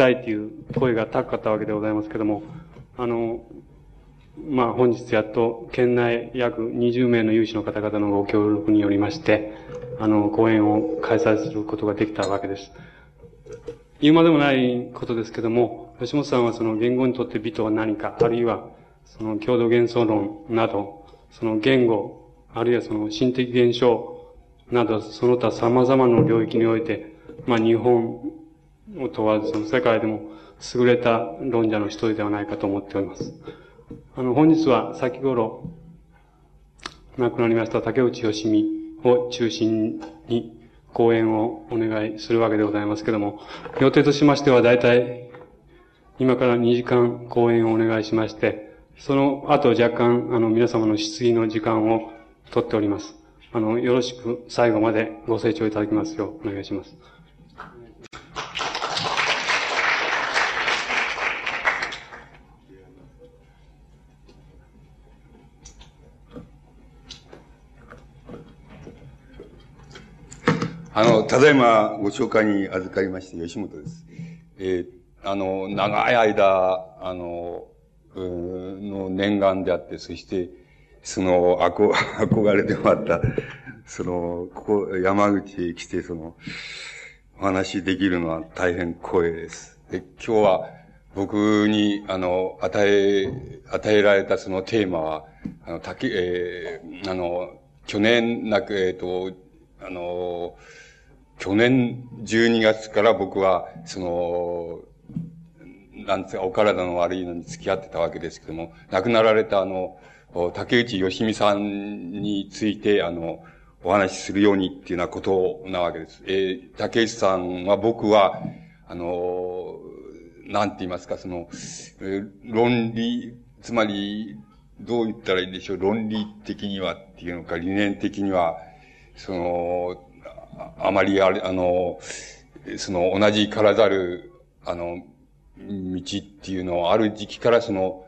たいという声が高かったわけでございますけども、あの、まあ、本日やっと、県内約20名の有志の方々のご協力によりまして、あの、講演を開催することができたわけです。言うまでもないことですけども、吉本さんはその言語にとって美とは何か、あるいは、その共同幻想論など、その言語、あるいはその心的現象など、その他様々な領域において、まあ日本を問わず、その世界でも優れた論者の一人ではないかと思っております。あの、本日は先頃、亡くなりました竹内義美を中心に講演をお願いするわけでございますけども、予定としましては大体、今から2時間講演をお願いしまして、その後若干、あの、皆様の質疑の時間を取っております。あの、よろしく最後までご清聴いただきますようお願いします。あの、ただいまご紹介に預かりまして、吉本です。えー、あの、長い間、あの、の念願であって、そして、その、憧れてもらった、その、ここ、山口へ来て、その、お話できるのは大変光栄です。で、今日は、僕に、あの、与え、与えられたそのテーマは、あの、たけ、えー、あの、去年なく、えっ、ー、と、あの、去年12月から僕は、その、なんつうか、お体の悪いのに付き合ってたわけですけども、亡くなられたあの、竹内義美さんについて、あの、お話しするようにっていうようなことなわけです。えー、竹内さんは僕は、あの、なんて言いますか、その、えー、論理、つまり、どう言ったらいいでしょう、論理的にはっていうのか、理念的には、その、あまりあれ、あの、その同じからざる、あの、道っていうのをある時期からその、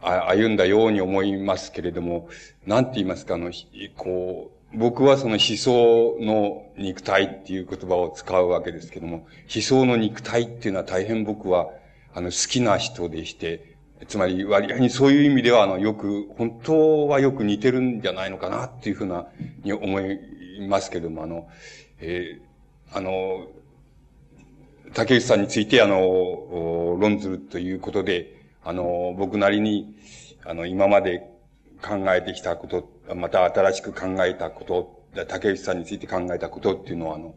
あ歩んだように思いますけれども、なんて言いますか、あの、こう、僕はその思想の肉体っていう言葉を使うわけですけども、思想の肉体っていうのは大変僕は、あの、好きな人でして、つまり割合にそういう意味では、あの、よく、本当はよく似てるんじゃないのかなっていうふうな、に思いいますけども、あの、えー、あの、竹内さんについて、あの、論ずるということで、あの、僕なりに、あの、今まで考えてきたこと、また新しく考えたこと、竹内さんについて考えたことっていうのは、あの、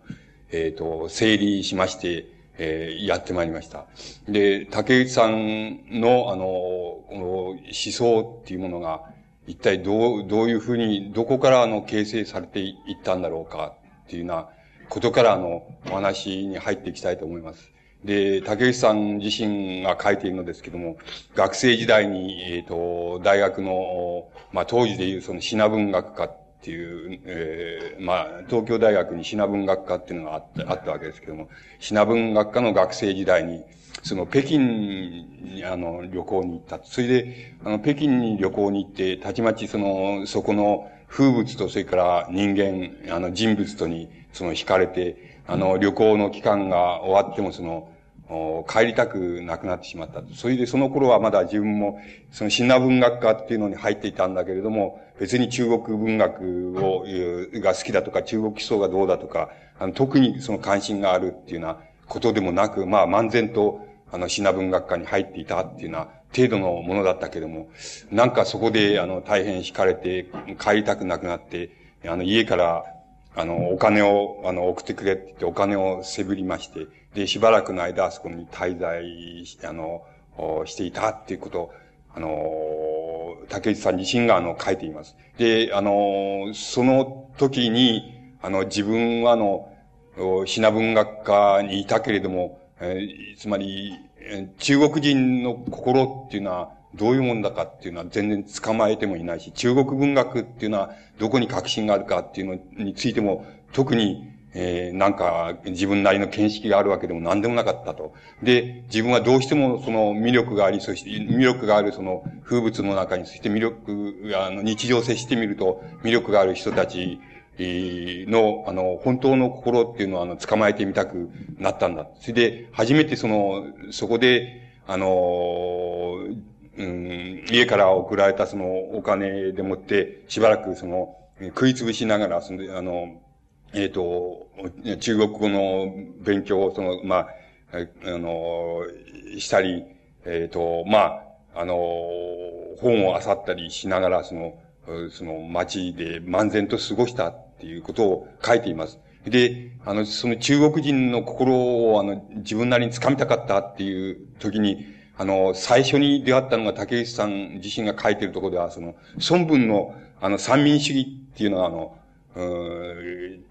えっ、ー、と、整理しまして、えー、やってまいりました。で、竹内さんの、あの、この思想っていうものが、一体どう、どういうふうに、どこからあの、形成されていったんだろうかっていうようなことからあの、お話に入っていきたいと思います。で、竹内さん自身が書いているのですけども、学生時代に、えっ、ー、と、大学の、まあ、当時でいうその品文学科っていう、えー、まあ、東京大学に品文学科っていうのがあった、あったわけですけども、品文学科の学生時代に、その北京にあの旅行に行った。それで、あの北京に旅行に行って、たちまちその、そこの風物とそれから人間、あの人物とにその惹かれて、あの旅行の期間が終わってもその、帰りたくなくなってしまった。それでその頃はまだ自分も、そのシナ文学科っていうのに入っていたんだけれども、別に中国文学を、が好きだとか、中国基礎がどうだとか、あの特にその関心があるっていうようなことでもなく、まあ、漫然と、あの、シナ文学科に入っていたっていうような程度のものだったけれども、なんかそこで、あの、大変惹かれて、帰りたくなくなって、あの、家から、あの、お金を、あの、送ってくれって言ってお金をせぶりまして、で、しばらくの間、あそこに滞在、あの、していたっていうことを、あの、竹内さん自身が、あの、書いています。で、あの、その時に、あの、自分は、あの、シナ文学科にいたけれども、えー、つまりえ、中国人の心っていうのはどういうもんだかっていうのは全然捕まえてもいないし、中国文学っていうのはどこに確信があるかっていうのについても特にえー、なんか自分なりの見識があるわけでも何でもなかったと。で、自分はどうしてもその魅力があり、そして魅力があるその風物の中に、そして魅力、あの日常接してみると魅力がある人たちの、あの、本当の心っていうのを、あの、捕まえてみたくなったんだ。それで、初めてその、そこで、あの、うん、家から送られたそのお金でもって、しばらくその、食いつぶしながら、その、あの、えっ、ー、と、中国語の勉強を、その、まあ、あの、したり、えっ、ー、と、まあ、あの、本を漁ったりしながら、その、その街で漫然と過ごしたっていうことを書いています。で、あの、その中国人の心を、あの、自分なりに掴みたかったっていう時に、あの、最初に出会ったのが竹内さん自身が書いてるところでは、その、孫文の、あの、三民主義っていうのは、あの、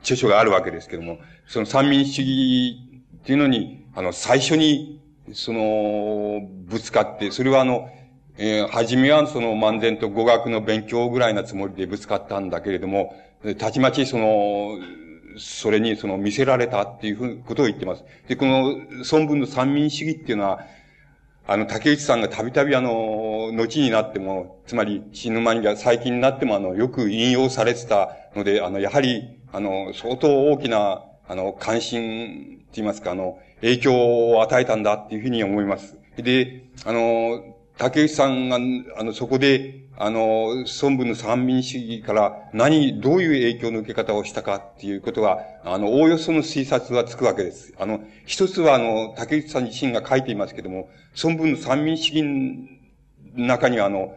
著書があるわけですけども、その三民主義っていうのに、あの、最初に、その、ぶつかって、それはあの、えー、初めはその漫然と語学の勉強ぐらいなつもりでぶつかったんだけれども、たちまちその、それにその見せられたっていうふうことを言ってます。で、この孫文の三民主義っていうのは、あの、竹内さんがたびたびあの、後になっても、つまり死ぬ間に最近になってもあの、よく引用されてたので、あの、やはり、あの、相当大きな、あの、関心って言いますか、あの、影響を与えたんだっていうふうに思います。で、あの、竹内さんが、あの、そこで、あの、孫文の三民主義から何、どういう影響の受け方をしたかっていうことが、あの、おおよその推察はつくわけです。あの、一つは、あの、竹内さん自身が書いていますけども、孫文の三民主義の中には、あの、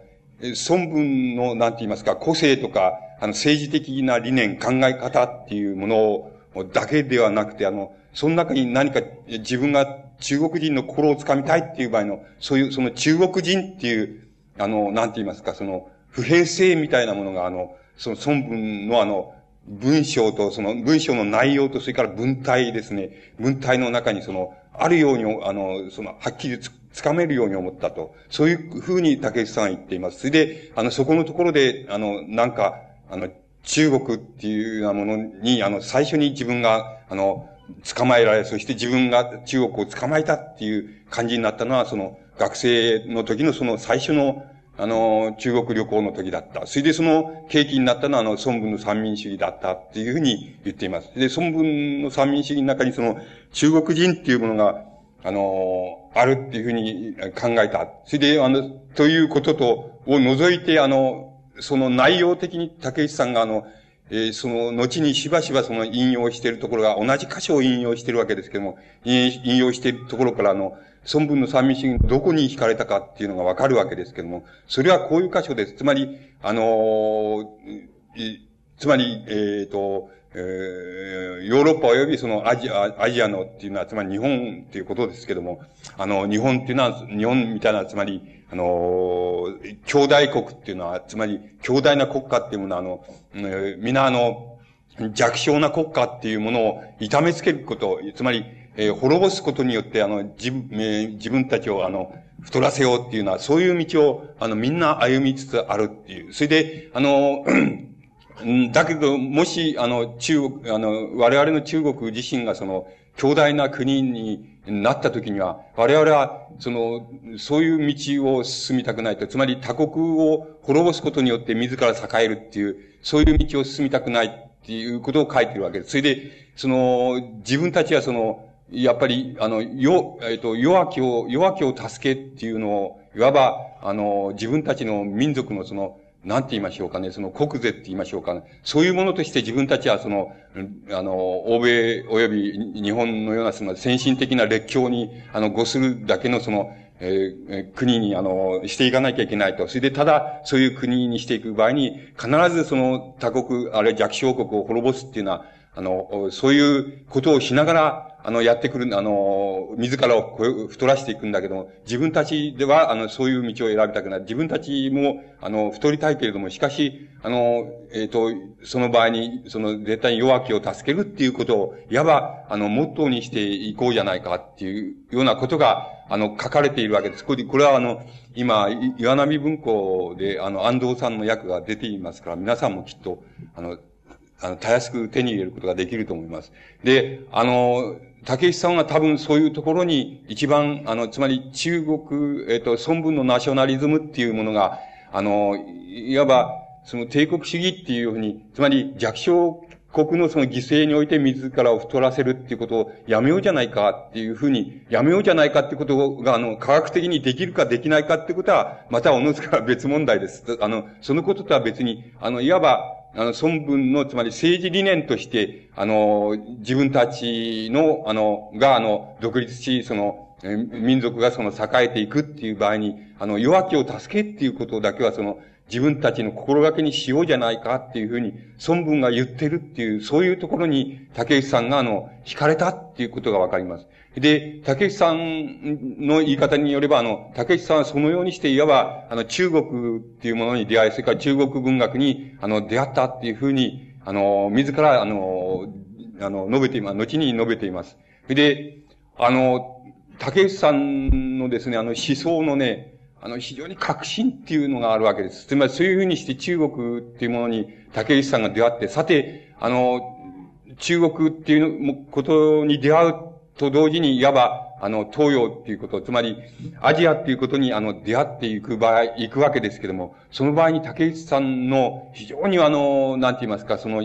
孫文の、なんて言いますか、個性とか、あの、政治的な理念、考え方っていうものを、だけではなくて、あの、その中に何か自分が中国人の心をつかみたいっていう場合の、そういう、その中国人っていう、あの、なんて言いますか、その、普遍性みたいなものが、あの、その孫文のあの、文章と、その文章の内容と、それから文体ですね。文体の中にその、あるように、あの、その、はっきりつ、つかめるように思ったと。そういうふうに竹内さんは言っています。それで、あの、そこのところで、あの、なんか、あの、中国っていうようなものに、あの、最初に自分が、あの、捕まえられ、そして自分が中国を捕まえたっていう感じになったのは、その、学生の時のその最初の、あの、中国旅行の時だった。それでその契機になったのは、あの、孫文の三民主義だったっていうふうに言っています。で、孫文の三民主義の中にその、中国人っていうものが、あの、あるっていうふうに考えた。それで、あの、ということと、を除いて、あの、その内容的に竹内さんがあの、えー、その後にしばしばその引用しているところが同じ箇所を引用しているわけですけども、引用しているところからあの、孫文の三民主義どこに惹かれたかっていうのがわかるわけですけども、それはこういう箇所です。つまり、あのー、つまり、えっ、ー、と、えー、ヨーロッパ及びそのアジア、アジアのっていうのは、つまり日本っていうことですけども、あの、日本っていうのは、日本みたいな、つまり、あの、兄弟国っていうのは、つまり、強大な国家っていうものは、あの、えー、皆あの、弱小な国家っていうものを痛めつけること、つまり、えー、滅ぼすことによって、あの、自分、えー、自分たちを、あの、太らせようっていうのは、そういう道を、あの、みんな歩みつつあるっていう。それで、あの、だけど、もし、あの、中国、あの、我々の中国自身がその、強大な国になった時には、我々は、その、そういう道を進みたくないと、つまり他国を滅ぼすことによって自ら栄えるっていう、そういう道を進みたくないっていうことを書いてるわけです。それで、その、自分たちはその、やっぱり、あの、よ、えっ、と、弱きを、弱きを助けっていうのを、いわば、あの、自分たちの民族のその、なんて言いましょうかね、その国税って言いましょうかね。そういうものとして自分たちはその、あの、欧米及び日本のようなその先進的な列強に、あの、ごするだけのその、えー、国に、あの、していかなきゃいけないと。それで、ただ、そういう国にしていく場合に、必ずその他国、あるいは弱小国を滅ぼすっていうのは、あの、そういうことをしながら、あの、やってくる、あの、自らを太らしていくんだけども、自分たちでは、あの、そういう道を選びたくない。自分たちも、あの、太りたいけれども、しかし、あの、えっ、ー、と、その場合に、その、絶対に弱気を助けるっていうことを、いわば、あの、モットーにしていこうじゃないかっていうようなことが、あの、書かれているわけです。これこれは、あの、今、岩波文庫で、あの、安藤さんの役が出ていますから、皆さんもきっと、あの、あの、たやすく手に入れることができると思います。で、あの、竹内さんは多分そういうところに一番、あの、つまり中国、えっ、と、孫文のナショナリズムっていうものが、あの、いわば、その帝国主義っていうふうに、つまり弱小国のその犠牲において自らを太らせるっていうことをやめようじゃないかっていうふうに、やめようじゃないかってことが、あの、科学的にできるかできないかってことは、またおのずから別問題です。あの、そのこととは別に、あの、いわば、あの、孫文の、つまり政治理念として、あの、自分たちの、あの、が、あの、独立し、その、民族がその栄えていくっていう場合に、あの、弱きを助けっていうことだけはその、自分たちの心がけにしようじゃないかっていうふうに、孫文が言ってるっていう、そういうところに、竹内さんがあの、惹かれたっていうことがわかります。で、竹内さんの言い方によれば、あの、竹内さんはそのようにして、いわば、あの、中国っていうものに出会い、それから中国文学に、あの、出会ったっていうふうに、あの、自ら、あの、あの、述べています。後に述べています。で、あの、竹内さんのですね、あの思想のね、あの非常に革新っていうのがあるわけです。つまりそういうふうにして中国っていうものに竹内さんが出会って、さて、あの、中国っていうことに出会うと同時に、いわば、あの、東洋っていうこと、つまり、アジアっていうことに、あの、出会っていく場合、行くわけですけども、その場合に竹内さんの非常にあの、なんて言いますか、その、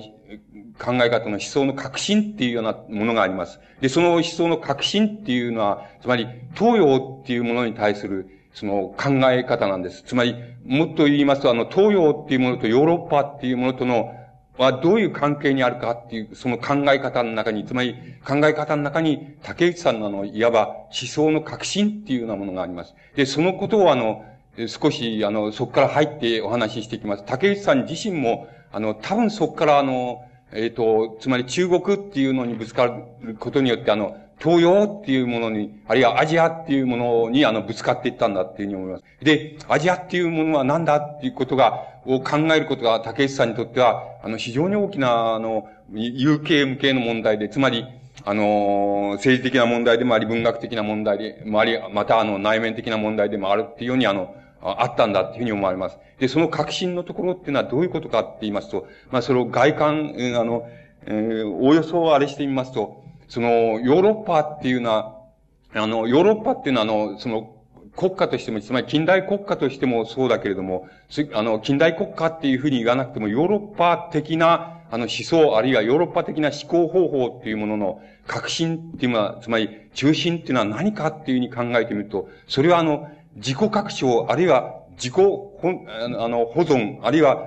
考え方の思想の革新っていうようなものがあります。で、その思想の革新っていうのは、つまり、東洋っていうものに対する、その考え方なんです。つまり、もっと言いますと、あの、東洋っていうものとヨーロッパっていうものとの、はどういう関係にあるかっていう、その考え方の中に、つまり考え方の中に、竹内さんのあの、いわば思想の革新っていうようなものがあります。で、そのことをあの、少し、あの、そこから入ってお話ししていきます。竹内さん自身も、あの、多分そこからあの、えっ、ー、と、つまり中国っていうのにぶつかることによって、あの、東洋っていうものに、あるいはアジアっていうものに、あの、ぶつかっていったんだっていうふうに思います。で、アジアっていうものは何だっていうことが、を考えることが、竹内さんにとっては、あの、非常に大きな、あの、有形無形の問題で、つまり、あの、政治的な問題でもあり、文学的な問題でもあり、また、あの、内面的な問題でもあるっていうように、あの、あったんだっていうふうに思われます。で、その革新のところっていうのはどういうことかって言いますと、まあ、その外観、あの、えー、およそあれしてみますと、その、ヨーロッパっていうのは、あの、ヨーロッパっていうのは、あの、その、国家としても、つまり近代国家としてもそうだけれども、あの、近代国家っていうふうに言わなくても、ヨーロッパ的な、あの、思想、あるいはヨーロッパ的な思考方法っていうものの革新っていうのは、つまり中心っていうのは何かっていうふうに考えてみると、それはあの、自己拡張、あるいは自己ほ、あの、保存、あるいは、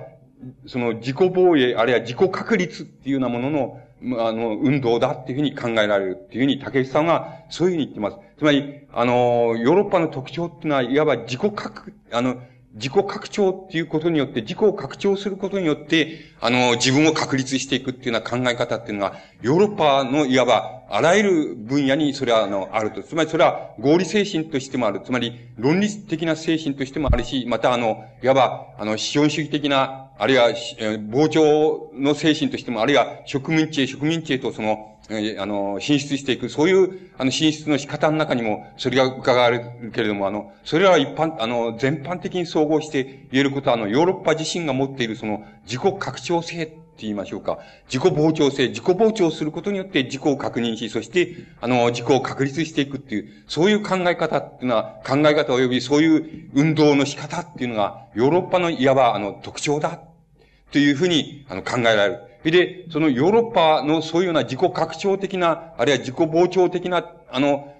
その自己防衛、あるいは自己確立っていうようなものの、あの、運動だっていうふうに考えられるっていうふうに竹内さんはそういうふうに言ってます。つまり、あの、ヨーロッパの特徴っていうのは、いわば自己拡、あの、自己拡張っていうことによって、自己を拡張することによって、あの、自分を確立していくっていうような考え方っていうのは、ヨーロッパのいわば、あらゆる分野にそれは、あの、あると。つまりそれは合理精神としてもある。つまり、論理的な精神としてもあるし、またあの、いわば、あの、資本主義的な、あるいは、膨張の精神としても、あるいは、植民地へ植民地へとその、あの、進出していく、そういう、あの、進出の仕方の中にも、それが伺われるけれども、あの、それは一般、あの、全般的に総合して言えることは、あの、ヨーロッパ自身が持っている、その、自己拡張性って言いましょうか。自己膨張性、自己膨張することによって自己を確認し、そして、あの、自己を確立していくっていう、そういう考え方っていうのは、考え方及びそういう運動の仕方っていうのが、ヨーロッパのいわば、あの、特徴だ。というふうに、あの、考えられる。で、そのヨーロッパのそういうような自己拡張的な、あるいは自己膨張的な、あの、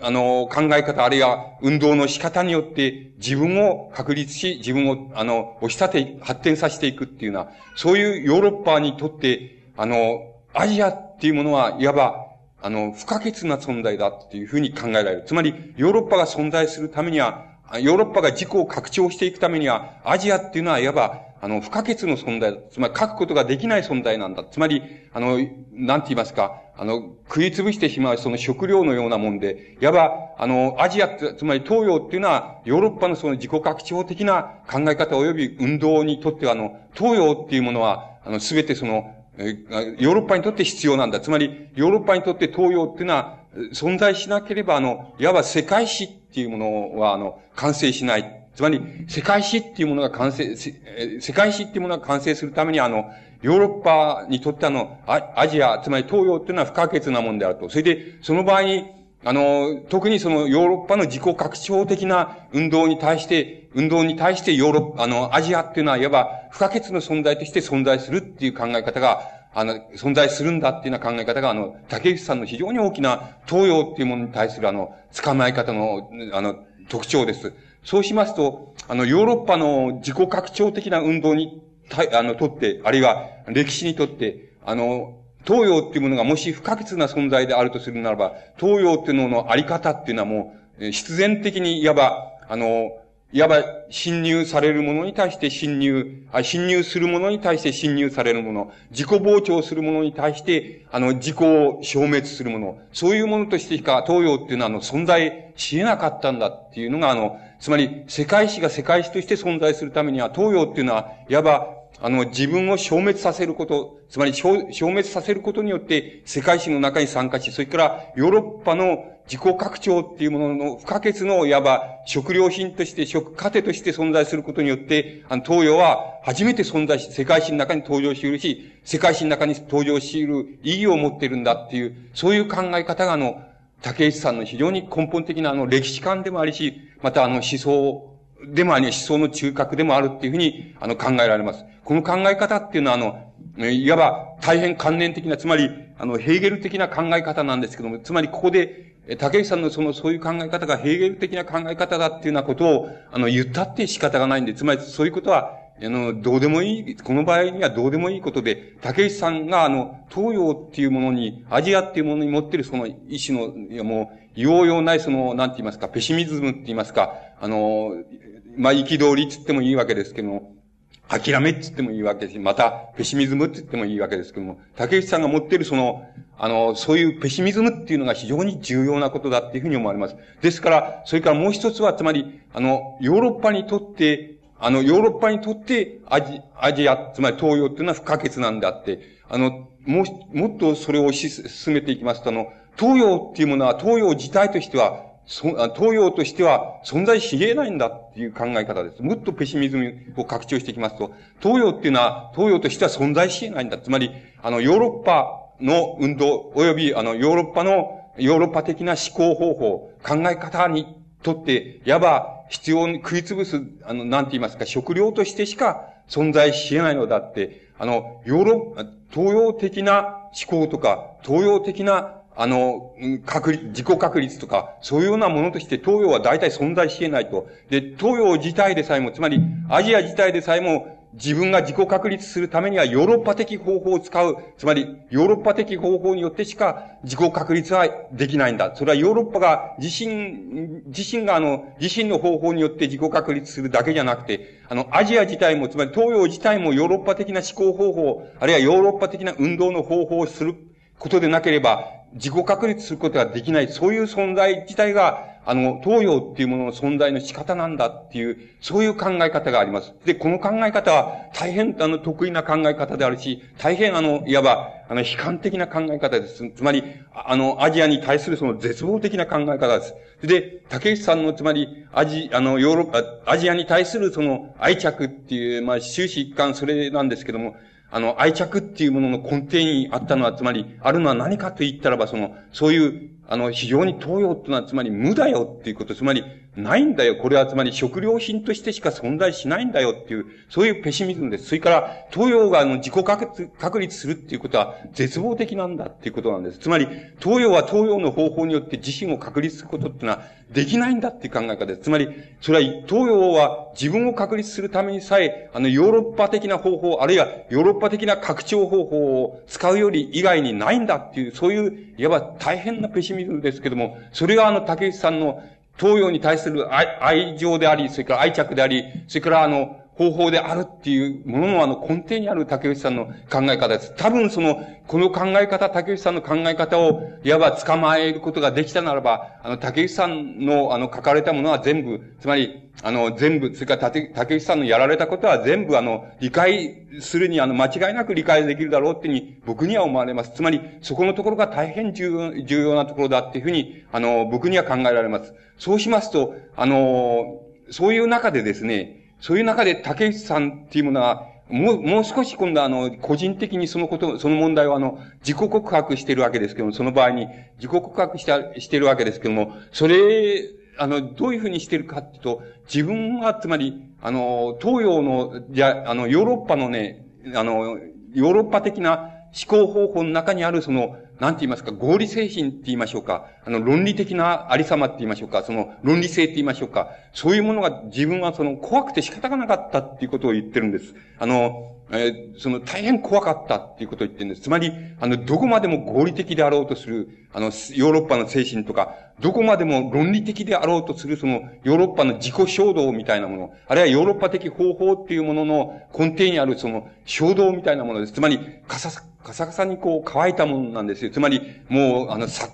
あの、考え方、あるいは運動の仕方によって自分を確立し、自分を、あの、押し立て、発展させていくっていうような、そういうヨーロッパにとって、あの、アジアっていうものは、いわば、あの、不可欠な存在だっていうふうに考えられる。つまり、ヨーロッパが存在するためには、ヨーロッパが自己を拡張していくためには、アジアっていうのは、いわば、あの、不可欠の存在。つまり書くことができない存在なんだ。つまり、あの、なんて言いますか、あの、食いつぶしてしまうその食料のようなもんで、いわば、あの、アジアって、つまり東洋っていうのは、ヨーロッパのその自己拡張的な考え方及び運動にとっては、あの、東洋っていうものは、あの、すべてその、ヨーロッパにとって必要なんだ。つまり、ヨーロッパにとって東洋っていうのは、存在しなければ、あの、いわば世界史っていうものは、あの、完成しない。つまり、世界史っていうものが完成、世界史っていうものが完成するために、あの、ヨーロッパにとってあの、アジア、つまり東洋っていうのは不可欠なもんであると。それで、その場合に、あの、特にそのヨーロッパの自己拡張的な運動に対して、運動に対してヨーロッパ、あの、アジアっていうのは、いわば不可欠の存在として存在するっていう考え方が、あの、存在するんだっていうような考え方が、あの、竹内さんの非常に大きな東洋っていうものに対するあの、捕まえ方の、あの、特徴です。そうしますと、あの、ヨーロッパの自己拡張的な運動に、あの、とって、あるいは歴史にとって、あの、東洋っていうものがもし不可欠な存在であるとするならば、東洋っていうののあり方っていうのはもう、必然的にいわば、あの、いわば侵入されるものに対して侵入、あ侵入するものに対して侵入されるもの、自己膨張するものに対して、あの、自己を消滅するもの、そういうものとしてしか東洋っていうのはあの、存在し得なかったんだっていうのがあの、つまり世界史が世界史として存在するためには東洋っていうのは、いわばあの、自分を消滅させること、つまり消滅させることによって世界史の中に参加し、それからヨーロッパの自己拡張っていうものの不可欠のいわば食料品として、食糧として存在することによって、あの、東洋は初めて存在し、世界史の中に登場し得るし、世界史の中に登場し得る意義を持っているんだっていう、そういう考え方があの、竹内さんの非常に根本的なあの歴史観でもありし、またあの思想でもあり、思想の中核でもあるっていうふうにあの考えられます。この考え方っていうのはあの、いわば大変関連的な、つまり、あの、ヘーゲル的な考え方なんですけども、つまりここで、竹内さんのその、そういう考え方がヘーゲル的な考え方だっていうようなことを、あの、言ったって仕方がないんで、つまりそういうことは、あの、どうでもいい、この場合にはどうでもいいことで、竹内さんが、あの、東洋っていうものに、アジアっていうものに持ってるその意志の、いやもう、用用ないその、なんて言いますか、ペシミズムって言いますか、あの、まあ、憤りって言ってもいいわけですけども、諦めって言ってもいいわけですし、また、ペシミズムって言ってもいいわけですけども、竹内さんが持ってるその、あの、そういうペシミズムっていうのが非常に重要なことだっていうふうに思われます。ですから、それからもう一つは、つまり、あの、ヨーロッパにとって、あの、ヨーロッパにとってアジ、アジア、つまり東洋っていうのは不可欠なんであって、あの、も、もっとそれを進めていきますと、あの、東洋っていうものは東洋自体としては東洋としては存在し得ないんだっていう考え方です。もっとペシミズムを拡張していきますと、東洋っていうのは、東洋としては存在し得ないんだ。つまり、あの、ヨーロッパの運動、及び、あの、ヨーロッパの、ヨーロッパ的な思考方法、考え方にとって、やば必要に食いつぶす、あの、なんて言いますか、食料としてしか存在し得ないのだって、あの、ヨーロッ、東洋的な思考とか、東洋的なあの、確率、自己確率とか、そういうようなものとして東洋は大体存在し得ないと。で、東洋自体でさえも、つまり、アジア自体でさえも、自分が自己確立するためにはヨーロッパ的方法を使う。つまり、ヨーロッパ的方法によってしか自己確立はできないんだ。それはヨーロッパが自身、自身があの、自身の方法によって自己確立するだけじゃなくて、あの、アジア自体も、つまり東洋自体もヨーロッパ的な思考方法、あるいはヨーロッパ的な運動の方法をすることでなければ、自己確立することができない、そういう存在自体が、あの、東洋っていうものの存在の仕方なんだっていう、そういう考え方があります。で、この考え方は大変、あの、得意な考え方であるし、大変、あの、いわば、あの、悲観的な考え方です。つまり、あの、アジアに対するその絶望的な考え方です。で、竹内さんの、つまり、アジ、あの、ヨーロッパ、アジアに対するその愛着っていう、まあ、終始一貫それなんですけども、あの、愛着っていうものの根底にあったのは、つまり、あるのは何かと言ったらば、その、そういう、あの、非常に東洋っていうのは、つまり無だよっていうこと、つまり、ないんだよ。これはつまり食料品としてしか存在しないんだよっていう、そういうペシミズムです。それから、東洋があの自己確立するっていうことは絶望的なんだっていうことなんです。つまり、東洋は東洋の方法によって自身を確立することっていうのはできないんだっていう考え方です。つまり、それは東洋は自分を確立するためにさえ、あのヨーロッパ的な方法、あるいはヨーロッパ的な拡張方法を使うより以外にないんだっていう、そういう、いわば大変なペシミズムですけども、それがあの竹内さんの東洋に対する愛愛情であり、それから愛着であり、それからあの、方法であるっていうもののあの根底にある竹内さんの考え方です。多分その、この考え方、竹内さんの考え方を、いわば捕まえることができたならば、あの、竹内さんのあの書かれたものは全部、つまり、あの、全部、それから竹竹内さんのやられたことは全部あの、理解するにあの、間違いなく理解できるだろうっていうに、僕には思われます。つまり、そこのところが大変重要重要なところだっていうふうに、あの、僕には考えられます。そうしますと、あの、そういう中でですね、そういう中で竹内さんっていうものは、もう、もう少し今度はあの、個人的にそのこと、その問題をあの、自己告白してるわけですけども、その場合に自己告白した、してるわけですけども、それ、あの、どういうふうにしてるかっていうと、自分は、つまり、あの、東洋の、じゃ、あの、ヨーロッパのね、あの、ヨーロッパ的な思考方法の中にあるその、なんて言いますか、合理精神って言いましょうか、あの、論理的なありさまって言いましょうか、その、論理性って言いましょうか、そういうものが自分はその、怖くて仕方がなかったっていうことを言ってるんです。あの、えー、その、大変怖かったっていうことを言ってるんです。つまり、あの、どこまでも合理的であろうとする、あの、ヨーロッパの精神とか、どこまでも論理的であろうとする、その、ヨーロッパの自己衝動みたいなもの、あるいはヨーロッパ的方法っていうものの根底にある、その、衝動みたいなものです。つまり、かさ、カサカサにこう乾いたものなんですよ。つまり、もう、あの、さ、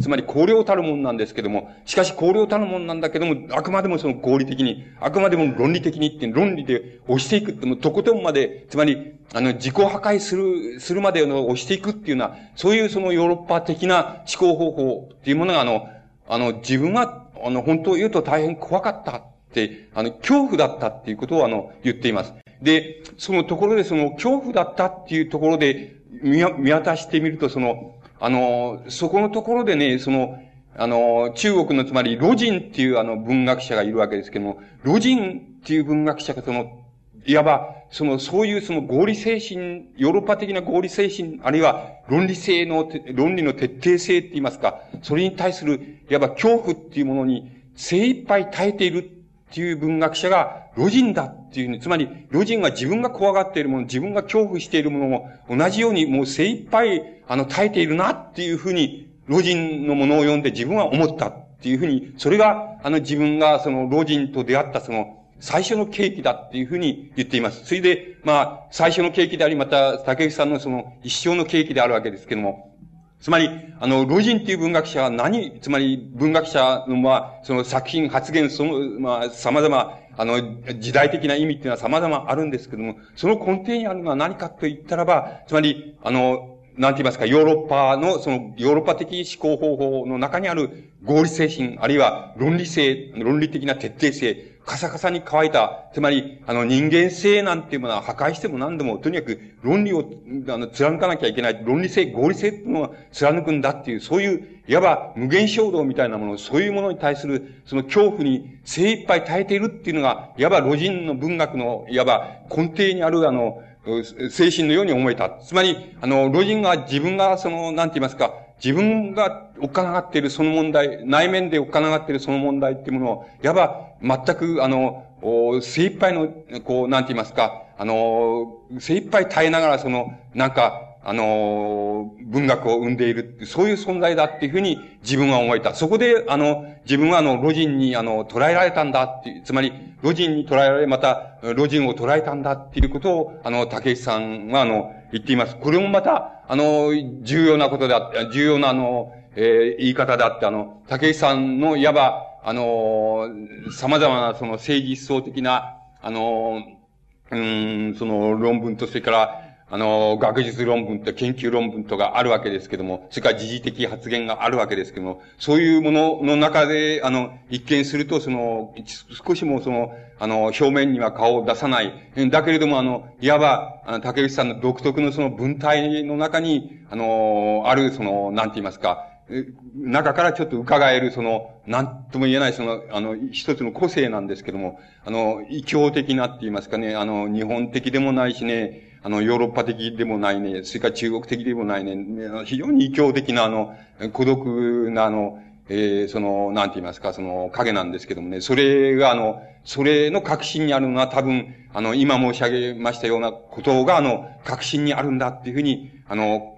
つまり高量たるものなんですけども、しかし高量たるものなんだけども、あくまでもその合理的に、あくまでも論理的にって、論理で押していくって、もとことんまで、つまり、あの、自己破壊する、するまでの押していくっていうのは、そういうそのヨーロッパ的な思考方法っていうものが、あの、あの、自分は、あの、本当を言うと大変怖かったって、あの、恐怖だったっていうことを、あの、言っています。で、そのところでその恐怖だったっていうところで見見渡してみると、その、あの、そこのところでね、その、あの、中国のつまり、ロジンっていうあの文学者がいるわけですけども、ロジンっていう文学者がその、いわば、その、そういうその合理精神、ヨーロッパ的な合理精神、あるいは論理性の、論理の徹底性って言いますか、それに対する、いわば恐怖っていうものに精一杯耐えているっていう文学者が、ロジンだっていうね、つまり、ロジンが自分が怖がっているもの、自分が恐怖しているものも、同じようにもう精一杯、あの、耐えているなっていうふうに、ロジンのものを読んで自分は思ったっていうふうに、それが、あの、自分がその、ロジンと出会ったその、最初の契機だっていうふうに言っています。それで、まあ、最初の契機であり、また、竹内さんのその、一生の契機であるわけですけども、つまり、あの、ロジンっていう文学者は何、つまり文学者の、まあ、その作品、発言、その、まあ、様々、あの、時代的な意味っていうのは様々あるんですけども、その根底にあるのは何かと言ったらば、つまり、あの、なんて言いますか、ヨーロッパの、その、ヨーロッパ的思考方法の中にある合理精神、あるいは論理性、論理的な徹底性、カサカサに乾いた、つまり、あの、人間性なんていうものは破壊しても何でも、とにかく論理を、あの、貫かなきゃいけない。論理性、合理性っていうのは貫くんだっていう、そういう、いわば無限衝動みたいなもの、そういうものに対する、その恐怖に精一杯耐えているっていうのが、いわば路人の文学の、いわば根底にある、あの、精神のように思えた。つまり、あの、老人が自分が、その、なんて言いますか、自分がおっかながっているその問題、内面でおっかながっているその問題っていうものを、いわば、全く、あの、精一杯の、こう、なんて言いますか、あの、精一杯耐えながら、その、なんか、あの、文学を生んでいる、そういう存在だっていうふうに自分は思えた。そこで、あの、自分はあの、ロジンに、あの、捉えられたんだっていう、つまり、ロジンに捉えられ、また、ロジンを捉えたんだっていうことを、あの、竹内さんは、あの、言っています。これもまた、あの、重要なことであって、重要な、あの、えー、言い方であって、あの、竹内さんの、いわば、あの、様々な、その、政治思想的な、あの、うん、その、論文と、それから、あの、学術論文と研究論文とかあるわけですけども、それから時事的発言があるわけですけども、そういうものの中で、あの、一見すると、その、少しもその、あの、表面には顔を出さない。だけれども、あの、いわば、あの、竹内さんの独特のその文体の中に、あの、ある、その、なんて言いますか、中からちょっと伺える、その、なんとも言えない、その、あの、一つの個性なんですけども、あの、異教的なって言いますかね、あの、日本的でもないしね、あの、ヨーロッパ的でもないね、それから中国的でもないね、非常に異教的な、あの、孤独な、あの、えー、その、なんて言いますか、その影なんですけどもね、それが、あの、それの核心にあるのは多分、あの、今申し上げましたようなことが、あの、核心にあるんだっていうふうに、あの、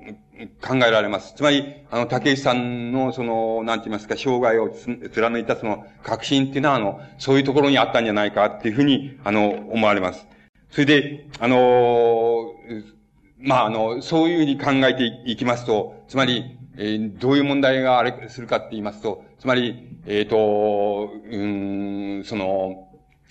考えられます。つまり、あの、竹内さんの、その、なんて言いますか、生涯を貫いたその、革新っていうのは、あの、そういうところにあったんじゃないかっていうふうに、あの、思われます。それで、あの、まあ、あの、そういうふうに考えていきますと、つまり、えー、どういう問題があれするかって言いますと、つまり、えっ、ー、と、うん、その、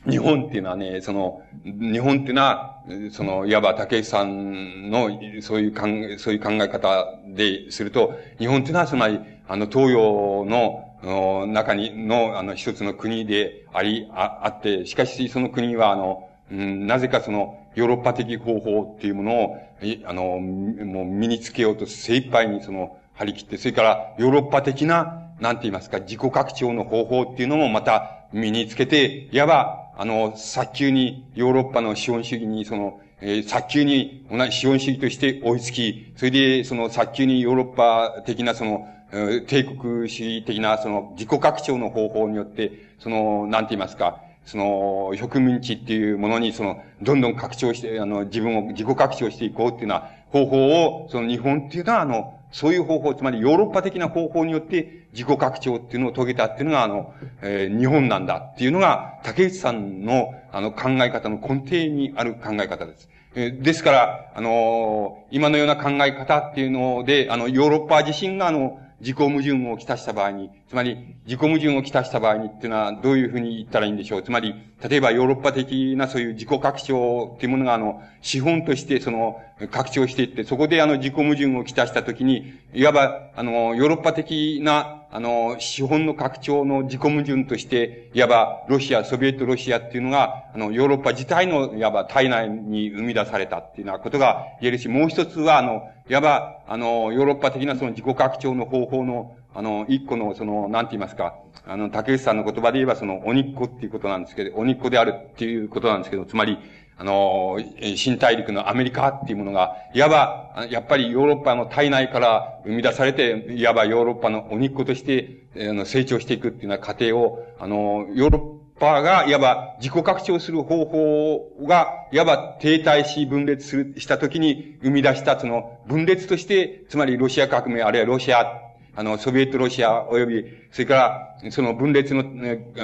日本っていうのはね、その、日本っていうのは、その、いわば竹内さんの、そういう考え、そういう考え方ですると、日本っていうのは、つまり、あの、東洋の、中に、の、あの、一つの国であり、あ、あって、しかし、その国は、あの、うん、なぜかその、ヨーロッパ的方法っていうものを、あの、もう身につけようと精一杯にその、張り切って、それからヨーロッパ的な、なんて言いますか、自己拡張の方法っていうのもまた身につけて、いわば、あの、早急にヨーロッパの資本主義に、その、えー、早急に同じ資本主義として追いつき、それで、その、早急にヨーロッパ的な、その、帝国主義的な、その、自己拡張の方法によって、その、なんて言いますか、その、植民地っていうものに、その、どんどん拡張して、あの、自分を自己拡張していこうっていうような方法を、その日本っていうのは、あの、そういう方法、つまりヨーロッパ的な方法によって自己拡張っていうのを遂げたっていうのが、あの、えー、日本なんだっていうのが、竹内さんの、あの、考え方の根底にある考え方です。えー、ですから、あのー、今のような考え方っていうので、あの、ヨーロッパ自身が、あの、自己矛盾をきたした場合に、つまり、自己矛盾をきたした場合にっていうのは、どういうふうに言ったらいいんでしょう？つまり、例えばヨーロッパ的なそういう自己拡張っていうものが、あの、資本としてその、拡張していって、そこであの、自己矛盾をきたしたときに、いわば、あの、ヨーロッパ的な、あの、資本の拡張の自己矛盾として、いわば、ロシア、ソビエトロシアっていうのが、あの、ヨーロッパ自体の、いわば、体内に生み出されたっていうようなことが言えるし、もう一つは、あの、いわば、あの、ヨーロッパ的なその自己拡張の方法の、あの、一個の、その、なんて言いますか、あの、竹内さんの言葉で言えば、その、鬼っ子っていうことなんですけど、鬼っ子であるっていうことなんですけど、つまり、あの、新大陸のアメリカっていうものが、いわば、やっぱりヨーロッパの体内から生み出されて、いわばヨーロッパの鬼っ子として、あの、成長していくっていうような過程を、あの、ヨーロッパが、いわば自己拡張する方法が、いわば停滞し分裂する、したときに生み出したその分裂として、つまりロシア革命、あるいはロシア、あの、ソビエトロシア及び、それから、その分裂の、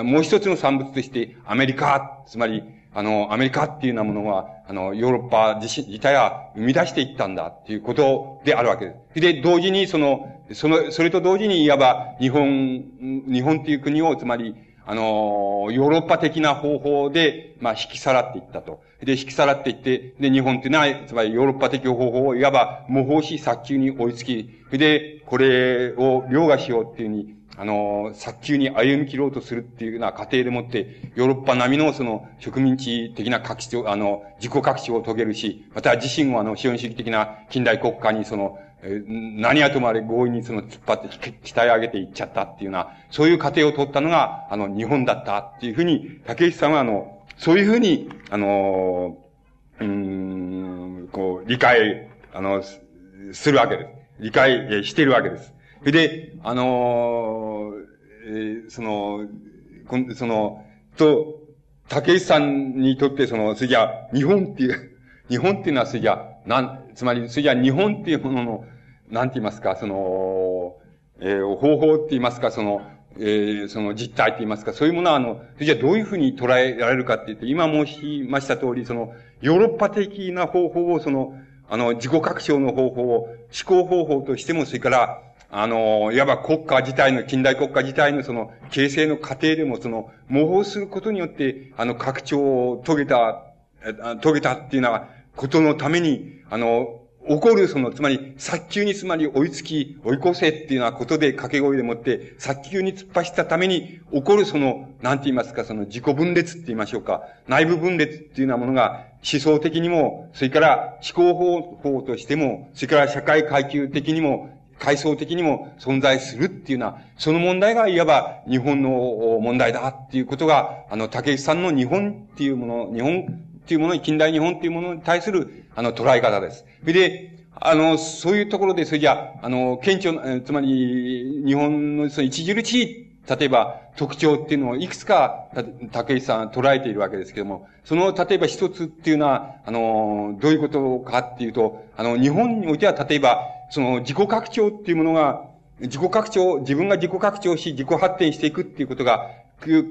もう一つの産物として、アメリカ、つまり、あの、アメリカっていうようなものは、あの、ヨーロッパ自身、自体は生み出していったんだっていうことであるわけです。で、同時にその、その、それと同時にいわば日本、日本っていう国を、つまり、あの、ヨーロッパ的な方法で、まあ、引き去らっていったと。で、引き去らっていって、で、日本っていうのは、つまりヨーロッパ的方法をいわば模倣し、早急に追いつき、で、これを凌駕しようっていうふうに、あの、早急に歩み切ろうとするっていうような過程でもって、ヨーロッパ並みのその植民地的な拡張、あの、自己拡張を遂げるし、また自身をあの、資本主義的な近代国家にその、何やともあれ強引にその突っ張って鍛え上げていっちゃったっていうような、そういう過程を取ったのが、あの、日本だったっていうふうに、竹内さんはあの、そういうふうに、あの、うん、こう、理解、あの、するわけです。理解してるわけです。それで、あのえー、その、その、と、竹内さんにとって、その、それじゃ日本っていう、日本っていうのは、それじゃなん、つまり、それじゃ日本っていうものの、なんて言いますか、その、えー、方法って言いますか、その、えー、その実態って言いますか、そういうものは、あの、それじゃどういうふうに捉えられるかって言って、今申しました通り、その、ヨーロッパ的な方法を、その、あの、自己拡張の方法を、思考方法としても、それから、あの、いわば国家自体の、近代国家自体のその、形成の過程でもその、模倣することによって、あの、拡張を遂げた、遂げたっていうようなことのために、あの、起こる、その、つまり、早急につまり追いつき、追い越せっていうようなことで掛け声でもって、早急に突っ走ったために起こるその、なんて言いますか、その自己分裂って言いましょうか。内部分裂っていうようなものが思想的にも、それから思考方法としても、それから社会階級的にも、階層的にも存在するっていうのは、その問題がいわば日本の問題だっていうことが、あの、竹内さんの日本っていうもの、日本っていうものに、近代日本っていうものに対する、あの、捉え方です。それで、あの、そういうところで、それじゃあ、あの、顕著、つまり、日本のその著しい、例えば、特徴っていうのをいくつか、竹内さん捉えているわけですけども、その、例えば一つっていうのは、あの、どういうことかっていうと、あの、日本においては、例えば、その自己拡張っていうものが、自己拡張、自分が自己拡張し、自己発展していくっていうことが、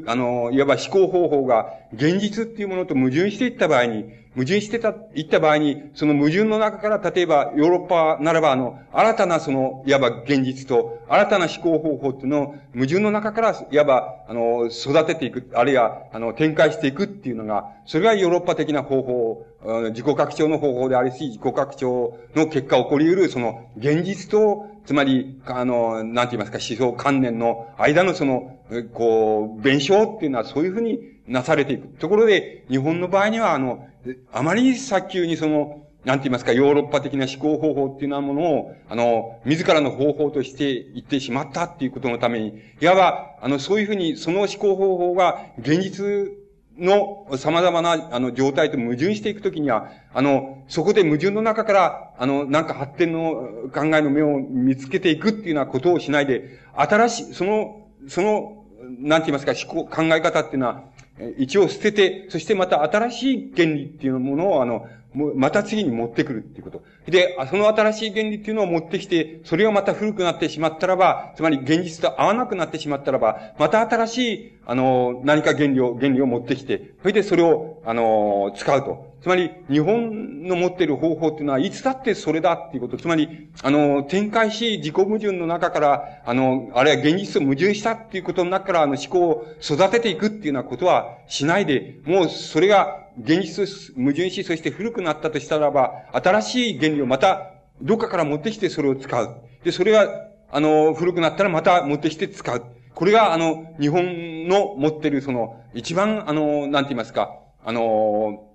あの、いわば思考方法が現実っていうものと矛盾していった場合に、矛盾してた、いった場合に、その矛盾の中から、例えばヨーロッパならば、あの、新たなその、いわば現実と、新たな思考方法っていうのを、矛盾の中から、いわば、あの、育てていく、あるいは、あの、展開していくっていうのが、それがヨーロッパ的な方法、自己拡張の方法でありし、自己拡張の結果起こり得る、その、現実と、つまり、あの、なんて言いますか、思想観念の間のその、こう、弁証っていうのはそういうふうになされていく。ところで、日本の場合には、あの、あまり早急にその、なんて言いますか、ヨーロッパ的な思考方法っていうようなものを、あの、自らの方法として言ってしまったっていうことのために、いわば、あの、そういうふうに、その思考方法が現実の様々な、あの、状態と矛盾していくときには、あの、そこで矛盾の中から、あの、なんか発展の考えの目を見つけていくっていうようなことをしないで、新しい、その、その、なんて言いますか、思考、考え方っていうのは、一応捨てて、そしてまた新しい原理っていうものを、あの、また次に持ってくるっていうこと。で、その新しい原理っていうのを持ってきて、それがまた古くなってしまったらば、つまり現実と合わなくなってしまったらば、また新しい、あの、何か原理を、原理を持ってきて、それでそれを、あの、使うと。つまり、日本の持っている方法っていうのは、いつだってそれだっていうこと。つまり、あの、展開し、自己矛盾の中から、あの、あるいは現実と矛盾したっていうことの中から、あの、思考を育てていくっていうようなことはしないで、もうそれが現実と矛盾し、そして古くなったとしたらば、新しい原理をまた、どっかから持ってきてそれを使う。で、それが、あの、古くなったらまた持ってきて使う。これが、あの、日本の持ってる、その、一番、あの、なんて言いますか、あの、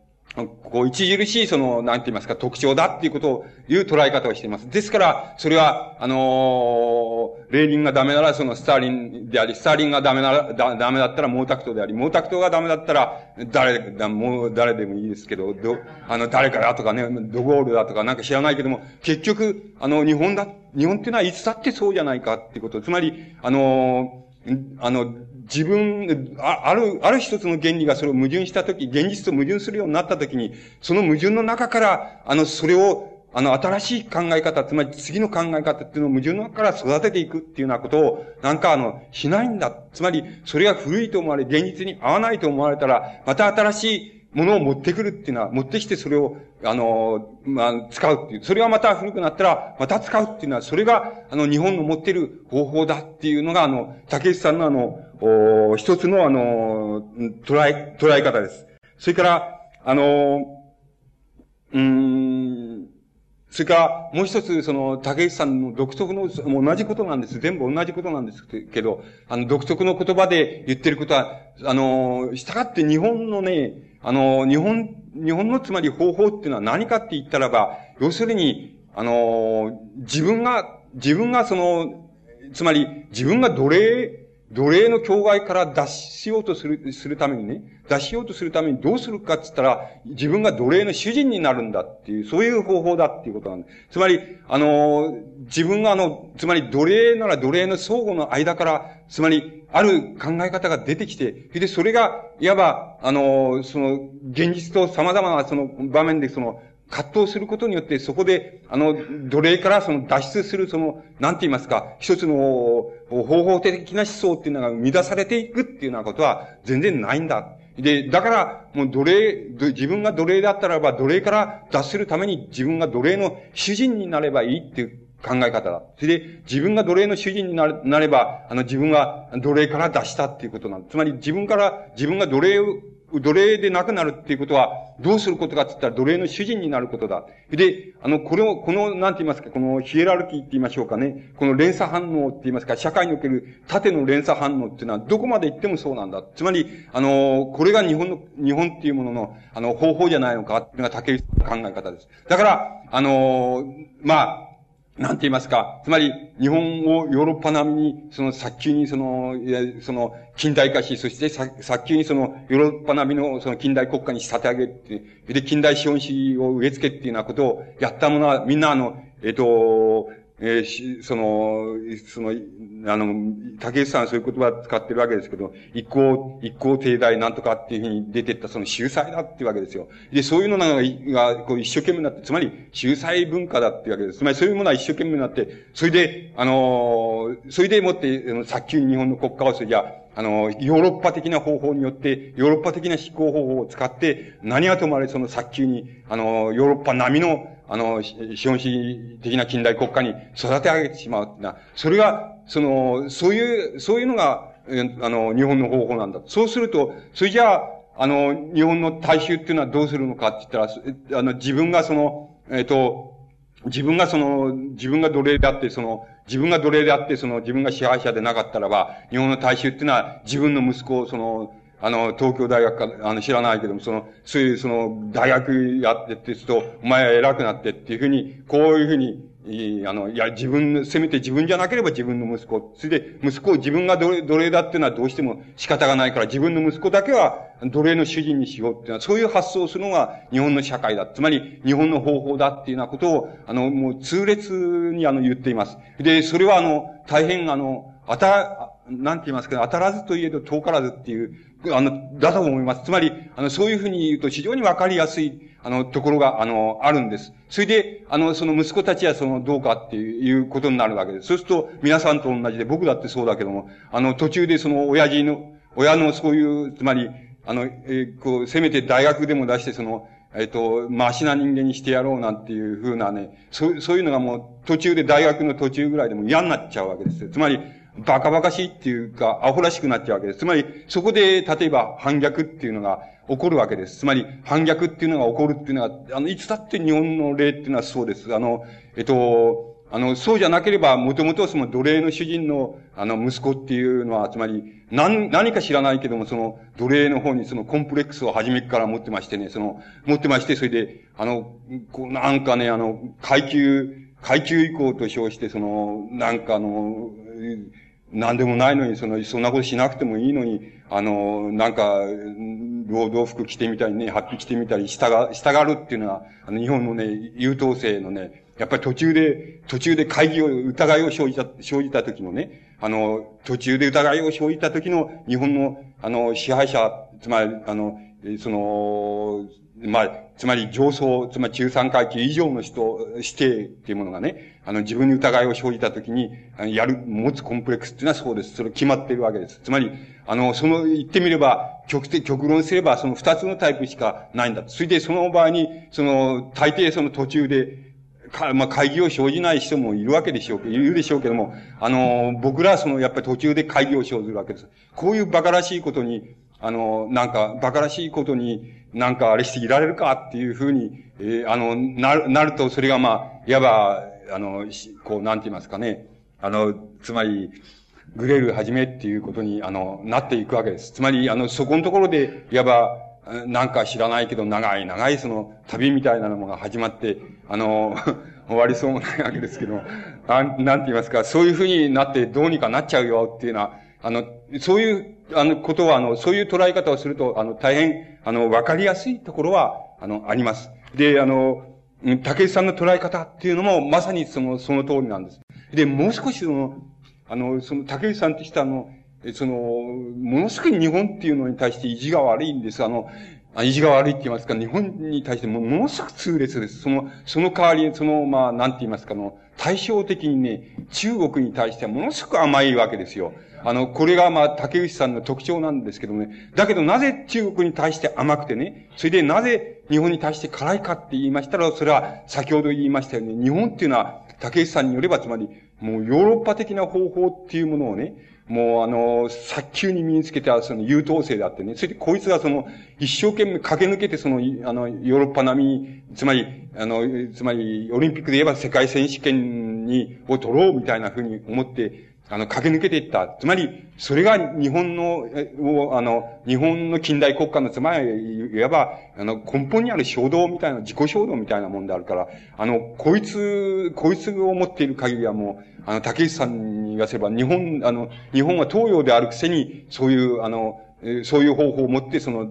こう、著しい、その、なんて言いますか、特徴だっていうことを、いう捉え方をしています。ですから、それは、あのー、レーニンがダメなら、その、スターリンであり、スターリンがダメなら、だ、ダメだったら、毛沢東であり、毛沢東がダメだったら、誰、だ、もう、誰でもいいですけど、ど、あの、誰かだとかね、ドゴールだとかなんか知らないけども、結局、あの、日本だ、日本っていうのはいつだってそうじゃないかっていうこと。つまり、あのー、あの、自分、あある、ある一つの原理がそれを矛盾したとき、現実と矛盾するようになったときに、その矛盾の中から、あの、それを、あの、新しい考え方、つまり次の考え方っていうのを矛盾の中から育てていくっていうようなことを、なんかあの、しないんだ。つまり、それが古いと思われ、現実に合わないと思われたら、また新しいものを持ってくるっていうのは、持ってきてそれを、あの、まあ、使うっていう。それがまた古くなったら、また使うっていうのは、それが、あの、日本の持ってる方法だっていうのが、あの、竹内さんのあの、お一つのあの、捉え、捉え方です。それから、あの、うん、それから、もう一つ、その、竹内さんの独特の、同じことなんです。全部同じことなんですけど、あの、独特の言葉で言ってることは、あの、したがって日本のね、あの、日本、日本のつまり方法っていうのは何かって言ったらば、要するに、あの、自分が、自分がその、つまり自分が奴隷、奴隷の境外から脱しようとする、するためにね、脱しようとするためにどうするかって言ったら、自分が奴隷の主人になるんだっていう、そういう方法だっていうことなんです。つまり、あの、自分があの、つまり奴隷なら奴隷の相互の間から、つまり、ある考え方が出てきて、で、それが、いわば、あの、その、現実と様々なその場面でその、葛藤することによって、そこで、あの、奴隷からその脱出する、その、なんて言いますか、一つの方法的な思想っていうのが生み出されていくっていうようなことは全然ないんだ。で、だから、もう奴隷、自分が奴隷だったらば、奴隷から脱するために自分が奴隷の主人になればいいっていう考え方だ。それで、自分が奴隷の主人になれば、あの、自分が奴隷から脱したっていうことなんです。つまり、自分から、自分が奴隷を奴隷でなくなるっていうことは、どうすることかって言ったら奴隷の主人になることだ。で、あの、これを、この、なんて言いますか、このヒエラルキーって言いましょうかね。この連鎖反応って言いますか、社会における縦の連鎖反応っていうのは、どこまで行ってもそうなんだ。つまり、あの、これが日本の、日本っていうものの、あの、方法じゃないのかっていうのが竹内の考え方です。だから、あの、まあ、なんて言いますか、つまり、日本をヨーロッパ並みに、その早急にその、その、近代化し、そして早急にその、ヨーロッパ並みのその近代国家に仕立て上げて、で、近代資本主義を植え付けっていうようなことをやったものは、みんなあの、えっ、と、えー、その、その、あの、竹内さんはそういう言葉を使ってるわけですけど、一向、一向定大なんとかっていうふうに出てったその秀才だっていうわけですよ。で、そういうのが、がこう一生懸命になって、つまり秀才文化だっていうわけです。つまりそういうものは一生懸命になって、それで、あの、それでもって、あの早急に日本の国家をそれじゃあの、ヨーロッパ的な方法によって、ヨーロッパ的な思考方法を使って、何はともあれその早急に、あの、ヨーロッパ並みの、あの、資本主義的な近代国家に育て上げてしまうな。それが、その、そういう、そういうのが、あの、日本の方法なんだ。そうすると、それじゃあ、あの、日本の大衆っていうのはどうするのかって言ったら、あの、自分がその、えっ、と、自分がその、自分が奴隷であって、その、自分が奴隷であって、その、自分が支配者でなかったらば、日本の大衆っていうのは、自分の息子を、その、あの、東京大学か、あの、知らないけども、その、そういう、その、大学やってってすると、お前は偉くなってっていうふうに、こういうふうに、いあの、いや、自分、せめて自分じゃなければ自分の息子。それで、息子を自分が奴隷奴隷だっていうのはどうしても仕方がないから、自分の息子だけは奴隷の主人にしようっていうのは、そういう発想をするのが日本の社会だ。つまり、日本の方法だっていうようなことを、あの、もう痛烈にあの、言っています。で、それはあの、大変あの、あた、なんて言いますか、当たらずといえど遠からずっていう、あの、だと思います。つまり、あの、そういうふうに言うと非常にわかりやすい、あの、ところが、あの、あるんです。それで、あの、その息子たちはその、どうかっていうことになるわけです。そうすると、皆さんと同じで、僕だってそうだけども、あの、途中でその、親父の、親のそういう、つまり、あの、えー、こう、せめて大学でも出して、その、えっ、ー、と、マシな人間にしてやろうなんていうふうなね、そう、そういうのがもう、途中で大学の途中ぐらいでも嫌になっちゃうわけです。つまり、バカバカしいっていうか、アホらしくなっちゃうわけです。つまり、そこで、例えば反逆っていうのが起こるわけです。つまり、反逆っていうのが起こるっていうのは、あの、いつだって日本の例っていうのはそうです。あの、えっと、あの、そうじゃなければ、もともとその奴隷の主人の、あの、息子っていうのは、つまり、何、何か知らないけども、その、奴隷の方にそのコンプレックスを初めから持ってましてね、その、持ってまして、それで、あの、こう、なんかね、あの、階級、階級以降と称して、その、なんかあの、何でもないのに、その、そんなことしなくてもいいのに、あの、なんか、労働服着てみたりね、発揮着てみたり、従、従うっていうのは、あの、日本のね、優等生のね、やっぱり途中で、途中で会議を、疑いを生じた、生じた時のね、あの、途中で疑いを生じた時の日本の、あの、支配者、つまり、あの、その、まあ、つまり上層、つまり中産階級以上の人、指定っていうものがね、あの、自分に疑いを生じたときに、やる、持つコンプレックスっていうのはそうです。それ決まっているわけです。つまり、あの、その、言ってみれば、極的、極論すれば、その二つのタイプしかないんだ。それで、その場合に、その、大抵その途中で、か、まあ、会議を生じない人もいるわけでしょうけど、いるでしょうけども、あの、僕らはその、やっぱり途中で会議を生ずるわけです。こういう馬鹿らしいことに、あの、なんか、馬鹿らしいことに、なんかあれしていられるかっていうふうに、えー、あの、なる、なると、それがまあ、いわば、あの、こう、なんて言いますかね。あの、つまり、グレるはじめっていうことに、あの、なっていくわけです。つまり、あの、そこのところで、いわば、なんか知らないけど、長い長いその旅みたいなのが始まって、あの、終わりそうもないわけですけど、なん、なんて言いますか、そういうふうになってどうにかなっちゃうよっていうのは、あの、そういう、あの、ことは、あの、そういう捉え方をすると、あの、大変、あの、わかりやすいところは、あの、あります。で、あの、竹内さんの捉え方っていうのも、まさにその、その通りなんです。で、もう少しその、あの、その竹内さんって人は、あの、その、ものすごく日本っていうのに対して意地が悪いんです。あの、意地が悪いって言いますか、日本に対してもものすごく痛烈です。その、その代わり、その、まあ、なんて言いますか、の、対照的にね、中国に対してものすごく甘いわけですよ。あの、これがまあ、竹内さんの特徴なんですけどね。だけどなぜ中国に対して甘くてね、それでなぜ日本に対して辛いかって言いましたら、それは先ほど言いましたように、日本っていうのは、竹内さんによれば、つまり、もうヨーロッパ的な方法っていうものをね、もうあの、早急に身につけたその優等生であってね、それでこいつがその、一生懸命駆け抜けてその、あの、ヨーロッパ並み、つまり、あの、つまり、オリンピックで言えば世界選手権に、を取ろうみたいなふうに思って、あの、駆け抜けていった。つまり、それが日本の、をあの、日本の近代国家の、つまり、いわば、あの、根本にある衝動みたいな、自己衝動みたいなもんであるから、あの、こいつ、こいつを持っている限りはもう、あの、竹内さんに言わせれば、日本、あの、日本は東洋であるくせに、そういう、あの、そういう方法を持って、その、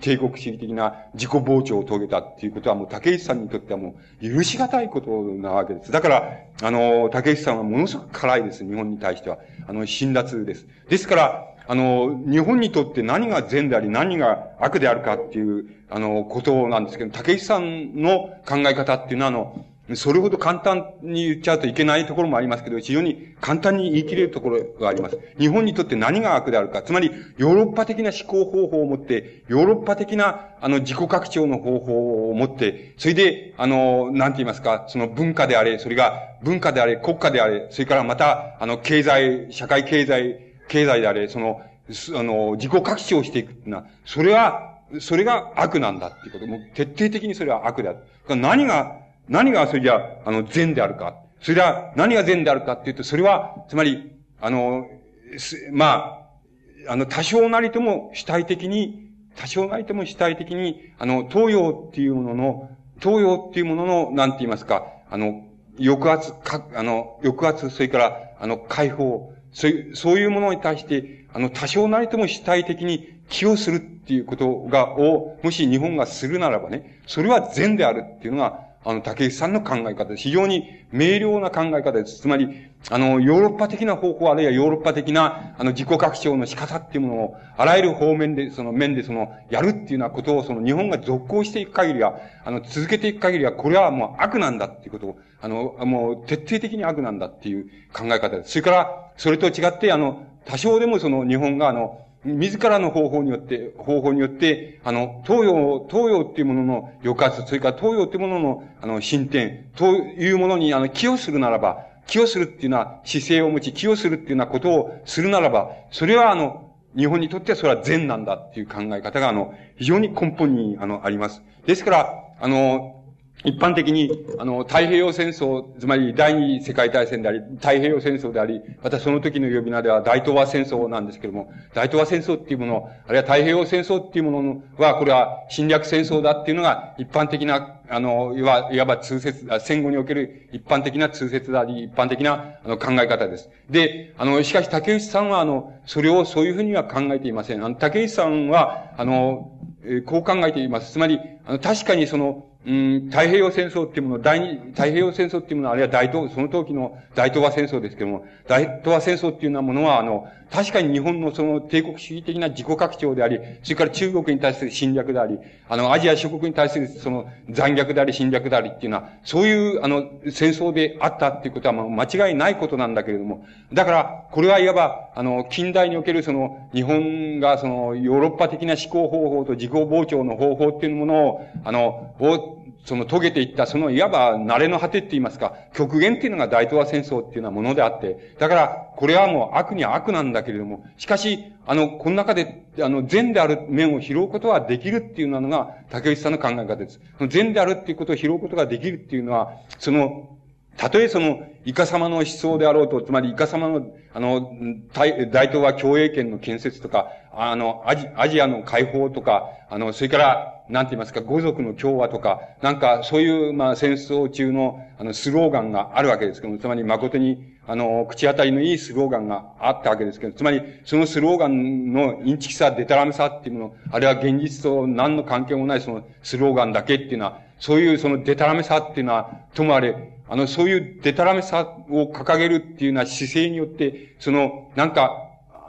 帝国主義的な自己膨張を遂げたっていうことはもう竹内さんにとってはもう許し難いことなわけです。だから、あの、竹内さんはものすごく辛いです。日本に対しては。あの、辛辣です。ですから、あの、日本にとって何が善であり何が悪であるかっていう、あの、ことなんですけど、竹内さんの考え方っていうのは、あの、それほど簡単に言っちゃうといけないところもありますけど、非常に簡単に言い切れるところがあります。日本にとって何が悪であるか、つまり、ヨーロッパ的な思考方法を持って、ヨーロッパ的な、あの、自己拡張の方法を持って、それで、あの、なんて言いますか、その文化であれ、それが文化であれ、国家であれ、それからまた、あの、経済、社会経済、経済であれ、その、あの、自己拡張していくっていうのは、それは、それが悪なんだっていうこと。もう徹底的にそれは悪である。何が何がそれじゃ、あの、善であるか。それでは、何が善であるかっていうと、それは、つまり、あの、まあ、あの、多少なりとも主体的に、多少なりとも主体的に、あの、東洋っていうものの、東洋っていうものの、なんて言いますか、あの、抑圧、か、あの、抑圧、それから、あの、解放、そういう、そういうものに対して、あの、多少なりとも主体的に寄与するっていうことが、を、もし日本がするならばね、それは善であるっていうのが、あの、竹内さんの考え方です。非常に明瞭な考え方です。つまり、あの、ヨーロッパ的な方法、あるいはヨーロッパ的な、あの、自己拡張の仕方っていうものを、あらゆる方面で、その面で、その、やるっていうようなことを、その、日本が続行していく限りは、あの、続けていく限りは、これはもう悪なんだっていうことを、あの、もう、徹底的に悪なんだっていう考え方です。それから、それと違って、あの、多少でもその、日本が、あの、自らの方法によって、方法によって、あの、東洋、東洋っていうものの抑圧、それから東洋っていうものの、あの、進展、というものに、あの、寄与するならば、寄与するっていうのは姿勢を持ち、寄与するっていうようなことをするならば、それはあの、日本にとってはそれは善なんだっていう考え方が、あの、非常に根本に、あの、あります。ですから、あの、一般的に、あの、太平洋戦争、つまり第二次世界大戦であり、太平洋戦争であり、またその時の呼び名では大東亜戦争なんですけれども、大東亜戦争っていうもの、あるいは太平洋戦争っていうものは、これは侵略戦争だっていうのが一般的な、あの、いわいわば通説、戦後における一般的な通説であり、一般的なあの考え方です。で、あの、しかし竹内さんは、あの、それをそういうふうには考えていません。あの、竹内さんは、あの、こう考えています。つまり、あの、確かにその、うん、太平洋戦争っていうもの、第二、太平洋戦争っていうものは、あるいは大東、その時の大東亜戦争ですけども、大東亜戦争っていうようなものは、あの、確かに日本のその帝国主義的な自己拡張であり、それから中国に対する侵略であり、あの、アジア諸国に対するその残虐であり、侵略でありっていうのは、そういう、あの、戦争であったっていうことは、間違いないことなんだけれども、だから、これはいわば、あの、近代におけるその、日本がその、ヨーロッパ的な思考方法と自己膨張の方法っていうものを、あの、その遂げていった、そのいわば慣れの果てって言いますか、極限っていうのが大東亜戦争っていうようなものであって、だから、これはもう悪には悪なんだけれども、しかし、あの、この中で、あの、善である面を拾うことはできるっていうのが、竹内さんの考え方です。善であるっていうことを拾うことができるっていうのは、その、たとえその、イカ様の思想であろうと、つまりイカ様の、あの、大大東亜共栄圏の建設とか、あの、アジアジアの解放とか、あの、それから、なんて言いますか、五族の共和とか、なんか、そういう、まあ、戦争中の、あの、スローガンがあるわけですけども、つまり、誠に、あの、口当たりのいいスローガンがあったわけですけど、つまり、そのスローガンのインチキさ、デタラメさっていうもの、あるいは現実と何の関係もないそのスローガンだけっていうのは、そういうそのデタラメさっていうのは、ともあれ、あの、そういうデタラメさを掲げるっていうような姿勢によって、その、なんか、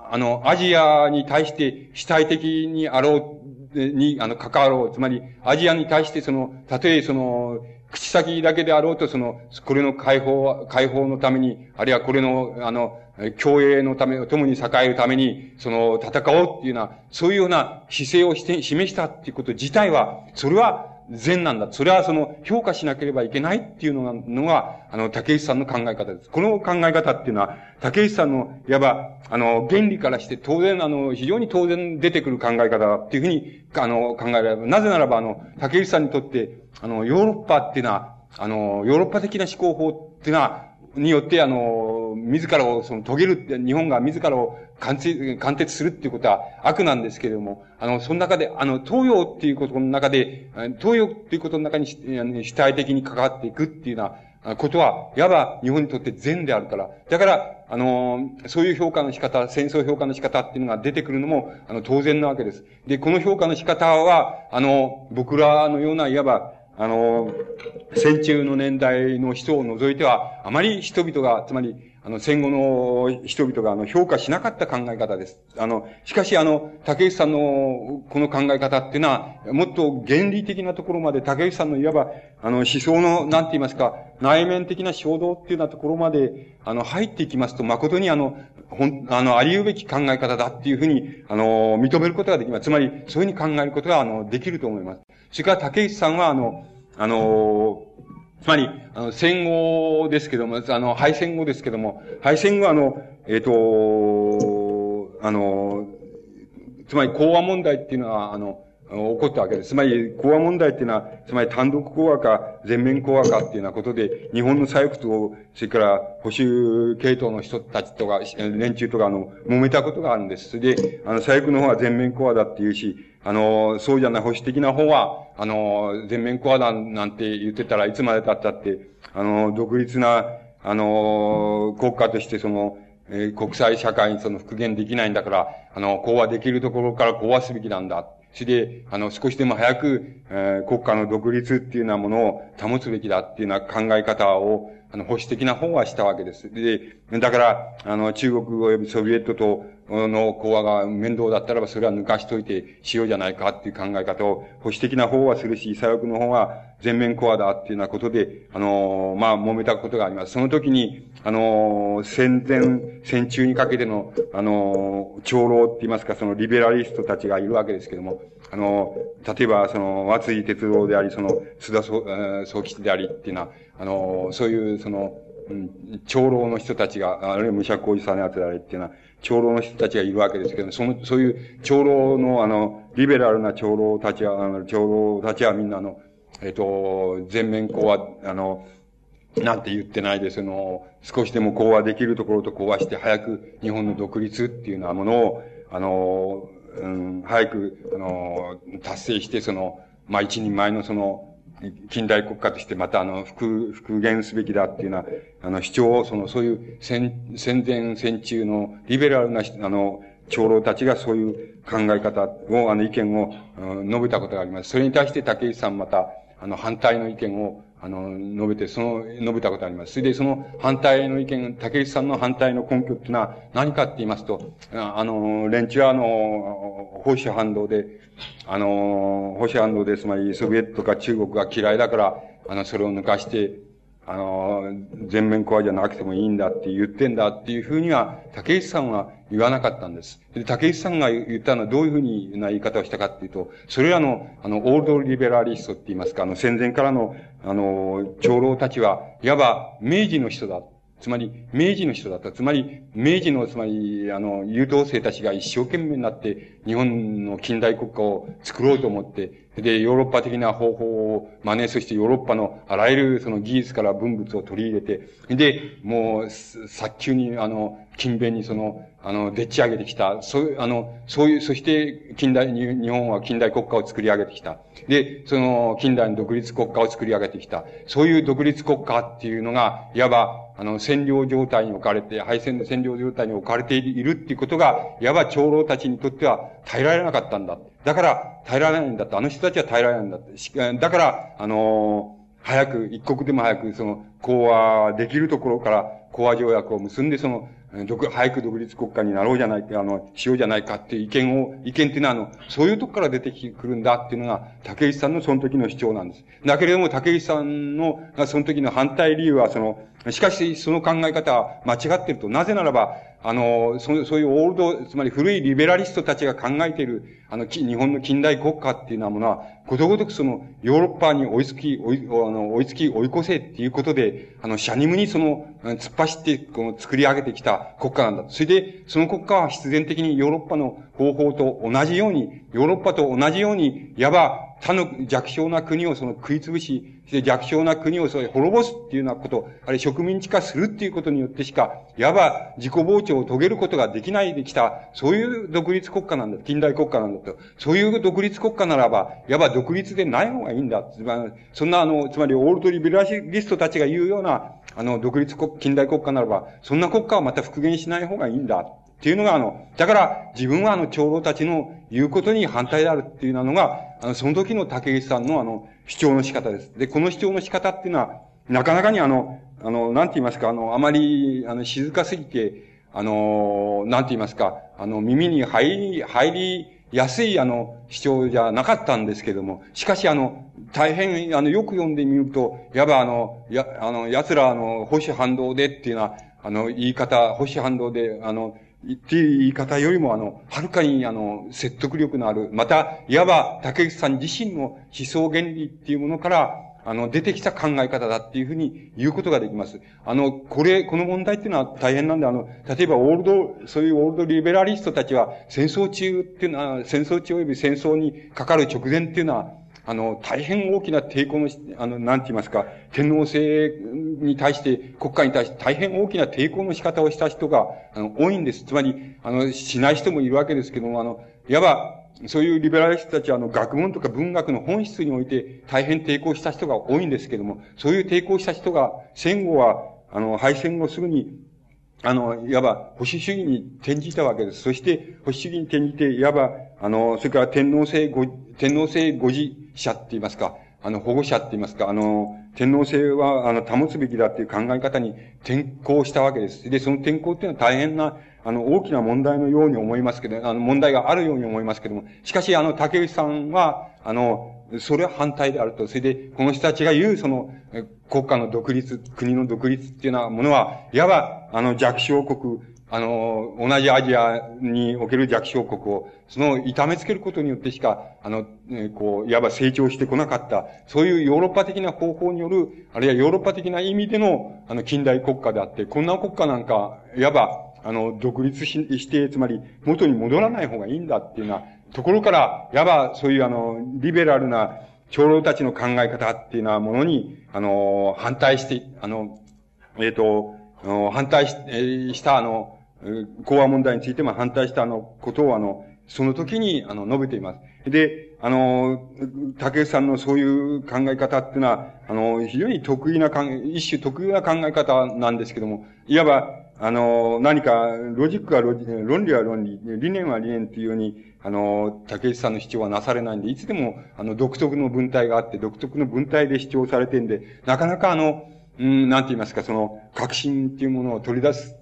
あの、アジアに対して主体的にあろうに、あの、関わろう。つまり、アジアに対してその、たとえその、口先だけであろうと、その、これの解放、解放のために、あるいはこれの、あの、共栄のため、共に栄えるために、その、戦おうっていうような、そういうような姿勢をして、示したっていうこと自体は、それは、善なんだ。それはその、評価しなければいけないっていうのが、のが、あの、竹内さんの考え方です。この考え方っていうのは、竹内さんの、いわば、あの、原理からして当然、あの、非常に当然出てくる考え方だっていうふうに、あの、考えられる。なぜならば、あの、竹内さんにとって、あの、ヨーロッパっていうのは、あの、ヨーロッパ的な思考法っていうのは、によって、あの、自らをその遂げるって、日本が自らを貫徹、貫徹するっていうことは悪なんですけれども、あの、その中で、あの、東洋っていうことの中で、東洋っていうことの中に主体的に関わっていくっていうようなことは、いわば日本にとって善であるから。だから、あの、そういう評価の仕方、戦争評価の仕方っていうのが出てくるのも、あの、当然なわけです。で、この評価の仕方は、あの、僕らのような、いわば、あの、戦中の年代の人を除いては、あまり人々が、つまり、あの、戦後の人々が、あの、評価しなかった考え方です。あの、しかし、あの、竹内さんの、この考え方っていうのは、もっと原理的なところまで、竹内さんのいわば、あの、思想の、なんて言いますか、内面的な衝動っていうようなところまで、あの、入っていきますと、誠にあの、ほん、あの、あり得べき考え方だっていうふうに、あの、認めることができます。つまり、そういうふうに考えることが、あの、できると思います。それから竹内さんは、あの、あの、つまり、あの、戦後ですけども、あの、敗戦後ですけども、敗戦後あの、えっ、ー、と、あの、つまり講和問題っていうのは、あの、起こったわけです。つまり、講和問題っていうのは、つまり単独講和か、全面講和かっていうようなことで、日本の左翼と、それから保守系統の人たちとか、連中とか、あの、揉めたことがあるんです。それで、あの、左翼の方は全面講和だっていうし、あの、そうじゃない保守的な方は、あの、全面講和だなんて言ってたらいつまで経ったって、あの、独立な、あの、国家としてその、えー、国際社会にその復元できないんだから、あの、講和できるところから講和すべきなんだ。それで、あの、少しでも早く、えー、国家の独立っていうようなものを保つべきだっていうような考え方を、あの、保守的な方はしたわけです。で、だから、あの、中国及びソビエトとの講和が面倒だったらば、それは抜かしといてしようじゃないかっていう考え方を、保守的な方はするし、左翼の方は全面講和だっていうようなことで、あの、まあ、揉めたことがあります。その時に、あの、戦前、戦中にかけての、あの、長老って言いますか、そのリベラリストたちがいるわけですけども、あの、例えば、その、松井哲郎であり、その、須田総吉でありっていうのは、あの、そういう、その、うん、長老の人たちが、あるいは武者小路さんのやつでありっていうのは、長老の人たちがいるわけですけど、その、そういう長老の、あの、リベラルな長老たちは、あの、長老たちはみんな、の、えっ、と、全面講和、あの、なんて言ってないで、その、少しでも講和できるところと講和して、早く日本の独立っていうようなものを、あの、うん、早く、あの、達成して、その、まあ、一人前のその、近代国家としてまたあの、復、復元すべきだっていうような、あの、主張を、その、そういう戦、戦前戦中のリベラルな、あの、長老たちがそういう考え方を、あの、意見を、うん、述べたことがあります。それに対して竹内さんまた、あの、反対の意見を、あの、述べて、その、述べたことあります。それで、その反対の意見、竹内さんの反対の根拠っていうのは何かって言いますと、あの、連中はあの、保守反動で、あの、保守反動で、つまりソビエトとか中国が嫌いだから、あの、それを抜かして、あの、全面コアじゃなくてもいいんだって言ってんだっていうふうには、竹内さんは言わなかったんです。で、竹内さんが言ったのはどういうふうな言い方をしたかっていうと、それらの、あの、オールドリベラリストって言いますか、あの、戦前からの、あの、長老たちは、いわば明治の人だ。つまり、明治の人だった。つまり、明治の、つまり、あの、優等生たちが一生懸命になって、日本の近代国家を作ろうと思って、で、ヨーロッパ的な方法を真似、そしてヨーロッパのあらゆるその技術から文物を取り入れて、で、もう、早急に、あの、勤勉にその、あの、でっち上げてきた。そういう、あの、そういう、そして近代、日本は近代国家を作り上げてきた。で、その、近代の独立国家を作り上げてきた。そういう独立国家っていうのが、いわば、あの、占領状態に置かれて、敗戦の占領状態に置かれているっていうことが、いわば長老たちにとっては耐えられなかったんだ。だから、耐えられないんだって。あの人たちは耐えられないんだって。だから、あの、早く、一刻でも早く、その、講和できるところから、講和条約を結んで、その、独、早く独立国家になろうじゃないか、あの、しようじゃないかっていう意見を、意見っていうのは、あの、そういうとこから出てくるんだっていうのが、竹内さんのその時の主張なんです。だけれども、竹内さんの、その時の反対理由は、その、しかし、その考え方は間違ってると。なぜならば、あの、そそういうオールド、つまり古いリベラリストたちが考えている、あの、日本の近代国家っていうようなものは、ことごとくその、ヨーロッパに追いつき、追い、あの、追いつき、追い越せっていうことで、あの、シャニムにその、突っ走って、この、作り上げてきた国家なんだ。それで、その国家は必然的にヨーロッパの方法と同じように、ヨーロッパと同じように、いわば、他の弱小な国をその食いつぶし、して弱小な国をそれ滅ぼすっていうようなこと、あるいは植民地化するっていうことによってしか、いわば自己膨張を遂げることができないできた、そういう独立国家なんだ。近代国家なんだと。そういう独立国家ならば、いわば独立でない方がいいんだ。そんなあの、つまりオールドリベラリストたちが言うような、あの、独立国、近代国家ならば、そんな国家はまた復元しない方がいいんだ。っていうのが、あの、だから、自分はあの、長老たちの言うことに反対であるっていうのが、あの、その時の竹内さんのあの、主張の仕方です。で、この主張の仕方っていうのは、なかなかにあの、あの、なんて言いますか、あの、あまり、あの、静かすぎて、あの、なんて言いますか、あの、耳に入り、入りやすい、あの、主張じゃなかったんですけども、しかし、あの、大変、あの、よく読んでみると、やば、あの、や、あの、奴ら、あの、保守反動でっていうのは、あの、言い方、保守反動で、あの、っていう言い方よりも、あの、はるかに、あの、説得力のある、また、いわば、竹内さん自身の思想原理っていうものから、あの、出てきた考え方だっていうふうに言うことができます。あの、これ、この問題っていうのは大変なんで、あの、例えばオールド、そういうオールドリベラリストたちは、戦争中っていうのは、戦争中及び戦争にかかる直前っていうのは、あの、大変大きな抵抗の、あの、なんて言いますか、天皇制に対して、国家に対して大変大きな抵抗の仕方をした人が、あの、多いんです。つまり、あの、しない人もいるわけですけども、あの、いわば、そういうリベラリストたちは、あの、学問とか文学の本質において大変抵抗した人が多いんですけども、そういう抵抗した人が、戦後は、あの、敗戦後すぐに、あの、いわば保守主義に転じたわけです。そして保守主義に転じて、いわば、あの、それから天皇制、天皇制護持者って言いますか、あの、保護者って言いますか、あの、天皇制は、あの、保つべきだっていう考え方に転向したわけです。で、その転向っていうのは大変な、あの、大きな問題のように思いますけど、あの、問題があるように思いますけども、しかし、あの、竹内さんは、あの、それは反対であると。それで、この人たちが言う、その、国家の独立、国の独立っていうようなものは、いわば、あの、弱小国、あの、同じアジアにおける弱小国を、その、痛めつけることによってしか、あの、えこう、いわば成長してこなかった、そういうヨーロッパ的な方法による、あるいはヨーロッパ的な意味での、あの、近代国家であって、こんな国家なんか、いわば、あの、独立しして、つまり、元に戻らない方がいいんだっていうようなところから、いわば、そういうあの、リベラルな、長老たちの考え方っていうようなものに、あの、反対して、あの、えっ、ー、と、反対しえしたあの、講和問題についても反対したあの、ことをあの、その時に、あの、述べています。で、あの、竹内さんのそういう考え方っていうのは、あの、非常に得意な考え、一種得意な考え方なんですけども、いわば、あの、何か、ロジックはロジ論理は論理、理念は理念っていうように、あの、竹内さんの主張はなされないんで、いつでも、あの、独特の文体があって、独特の文体で主張されてんで、なかなかあの、うん、なんて言いますか、その、革新っていうものを取り出す、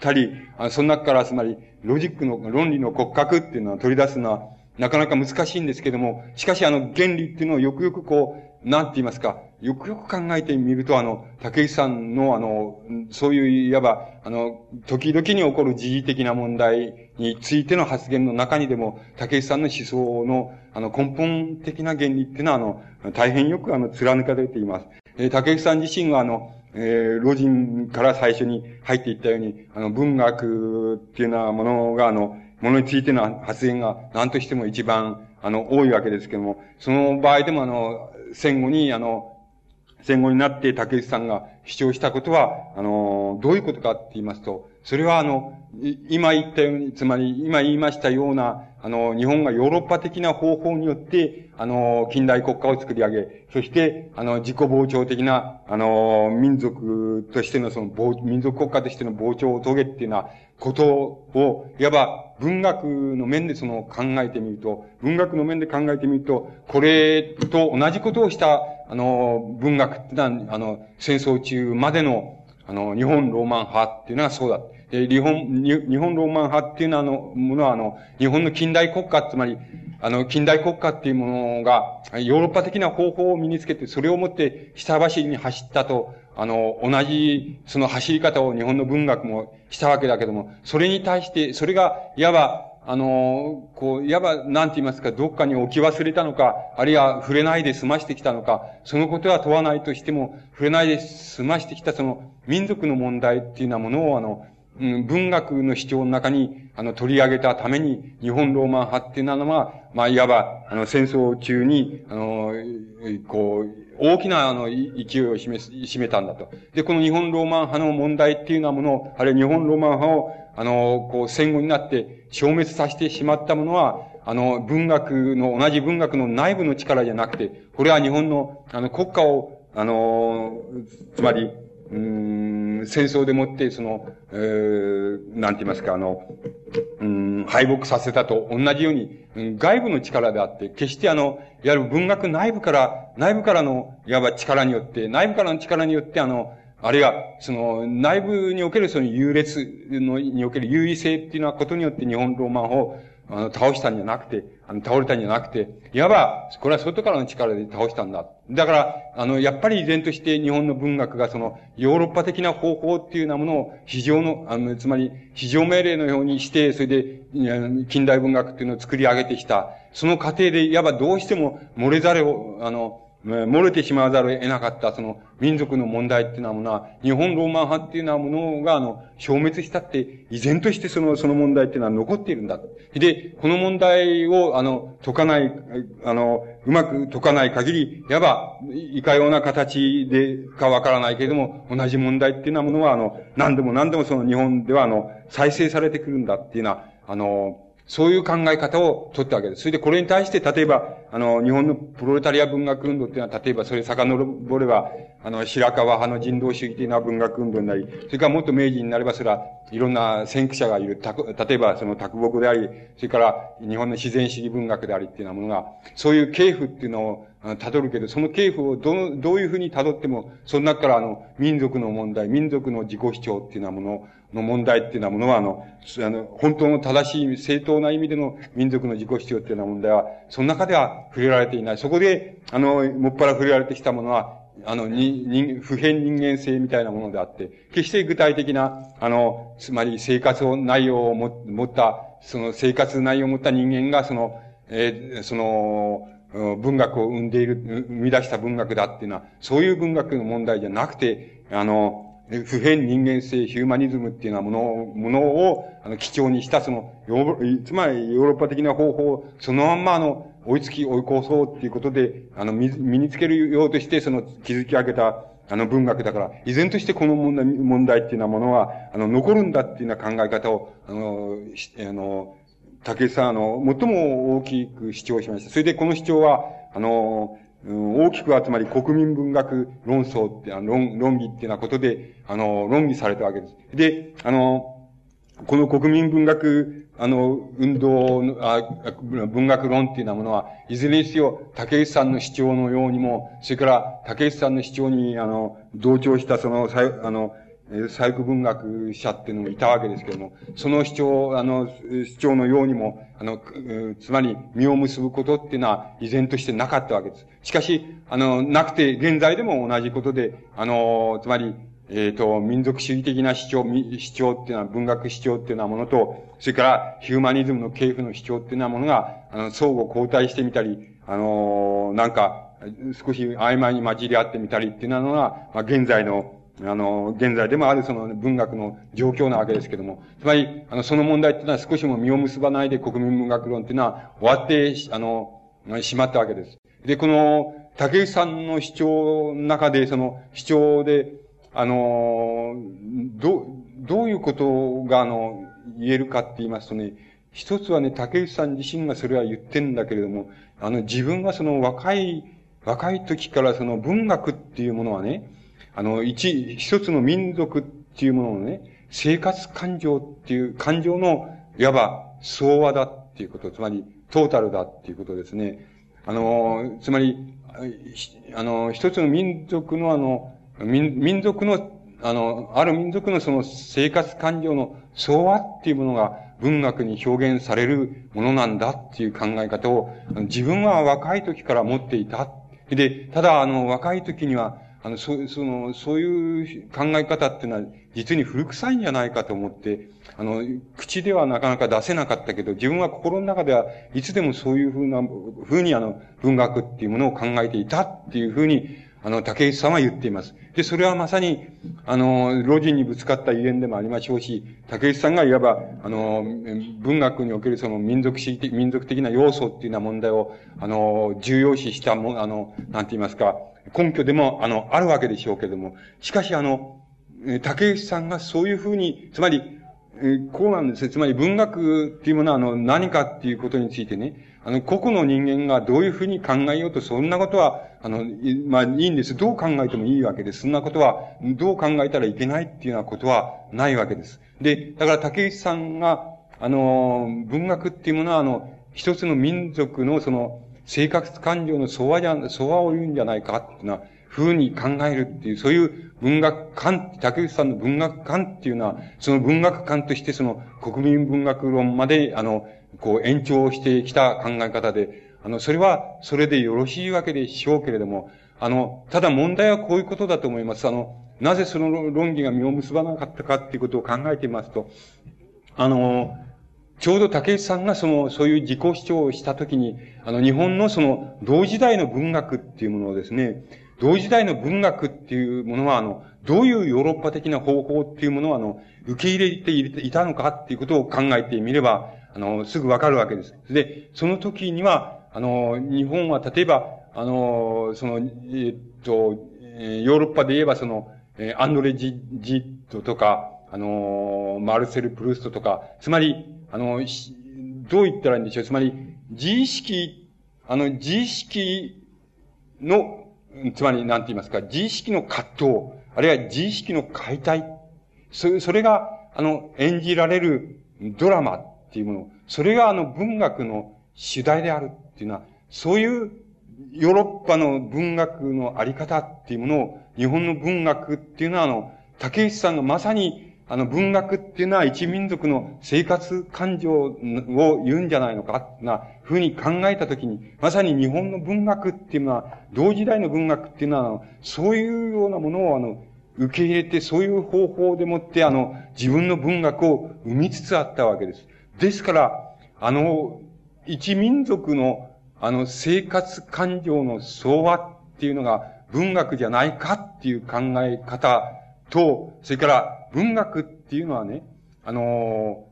たり、その中からつまり、ロジックの、論理の骨格っていうのは取り出すのは、なかなか難しいんですけども、しかしあの、原理っていうのをよくよくこう、なんて言いますか、よくよく考えてみると、あの、竹内さんのあの、そういういわば、あの、時々に起こる時事的な問題についての発言の中にでも、竹内さんの思想の、あの、根本的な原理っていうのは、あの、大変よくあの、貫かれています。えー、竹内さん自身はあの、えー、老人から最初に入っていったように、あの、文学っていうのはものが、あの、ものについての発言が何としても一番、あの、多いわけですけども、その場合でもあの、戦後に、あの、戦後になって竹内さんが主張したことは、あの、どういうことかって言いますと、それはあの、今言ったように、つまり今言いましたような、あの、日本がヨーロッパ的な方法によって、あの、近代国家を作り上げ、そして、あの、自己膨張的な、あの、民族としてのその、民族国家としての膨張を遂げっていうようなことを、いわば文学の面でその考えてみると、文学の面で考えてみると、これと同じことをした、あの、文学ってのは、あの、戦争中までの、あの、日本ローマン派っていうのはそうだ。で、日本、日本ローマン派っていうのは、あの、ものは、あの、日本の近代国家、つまり、あの、近代国家っていうものが、ヨーロッパ的な方法を身につけて、それをもって下走りに走ったと、あの、同じ、その走り方を日本の文学もしたわけだけども、それに対して、それが、いわば、あの、こう、いわば、なんて言いますか、どっかに置き忘れたのか、あるいは触れないで済ましてきたのか、そのことは問わないとしても、触れないで済ましてきたその民族の問題っていうようなものを、あの、うん、文学の主張の中に、あの、取り上げたために、日本ローマン派っていうのは、まあ、いわば、あの、戦争中に、あの、こう、大きな、あの、勢いを示す、占めたんだと。で、この日本ローマン派の問題っていうようなものを、あるいは日本ローマン派を、あの、こう、戦後になって消滅させてしまったものは、あの、文学の、同じ文学の内部の力じゃなくて、これは日本の、あの、国家を、あの、つまり、うん、戦争でもって、その、えー、なんて言いますか、あの、うん、敗北させたと同じように、うん外部の力であって、決してあの、いわゆる文学内部から、内部からの、いわば力によって、内部からの力によって、あの、あるいは、その、内部におけるその優劣の、における優位性っていうのはことによって日本ローマンを、あの、倒したんじゃなくて、あの、倒れたんじゃなくて、いわば、これは外からの力で倒したんだ。だから、あの、やっぱり依然として日本の文学がその、ヨーロッパ的な方法っていうようなものを、非常の、あの、つまり、非常命令のようにして、それで、近代文学っていうのを作り上げてきた。その過程で、いわばどうしても漏れざれを、あの、漏れてしまわざるを得なかったその民族の問題っていうのはものは、日本ローマン派っていうのはものが、あの、消滅したって、依然としてその、その問題っていうのは残っているんだ。で、この問題を、あの、解かない、あの、うまく解かない限り、いわば、いかような形でかわからないけれども、同じ問題っていうようなものは、あの、何でも何でもその日本では、あの、再生されてくるんだっていうのは、あの、そういう考え方を取ったわけです。それでこれに対して、例えば、あの、日本のプロレタリア文学運動っていうのは、例えばそれ遡れば、あの、白川派の人道主義的な文学運動になり、それからもっと明治になれば、それはいろんな先駆者がいる。た例えば、その卓木であり、それから日本の自然主義文学でありっていうようなものが、そういう系譜っていうのを辿るけど、その系譜をど、どういうふうに辿っても、その中からあの、民族の問題、民族の自己主張っていうようなものをの問題っていうなものは、あの、あの、本当の正しい、正当な意味での民族の自己主張っていうような問題は、その中では触れられていない。そこで、あの、もっぱら触れられてきたものは、あの、に、人、普遍人間性みたいなものであって、決して具体的な、あの、つまり生活を、内容をも持った、その生活内容を持った人間が、その、えー、その、文学を生んでいる、生み出した文学だっていうのは、そういう文学の問題じゃなくて、あの、普遍人間性、ヒューマニズムっていうようなものを、ものを、あの、基調にした、その、つまりヨーロッパ的な方法を、そのまんまあの、追いつき追い越そうっていうことで、あの、身につけるようとして、その、築き上げた、あの文学だから、依然としてこの問題、問題っていうようなものは、あの、残るんだっていうような考え方を、あの、あの、竹内さん、あの、最も大きく主張しました。それでこの主張は、あの、大きくはつまり国民文学論争って、あの論、論議っていうようなことで、あの、論議されたわけです。で、あの、この国民文学、あの、運動の、あ文学論っていうようなものは、いずれにせよ、竹内さんの主張のようにも、それから竹内さんの主張に、あの、同調したその、あの、細工文学者っていうのもいたわけですけれども、その主張、あの、主張のようにも、あの、つまり、実を結ぶことっていうのは、依然としてなかったわけです。しかし、あの、なくて、現在でも同じことで、あの、つまり、えっ、ー、と、民族主義的な主張、主張っていうのは、文学主張っていうようなものと、それから、ヒューマニズムの系譜の主張っていうようなものが、あの、相互交代してみたり、あの、なんか、少し曖昧に混じり合ってみたりっていうのが、まあ、現在の、あの、現在でもあるその文学の状況なわけですけども、つまり、あの、その問題っていうのは少しも実を結ばないで国民文学論っていうのは終わって、あの、しまったわけです。で、この、竹内さんの主張の中で、その主張で、あの、ど、どういうことが、あの、言えるかって言いますとね、一つはね、竹内さん自身がそれは言ってんだけれども、あの、自分はその若い、若い時からその文学っていうものはね、あの、一、一つの民族っていうもののね、生活感情っていう、感情の、いわば、総和だっていうこと、つまり、トータルだっていうことですね。あの、つまり、あの、一つの民族のあの、民、民族の、あの、ある民族のその生活感情の総和っていうものが文学に表現されるものなんだっていう考え方を自分は若い時から持っていた。で、ただあの若い時にはあの、そう、その、そういう考え方っていうのは、実に古臭いんじゃないかと思って、あの、口ではなかなか出せなかったけど、自分は心の中ではいつでもそういうふうな、ふうにあの、文学っていうものを考えていたっていうふうに、あの、竹内さんは言っています。で、それはまさに、あの、路地にぶつかった遺言でもありましょうし、竹内さんがいわば、あの、文学におけるその民族主義的、民族的な要素っていうような問題を、あの、重要視したも、あの、なんて言いますか、根拠でも、あの、あるわけでしょうけれども、しかしあの、竹内さんがそういうふうに、つまり、こうなんですねつまり文学っていうものはあの何かっていうことについてね、あの個々の人間がどういうふうに考えようとそんなことは、あの、まあいいんです。どう考えてもいいわけです。そんなことは、どう考えたらいけないっていうようなことはないわけです。で、だから竹内さんが、あの、文学っていうものはあの、一つの民族のその、生活感情の相和じゃ、相和を言うんじゃないかっていうのは、風に考えるっていう、そういう文学観、竹内さんの文学観っていうのは、その文学観としてその国民文学論まで、あの、こう延長してきた考え方で、あの、それは、それでよろしいわけでしょうけれども、あの、ただ問題はこういうことだと思います。あの、なぜその論議が実を結ばなかったかっていうことを考えてみますと、あの、ちょうど竹内さんがその、そういう自己主張をしたときに、あの、日本のその、同時代の文学っていうものをですね、同時代の文学っていうものは、あの、どういうヨーロッパ的な方法っていうものを、あの、受け入れていたのかっていうことを考えてみれば、あの、すぐわかるわけです。で、その時には、あの、日本は例えば、あの、その、え、っと、ヨーロッパで言えばその、アンドレ・ジジットとか、あの、マルセル・プルーストとか、つまり、あの、どう言ったらいいんでしょう。つまり、自意識、あの、自意識の、つまり、なんて言いますか、自意識の葛藤、あるいは自意識の解体、そそれが、あの、演じられるドラマっていうもの、それがあの文学の主題であるっていうのは、そういうヨーロッパの文学のあり方っていうものを、日本の文学っていうのは、あの、竹内さんがまさに、あの、文学っていうのは一民族の生活感情を言うんじゃないのか、な、ふうに考えたときに、まさに日本の文学っていうのは、同時代の文学っていうのは、そういうようなものを、あの、受け入れて、そういう方法でもって、あの、自分の文学を生みつつあったわけです。ですから、あの、一民族の、あの、生活感情の相和っていうのが文学じゃないかっていう考え方と、それから文学っていうのはね、あの、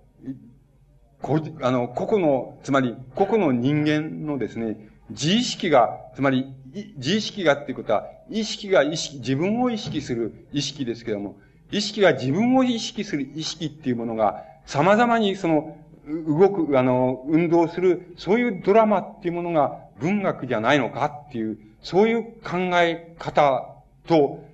こあの、個々の、つまり、個々の人間のですね、自意識が、つまり、自意識がっていうことは、意識が意識、自分を意識する意識ですけども、意識が自分を意識する意識っていうものが、様々にその、動く、あの、運動する、そういうドラマっていうものが文学じゃないのかっていう、そういう考え方と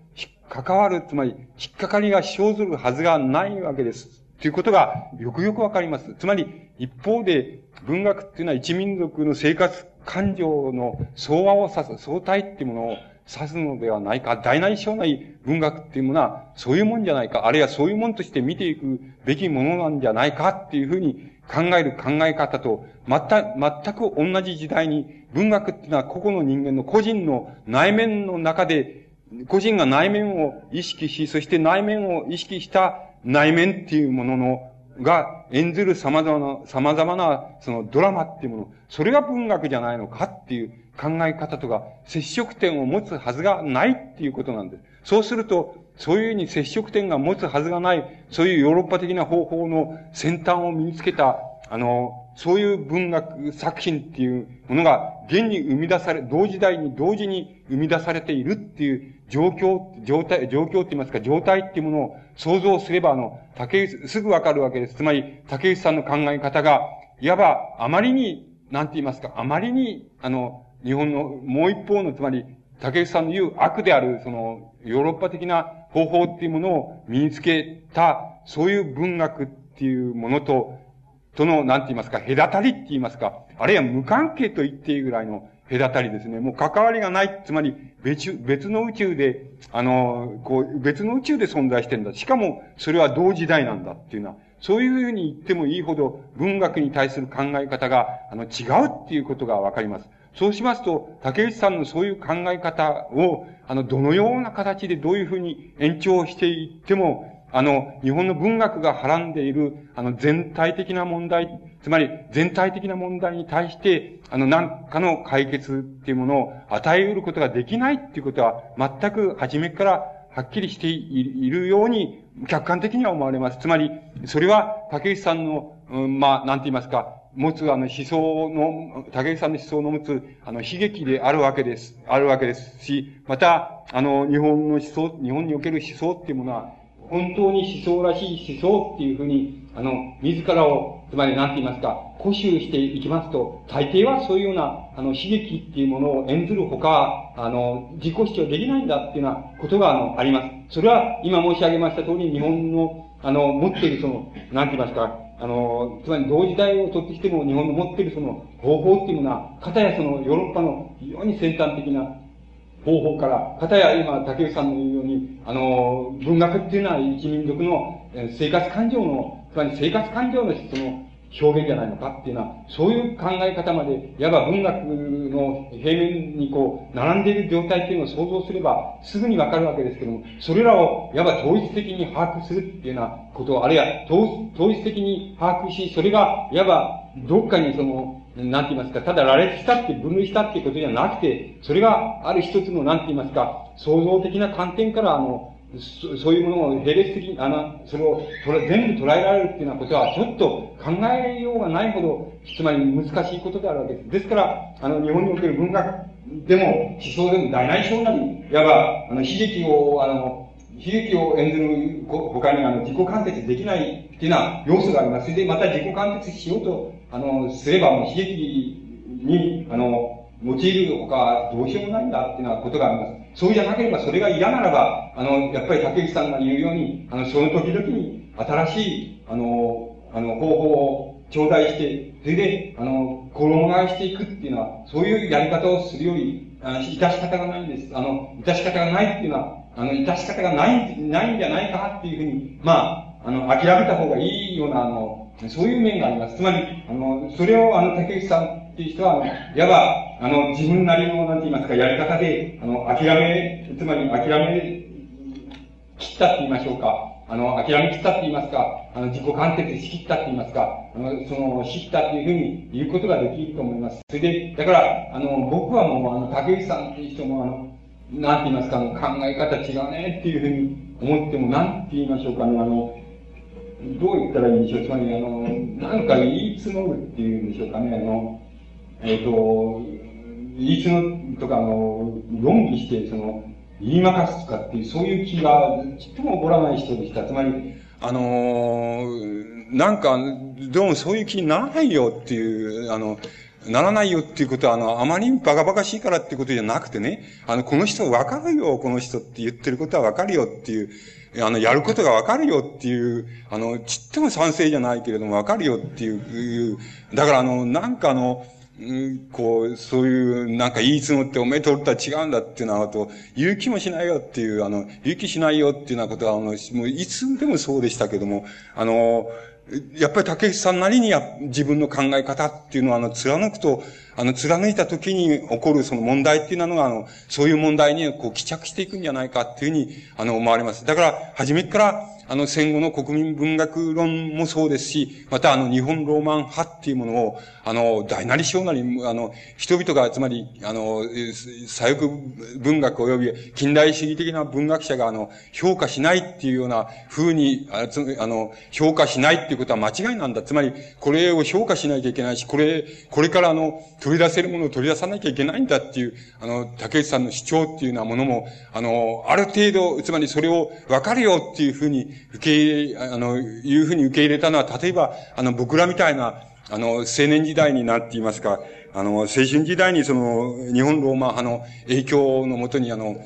関わる、つまり、引っかかりが生ずるはずがないわけです。ということがよくよくわかります。つまり、一方で文学っていうのは一民族の生活感情の相和を指す、相対っていうものを指すのではないか。大内小内文学っていうものはそういうもんじゃないか。あるいはそういうもんとして見ていくべきものなんじゃないかっていうふうに考える考え方と、全全く同じ時代に文学っていうのは個々の人間の個人の内面の中で、個人が内面を意識し、そして内面を意識した内面っていうもののが演ずる様々な、様々な、そのドラマっていうもの、それが文学じゃないのかっていう考え方とか、接触点を持つはずがないっていうことなんです。そうすると、そういうふうに接触点が持つはずがない、そういうヨーロッパ的な方法の先端を身につけた、あの、そういう文学作品っていうものが現に生み出され、同時代に同時に生み出されているっていう状況、状態、状況って言いますか、状態っていうものを想像すれば、あの、竹内、すぐわかるわけです。つまり、竹内さんの考え方が、いわば、あまりに、なんて言いますか、あまりに、あの、日本のもう一方の、つまり、竹内さんの言う悪である、その、ヨーロッパ的な方法っていうものを身につけた、そういう文学っていうものと、との、なんて言いますか、隔たりって言いますか、あるいは無関係と言っていいぐらいの隔たりですね。もう関わりがない、つまり別、別の宇宙で、あの、こう、別の宇宙で存在してんだ。しかも、それは同時代なんだっていうのは、そういうふうに言ってもいいほど、文学に対する考え方が、あの、違うっていうことがわかります。そうしますと、竹内さんのそういう考え方を、あの、どのような形でどういうふうに延長していっても、あの、日本の文学がはらんでいる、あの、全体的な問題、つまり、全体的な問題に対して、あの、何かの解決っていうものを与え得ることができないっていうことは、全く初めからはっきりしているように、客観的には思われます。つまり、それは、竹内さんの、うん、まあ、なんて言いますか、持つあの思想の、竹内さんの思想の持つ、あの悲劇であるわけです、あるわけですし、また、あの、日本の思想、日本における思想っていうものは、本当に思想らしい思想っていうふうに、あの、自らを、つまり何て言いますか、固執していきますと、大抵はそういうような、あの、悲劇っていうものを演ずるほか、あの、自己主張できないんだっていうようなことが、あの、あります。それは、今申し上げました通り、日本の、あの、持っているその、何て言いますか、あの、つまり同時代をとってきても日本の持っているその方法っていうのは、かたやそのヨーロッパの非常に先端的な方法から、かたや今、竹内さんの言うように、あの、文学っていうのは一民族の生活感情の、つまり生活感情のその、表現じゃないのかっていうのは、そういう考え方まで、いわば文学の平面にこう、並んでいる状態っていうのを想像すれば、すぐにわかるわけですけども、それらを、いわば統一的に把握するっていうようなことを、あるいは統一的に把握し、それが、いわば、どっかにその、なんて言いますか、ただ羅列したって分類したってことじゃなくて、それがある一つの、なんて言いますか、創造的な観点から、あの、そそういうものを並列的に、あの、それを全部捉えられるっていうようなことは、ちょっと考えようがないほど、つまり難しいことであるわけです。ですから、あの、日本における文学でも、思想でも大内省なり、いわば、あの、悲劇を、あの、悲劇を演ずる他にあの自己完結できないっていうような要素があります。それでまた自己完結しようと、あの、すればもう悲劇に、あの、用いるほかどうしようもないんだっていうようなことがあります。そうじゃなければ、それが嫌ならば、あの、やっぱり竹内さんが言うように、あの、その時々に新しい、あの、あの、方法を頂戴して、それで、あの、衣替えしていくっていうのは、そういうやり方をするより、あの、致し方がないんです。あの、致し方がないっていうのは、あの、致し方がない、ないんじゃないかっていうふうに、まあ、あの、諦めた方がいいような、あの、そういう面があります。つまり、あの、それを、あの、竹内さんっていう人は、あの、いわば、あの、自分なりの、なんて言いますか、やり方で、あの、諦め、つまり諦め切ったって言いましょうか。あの、諦め切ったって言いますか、あの、自己完結し切ったって言いますか、あの、その、しったっていうふうに言うことができると思います。それで、だから、あの、僕はもう、あの、竹内さんっていう人も、あの、なんて言いますか、あの、考え方違うねっていうふうに思っても、なんて言いましょうかね、あの、どう言ったらいいんでしょう。つまり、あの、なんか言い募るっていうんでしょうかね、あの、えっ、ー、と、言い募るとか、あの、論議して、その、言いまかすとかっていう、そういう気が、ちっとも起こらない人でした。つまり、あのー、なんか、どうもそういう気にならないよっていう、あの、ならないよっていうことは、あの、あまりにバカバカしいからっていうことじゃなくてね、あの、この人わかるよ、この人って言ってることはわかるよっていう、あの、やることがわかるよっていう、あの、ちっとも賛成じゃないけれどもわかるよっていう、だからあの、なんかあの、こう、そういう、なんか言い募っておめえとるとは違うんだっていうのは、あと、勇気もしないよっていう、あの、勇気しないよっていうようなことは、あの、もういつでもそうでしたけども、あの、やっぱり竹内さんなりにや自分の考え方っていうのは、あの、貫くと、あの、貫いた時に起こるその問題っていうのが、あの、そういう問題にこう、帰着していくんじゃないかっていうふうに、あの、思われます。だから、初めから、あの、戦後の国民文学論もそうですし、またあの、日本ローマン派っていうものを、あの、大なり小なり、あの、人々が、つまり、あの、左翼文学及び近代主義的な文学者が、あの、評価しないっていうような風に、あの、評価しないっていうことは間違いなんだ。つまり、これを評価しなきゃいけないし、これ、これからあの、取り出せるものを取り出さなきゃいけないんだっていう、あの、竹内さんの主張っていうようなものも、あの、ある程度、つまりそれを分かるよっていうふうに、受け入れ、あの、いうふうに受け入れたのは、例えば、あの、僕らみたいな、あの、青年時代になっていますか、あの、青春時代にその、日本ローマ派の影響のもとに、あの、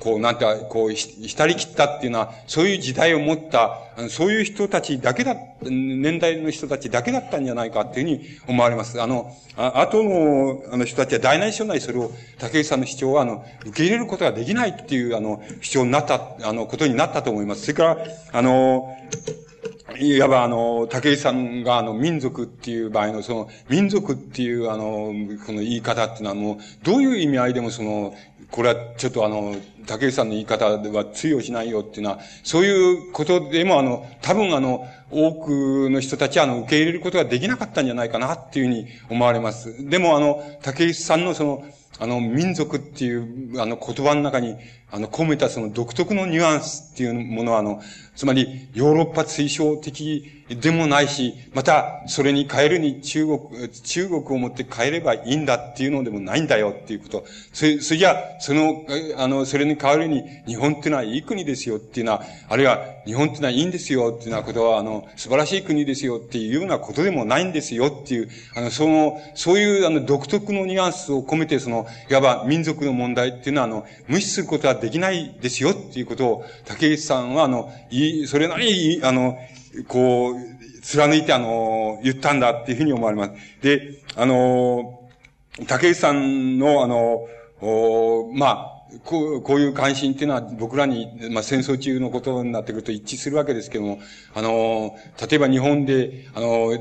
こう、なんて、こう、ひ浸り切ったっていうのは、そういう時代を持った、そういう人たちだけだ、年代の人たちだけだったんじゃないかっていうふうに思われます。あの、あ後の、あの人たちは大内省内それを、竹内さんの主張は、あの、受け入れることができないっていう、あの、主張になった、あの、ことになったと思います。それから、あの、いわばあの、竹内さんがあの、民族っていう場合のその、民族っていうあの、この言い方っていうのはもう、どういう意味合いでもその、これはちょっとあの、竹内さんの言い方では通用しないよっていうのは、そういうことでもあの、多分あの、多くの人たちはあの、受け入れることができなかったんじゃないかなっていうふうに思われます。でもあの、竹内さんのその、あの、民族っていう、あの、言葉の中に、あの、込めたその独特のニュアンスっていうものは、あの、つまり、ヨーロッパ推奨的でもないし、また、それに変えるに中国、中国を持って変えればいいんだっていうのでもないんだよっていうこと。それ、それじゃその、あの、それに変わるに、日本ってのはいい国ですよっていうのは、あるいは、日本ってのはいいんですよっていうようなことは、あの、素晴らしい国ですよっていうようなことでもないんですよっていう、あの、その、そういう、あの、独特のニュアンスを込めて、その、いわば民族の問題っていうのは、あの、無視することはできないですよっていうことを、竹内さんは、あの、いい、それなりに、あの、こう、貫いてあの、言ったんだっていうふうに思われます。で、あの、竹内さんのあの、おまあ、こう、こういう関心っていうのは僕らに、まあ、戦争中のことになってくると一致するわけですけども、あの、例えば日本で、あの、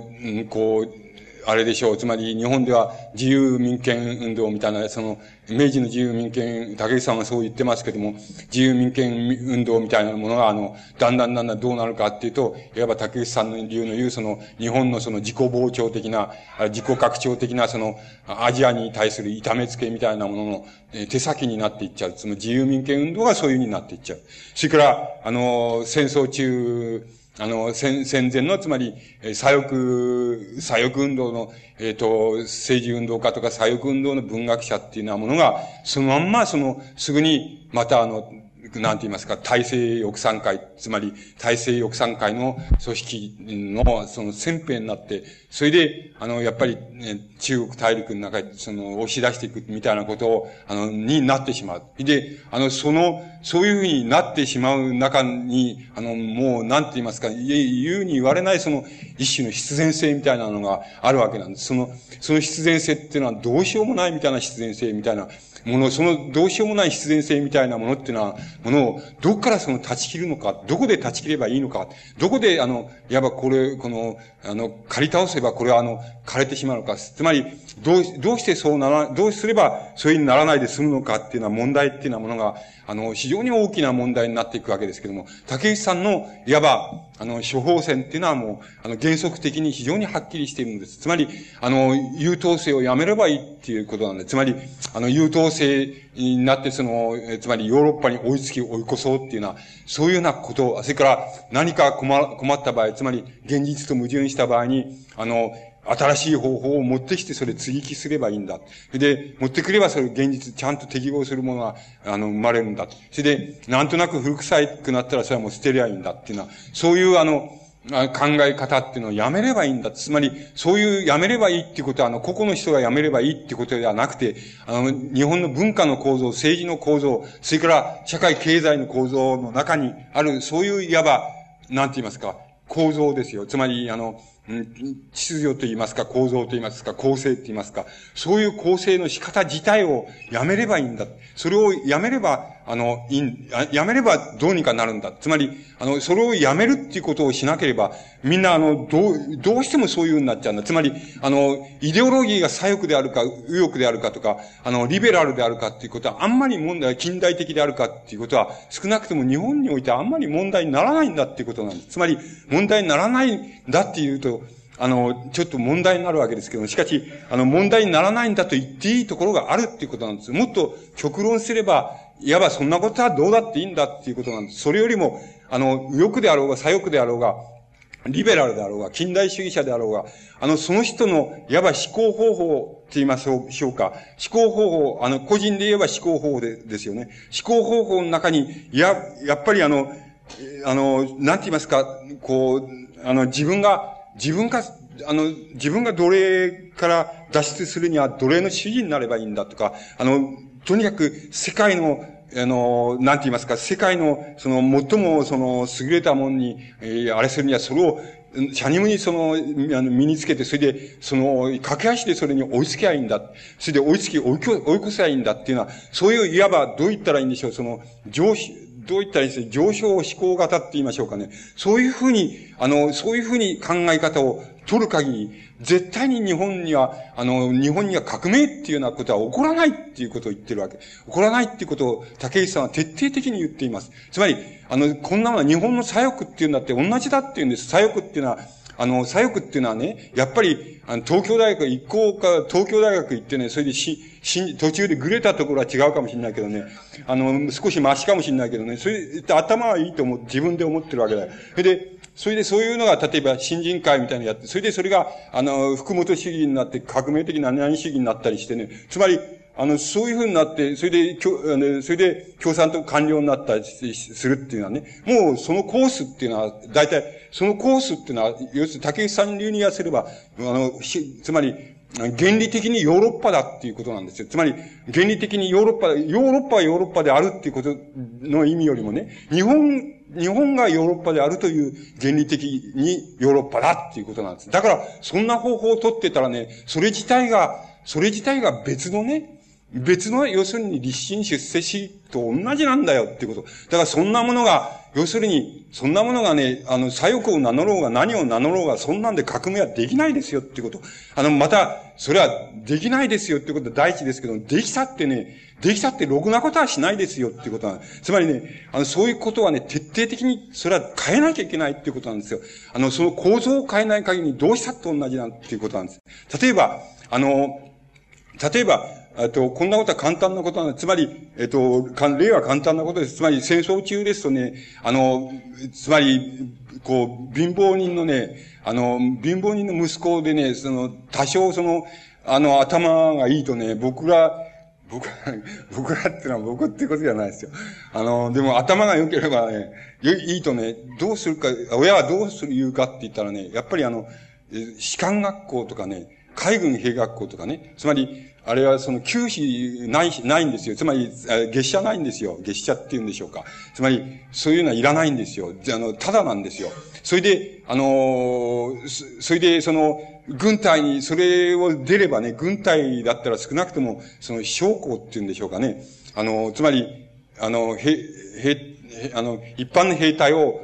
こう、あれでしょう。つまり日本では自由民権運動みたいな、その、明治の自由民権、竹内さんはそう言ってますけども、自由民権運動みたいなものが、あの、だんだんだんだんどうなるかっていうと、いわば竹内さんの流の言う、その、日本のその自己膨張的な、自己拡張的な、その、アジアに対する痛めつけみたいなものの、手先になっていっちゃう。つまり自由民権運動がそういう風になっていっちゃう。それから、あの、戦争中、あの、戦、戦前の、つまり、左翼、左翼運動の、えっ、ー、と、政治運動家とか左翼運動の文学者っていうようなものが、そのまんま、その、すぐに、またあの、なんて言いますか、体制抑散会、つまり体制抑散会の組織のその先兵になって、それで、あの、やっぱり、ね、中国大陸の中に、その、押し出していくみたいなことを、あの、になってしまう。で、あの、その、そういうふうになってしまう中に、あの、もう、なんて言いますか、言うに言われないその、一種の必然性みたいなのがあるわけなんです。その、その必然性っていうのはどうしようもないみたいな必然性みたいな、もの、そのどうしようもない必然性みたいなものっていうのは、ものを、どこからその断ち切るのか、どこで断ち切ればいいのか、どこで、あの、いわばこれ、この、あの、借り倒せばこれはあの、枯れてしまうのか。つまり、どう、どうしてそうなら、どうすればそういうにならないで済むのかっていうのは問題っていうようなものが、あの、非常に大きな問題になっていくわけですけども、竹内さんの、いわば、あの、処方箋っていうのはもう、あの、原則的に非常にはっきりしているんです。つまり、あの、優等生をやめればいいっていうことなんで。つまり、あの、優等生になって、その、つまりヨーロッパに追いつき追い越そうっていうのは、そういうようなこと、それから何か困困った場合、つまり現実と矛盾した場合に、あの、新しい方法を持ってきてそれ追記すればいいんだ。それで、持ってくればそれ現実ちゃんと適合するものが、あの、生まれるんだ。それで、なんとなく古臭くなったらそれはもう捨てりゃいいんだっていうのは、そういうあの、考え方っていうのをやめればいいんだ。つまり、そういうやめればいいっていうことは、あの、個々の人がやめればいいってことではなくて、あの、日本の文化の構造、政治の構造、それから社会経済の構造の中にある、そういういわば、なんて言いますか、構造ですよ。つまり、あの、秩序と言いますか、構造と言いますか、構成と言いますか、そういう構成の仕方自体をやめればいいんだ。それをやめれば、あの、いい、やめればどうにかなるんだ。つまり、あの、それをやめるっていうことをしなければ、みんな、あの、どう、どうしてもそういうになっちゃうんだ。つまり、あの、イデオロギーが左翼であるか、右翼であるかとか、あの、リベラルであるかっていうことは、あんまり問題、近代的であるかっていうことは、少なくとも日本においてあんまり問題にならないんだっていうことなんです。つまり、問題にならないんだっていうと、あの、ちょっと問題になるわけですけども、しかし、あの、問題にならないんだと言っていいところがあるっていうことなんです。もっと極論すれば、いわばそんなことはどうだっていいんだっていうことなんです。それよりも、あの、右翼であろうが左翼であろうが、リベラルであろうが、近代主義者であろうが、あの、その人の、いわば思考方法って言いましょうか。思考方法、あの、個人で言えば思考方法でですよね。思考方法の中に、や、やっぱりあの、あの、なんて言いますか、こう、あの、自分が、自分が、あの、自分が奴隷から脱出するには奴隷の主人になればいいんだとか、あの、とにかく世界の、あの、なんて言いますか、世界の、その、最も、その、優れたものに、えー、あれするには、それを、シャニムにその、あの、身につけて、それで、その、駆け足でそれに追いつけばいいんだ。それで追いつき、追い越せばいいんだっていうのは、そういう、いわば、どう言ったらいいんでしょう、その、上司、どういったらいいですね上昇思考型って言いましょうかね。そういうふうに、あの、そういうふうに考え方を取る限り、絶対に日本には、あの、日本には革命っていうようなことは起こらないっていうことを言ってるわけ。起こらないっていうことを竹内さんは徹底的に言っています。つまり、あの、こんなのは日本の左翼っていうんだって同じだっていうんです。左翼っていうのは、あの、左翼っていうのはね、やっぱり、あの、東京大学一校か、東京大学行ってね、それでし、し、途中でぐれたところは違うかもしれないけどね、あの、少しマシかもしれないけどね、それ頭はいいと思う、自分で思ってるわけだよ。それで、それでそういうのが、例えば新人会みたいなのやって、それでそれが、あの、福本主義になって革命的な何主義になったりしてね、つまり、あの、そういうふうになって、それで、きょあのそれで共産党官僚になったりするっていうのはね、もうそのコースっていうのは、大体、そのコースっていうのは、要するに竹内さん流に言わせれば、あの、つまり、原理的にヨーロッパだっていうことなんですよ。つまり、原理的にヨーロッパ、ヨーロッパはヨーロッパであるっていうことの意味よりもね、日本、日本がヨーロッパであるという原理的にヨーロッパだっていうことなんです。だから、そんな方法を取ってたらね、それ自体が、それ自体が別のね、別の、要するに立身出世しと同じなんだよっていうこと。だからそんなものが、要するに、そんなものがね、あの、左翼を名乗ろうが何を名乗ろうが、そんなんで革命はできないですよっていうこと。あの、また、それはできないですよっていうことは第一ですけど、できたってね、できたってろくなことはしないですよっていうことは、つまりね、あの、そういうことはね、徹底的に、それは変えなきゃいけないっていうことなんですよ。あの、その構造を変えない限りどうしたって同じなんていうことなんです。例えば、あの、例えば、えっと、こんなことは簡単なことなんつまり、えっと、例は簡単なことです。つまり、戦争中ですとね、あの、つまり、こう、貧乏人のね、あの、貧乏人の息子でね、その、多少その、あの、頭がいいとね、僕ら、僕ら、僕らってのは僕ってことじゃないですよ。あの、でも頭が良ければね、いいとね、どうするか、親はどうする言うかって言ったらね、やっぱりあの、士官学校とかね、海軍兵学校とかね、つまり、あれはその休止ない、ないんですよ。つまり、月謝ないんですよ。月謝っていうんでしょうか。つまり、そういうのはいらないんですよ。あの、ただなんですよ。それで、あのそれで、その、軍隊に、それを出ればね、軍隊だったら少なくとも、その、将校っていうんでしょうかね。あの、つまり、あの、兵、兵、あの、一般の兵隊を、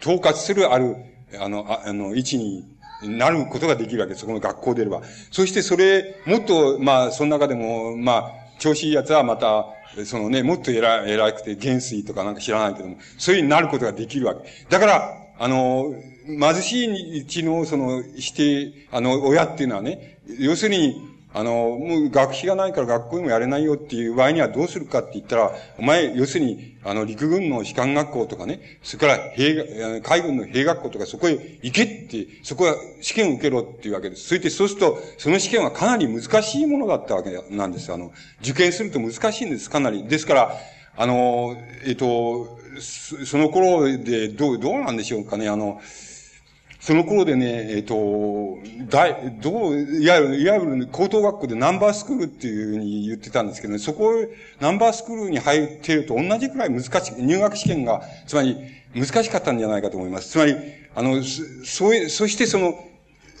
統括するある、あの、ああの、位置になることができるわけです。この学校でれば。そしてそれ、もっと、まあ、その中でも、まあ、調子いいやつはまた、そのね、もっと偉偉くて元帥とかなんか知らないけども、そういうになることができるわけ。だから、あの、貧しいうちの、その、して、あの、親っていうのはね、要するに、あの、もう学費がないから学校にもやれないよっていう場合にはどうするかって言ったら、お前、要するに、あの、陸軍の士官学校とかね、それから兵、海軍の兵学校とかそこへ行けって、そこは試験を受けろっていうわけです。それで、そうすると、その試験はかなり難しいものだったわけなんです。あの、受験すると難しいんです、かなり。ですから、あの、えっと、その頃で、どう、どうなんでしょうかね、あの、その頃でね、えっ、ー、と、大、どう、いわゆる、いわゆる高等学校でナンバースクールっていうふうに言ってたんですけどね、そこ、ナンバースクールに入っていると同じくらい難しい、入学試験が、つまり難しかったんじゃないかと思います。つまり、あの、そういう、そしてその、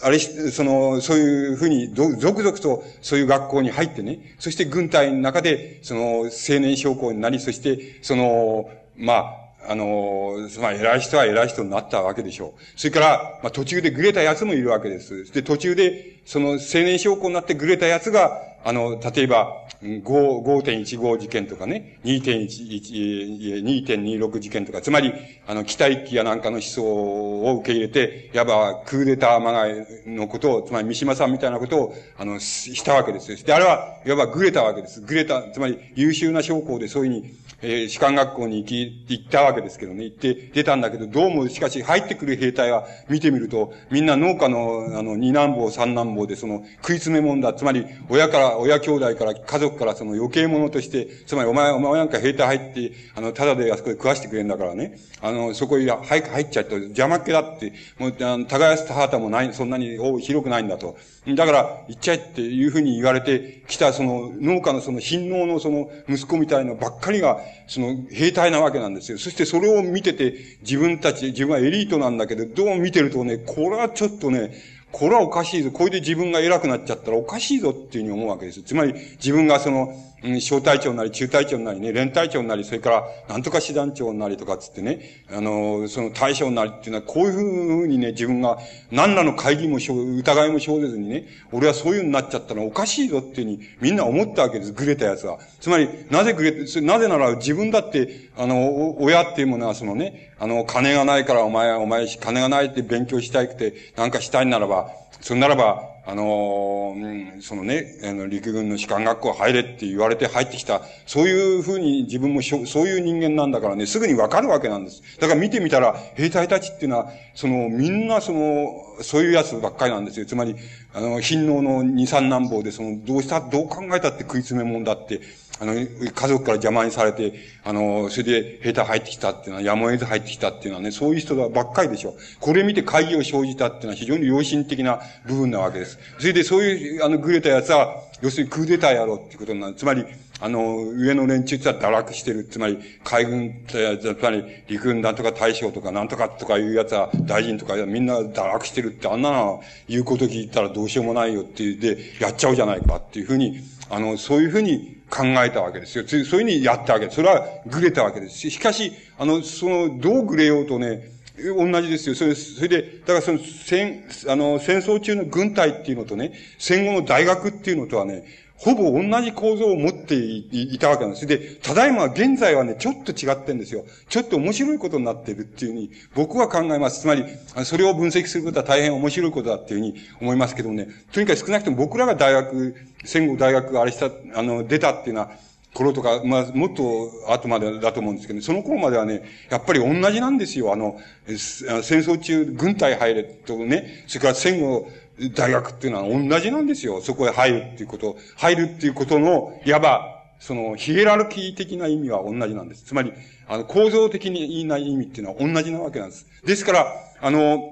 あれ、その、そういうふうに、ど続々とそういう学校に入ってね、そして軍隊の中で、その、青年将校になり、そして、その、まあ、あの、まあ、偉い人は偉い人になったわけでしょう。それから、まあ、途中でぐれた奴もいるわけです。で、途中で、その青年将校になってぐれた奴が、あの、例えば、5.15事件とかね、2.26事件とか、つまり、あの、北一揆やなんかの思想を受け入れて、いわばクーデターまがいのことを、つまり三島さんみたいなことを、あの、したわけです。で、あれは、いわばぐれたわけです。ぐれた、つまり優秀な将校でそういうふうに、えー、士官学校に行き、行ったわけですけどね、行って出たんだけど、どうもしかし入ってくる兵隊は見てみると、みんな農家の、あの、二男坊、三男坊で、その、食い詰めもんだ。つまり、親から、親兄弟から、家族からその余計者として、つまりお前、お前なんか兵隊入って、あの、ただであそこで食わしてくれんだからね、あの、そこへ早く入っちゃうと邪魔っ気だって、もう、あの、耕す田畑もない、そんなに広くないんだと。だから、行っちゃえっていうふうに言われてきた、その、農家のその、貧農のその、息子みたいなばっかりが、その、兵隊なわけなんですよ。そしてそれを見てて、自分たち、自分はエリートなんだけど、どう見てるとね、これはちょっとね、これはおかしいぞ。これで自分が偉くなっちゃったらおかしいぞっていうふうに思うわけです。つまり、自分がその、うん、小隊長なり、中隊長なりね、連隊長なり、それから、なんとか師団長なりとかつってね、あの、その大将なりっていうのは、こういうふうにね、自分が、何らの会議も疑いも生ぜずにね、俺はそういうふうになっちゃったらおかしいぞっていうふうに、みんな思ったわけです、ぐれた奴は。つまり、なぜぐれ、なぜなら自分だって、あの、親っていうものはそのね、あの、金がないからお前、お前、金がないって勉強したいくて、なんかしたいならば、そんならば、あのー、そのね、あの、陸軍の士官学校入れって言われて入ってきた、そういうふうに自分もそういう人間なんだからね、すぐにわかるわけなんです。だから見てみたら、兵隊たちっていうのは、その、みんなその、そういうやつばっかりなんですよ。つまり、あの、貧農の二三男坊で、その、どうした、どう考えたって食い詰め物だって、あの、家族から邪魔にされて、あの、それで兵隊入ってきたっていうのは、やむを得ず入ってきたっていうのはね、そういう人ばっかりでしょ。これ見て会議を生じたっていうのは非常に良心的な部分なわけです。それでそういう、あの、ぐれた奴は、要するにクーデターやろうっていうことになる。つまり、あの、上の連中って堕落してる。つまり、海軍、つまり、陸軍なんとか大将とかなんとかとかいうやつは、大臣とかみんな堕落してるって、あんなの言うこと聞いたらどうしようもないよって言って、やっちゃうじゃないかっていうふうに、あの、そういうふうに考えたわけですよ。そういうふうにやったわけです。それはぐれたわけです。しかし、あの、その、どうぐれようとね、同じですよ。それ、それで、だからその、戦、あの、戦争中の軍隊っていうのとね、戦後の大学っていうのとはね、ほぼ同じ構造を持っていたわけなんです。で、ただいま現在はね、ちょっと違ってんですよ。ちょっと面白いことになってるっていうふうに、僕は考えます。つまり、それを分析することは大変面白いことだっていうふうに思いますけどもね。とにかく少なくとも僕らが大学、戦後大学あれした、あの、出たっていうのは、頃とか、まあ、もっと後までだと思うんですけど、ね、その頃まではね、やっぱり同じなんですよ。あの、戦争中、軍隊入れとね、それから戦後、大学っていうのは同じなんですよ。そこへ入るっていうこと、入るっていうことの、いわば、その、ヒエラルキー的な意味は同じなんです。つまり、あの、構造的に言いな意味っていうのは同じなわけなんです。ですから、あの、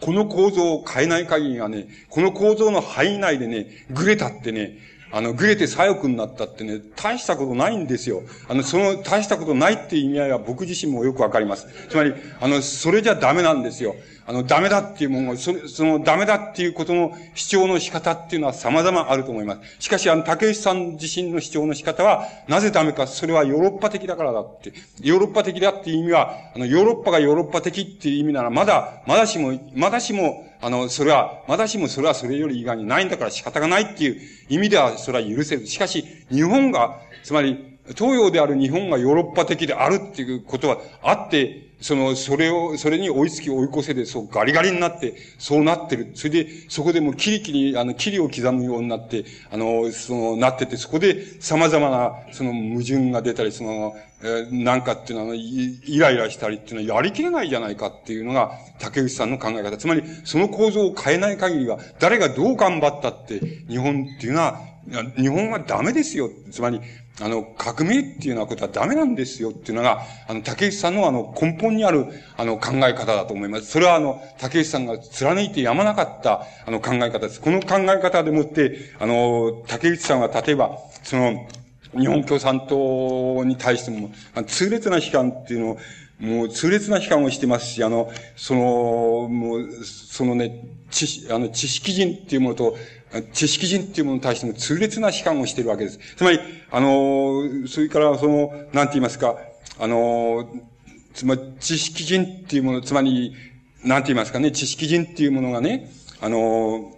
この構造を変えない限りはね、この構造の範囲内でね、ぐれたってね、あの、ぐれて左翼になったってね、大したことないんですよ。あの、その大したことないっていう意味合いは僕自身もよくわかります。つまり、あの、それじゃダメなんですよ。あの、ダメだっていうものが、そそのダメだっていうことの主張の仕方っていうのは様々あると思います。しかし、あの、竹内さん自身の主張の仕方は、なぜダメか、それはヨーロッパ的だからだって。ヨーロッパ的だっていう意味は、あの、ヨーロッパがヨーロッパ的っていう意味なら、まだ、まだしも、まだしも、あの、それは、まだしもそれはそれより以外にないんだから仕方がないっていう意味では、それは許せる。しかし、日本が、つまり、東洋である日本がヨーロッパ的であるっていうことはあって、その、それを、それに追いつき追い越せで、そう、ガリガリになって、そうなってる。それで、そこでもキリキリ、あの、キリを刻むようになって、あの、その、なってて、そこで様々な、その、矛盾が出たり、その、えー、なんかっていうのは、イライラしたりっていうのはやりきれないじゃないかっていうのが、竹内さんの考え方。つまり、その構造を変えない限りは、誰がどう頑張ったって、日本っていうのは、日本はダメですよ。つまり、あの、革命っていうようなことはダメなんですよっていうのが、あの、竹内さんのあの、根本にある、あの、考え方だと思います。それはあの、竹内さんが貫いてやまなかった、あの、考え方です。この考え方でもって、あの、竹内さんは例えば、その、日本共産党に対しても、痛烈な批判っていうのを、もう痛烈な批判をしてますし、あの、その、もう、そのね、知、あの、知識人っていうものと、知識人っていうものに対しても痛烈な批判をしているわけです。つまり、あの、それからその、なんて言いますか、あの、つまり、知識人っていうもの、つまり、なんて言いますかね、知識人っていうものがね、あの、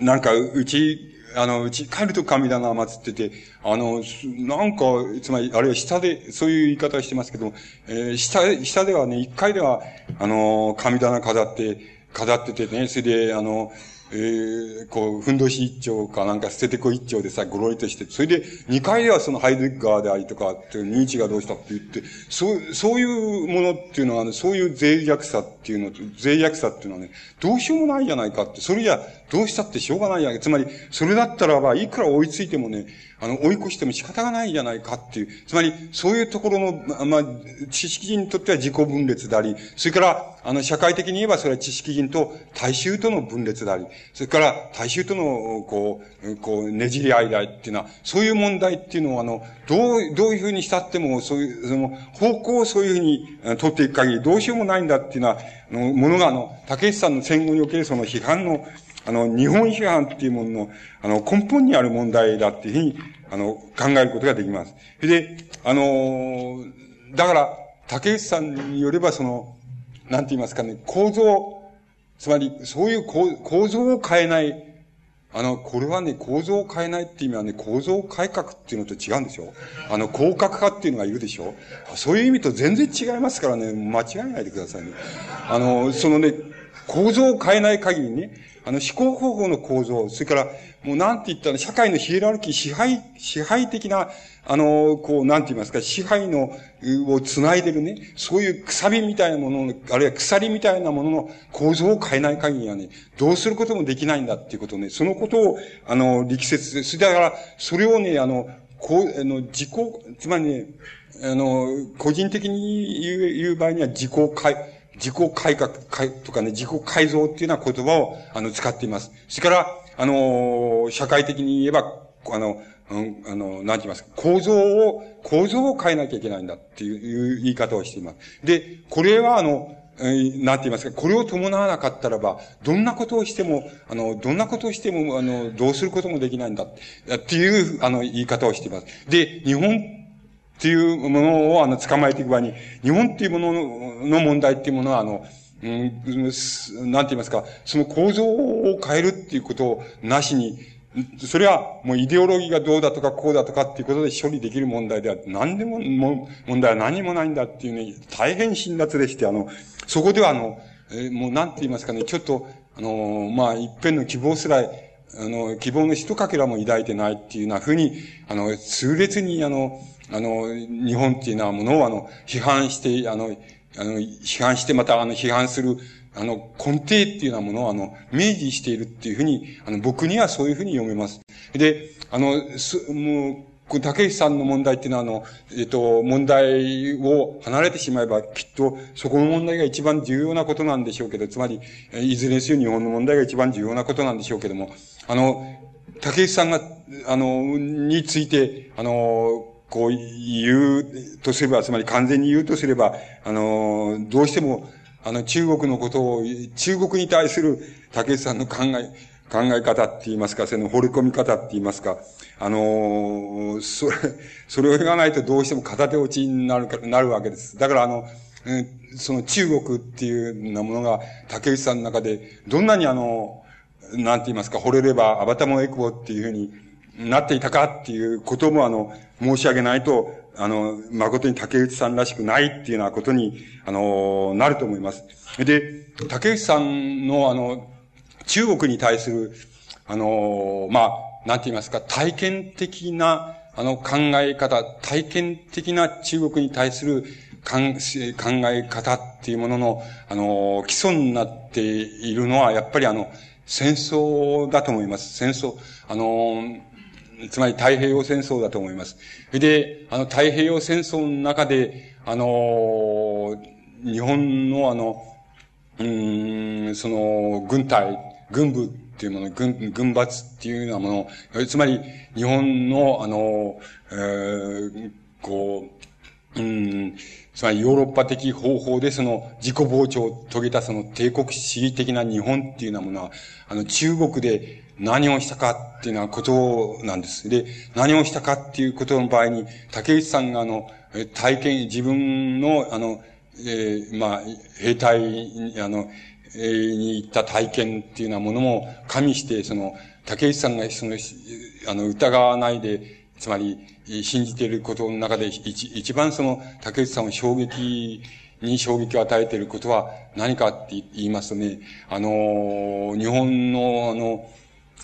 なんか、うち、あの、うち、帰ると神棚が祀ってて、あの、なんか、つまり、あるいは下で、そういう言い方をしてますけども、えー、下、下ではね、一階では、あの、神棚飾って、飾っててね、それで、あの、えー、こう、ふんどし一丁かなんか捨ててこ一丁でさ、ごろりとして、それで、二回ではそのハイデッガーでありとか、ニーチがどうしたって言って、そう、そういうものっていうのは、ね、そういう脆弱さっていうのと、脆弱さっていうのはね、どうしようもないじゃないかって、それじゃ、どうしたってしょうがないやつまり、それだったらば、いくら追いついてもね、あの、追い越しても仕方がないじゃないかっていう、つまり、そういうところの、まあ、知識人にとっては自己分裂であり、それから、あの、社会的に言えばそれは知識人と大衆との分裂であり、それから大衆との、こう、こう、ねじり合いだっていうのは、そういう問題っていうのは、あの、どう、どういうふうにしたっても、そういう、その、方向をそういうふうに取っていく限り、どうしようもないんだっていうのは、あの、ものが、あの、竹内さんの戦後におけるその批判の、あの、日本批判っていうものの、あの、根本にある問題だっていうふうに、あの、考えることができます。で、あの、だから、竹内さんによれば、その、なんて言いますかね、構造、つまり、そういう構造を変えない、あの、これはね、構造を変えないっていう意味はね、構造改革っていうのと違うんですよ。あの、広角化っていうのがいるでしょ。そういう意味と全然違いますからね、間違えないでくださいね。あの、そのね、構造を変えない限りね、あの、思考方法の構造、それから、もうなんて言ったら、社会のヒエラルキー、支配、支配的な、あの、こう、なんて言いますか、支配の、を繋いでるね、そういうくさびみたいなもののあるいは鎖みたいなものの構造を変えない限りはね、どうすることもできないんだっていうことね、そのことを、あの、力説で、それだから、それをね、あの、こう、あの、自己、つまりね、あの、個人的に言う、言う場合には自己改、自己改革、とかね、自己改造っていうような言葉を、あの、使っています。それから、あの、社会的に言えば、あの、うん、あの、なんて言いますか、構造を、構造を変えなきゃいけないんだっていう言い方をしています。で、これはあの、なんて言いますか、これを伴わなかったらば、どんなことをしても、あの、どんなことをしても、あの、どうすることもできないんだ。っていう、あの、言い方をしています。で、日本っていうものを、あの、捕まえていく場合に、日本っていうものの問題っていうものは、あの、うん、なんて言いますか、その構造を変えるっていうことをなしに、それはもうイデオロギーがどうだとかこうだとかっていうことで処理できる問題であって、何でも、問題は何もないんだっていうね、大変辛辣でして、あの、そこではあの、え、もうなんて言いますかね、ちょっと、あの、まあ、一遍の希望すら、あの、希望の一かけらも抱いてないっていうようなふうに、あの、痛烈にあの、あの、日本っていうようなものをあの、批判して、あの、あの、批判してまたあの、批判する、あの、根底っていうようなものをあの、明示しているっていうふうに、あの、僕にはそういうふうに読めます。で、あの、す、もう、竹内さんの問題っていうのは、あの、えっと、問題を離れてしまえば、きっと、そこの問題が一番重要なことなんでしょうけど、つまり、いずれにせよ日本の問題が一番重要なことなんでしょうけども、あの、竹内さんが、あの、について、あの、こう言うとすれば、つまり完全に言うとすれば、あの、どうしても、あの、中国のことを、中国に対する竹内さんの考え、考え方って言いますか、その惚れ込み方って言いますか、あのそれ、それを言わないとどうしても片手落ちになるか、なるわけです。だからあの、その中国っていうようなものが竹内さんの中で、どんなにあの、なんて言いますか、惚れればアバタモエクボっていうふうになっていたかっていうこともあの、申し上げないと、あの、誠に竹内さんらしくないっていうようなことに、あの、なると思います。で、竹内さんのあの、中国に対する、あの、まあ、なんて言いますか、体験的な、あの、考え方、体験的な中国に対する考え方っていうものの、あの、基礎になっているのは、やっぱりあの、戦争だと思います。戦争。あの、つまり太平洋戦争だと思います。で、あの、太平洋戦争の中で、あの、日本のあの、うん、その、軍隊、軍部っていうもの、軍、軍閥っていうようなもの、つまり、日本の、あの、えー、こう、うん、つまりヨーロッパ的方法でその自己膨張を遂げたその帝国主義的な日本っていうようなものは、あの中国で何をしたかっていうのはことなんです。で、何をしたかっていうことの場合に、竹内さんがあの、体験、自分の、あの、えー、まあ、兵隊に、あの、えー、に行った体験っていうようなものも加味して、その、竹内さんがその、あの、疑わないで、つまり、信じていることの中で一一番その竹内さんを衝撃に衝撃を与えていることは何かって言いますとね、あの、日本のあの、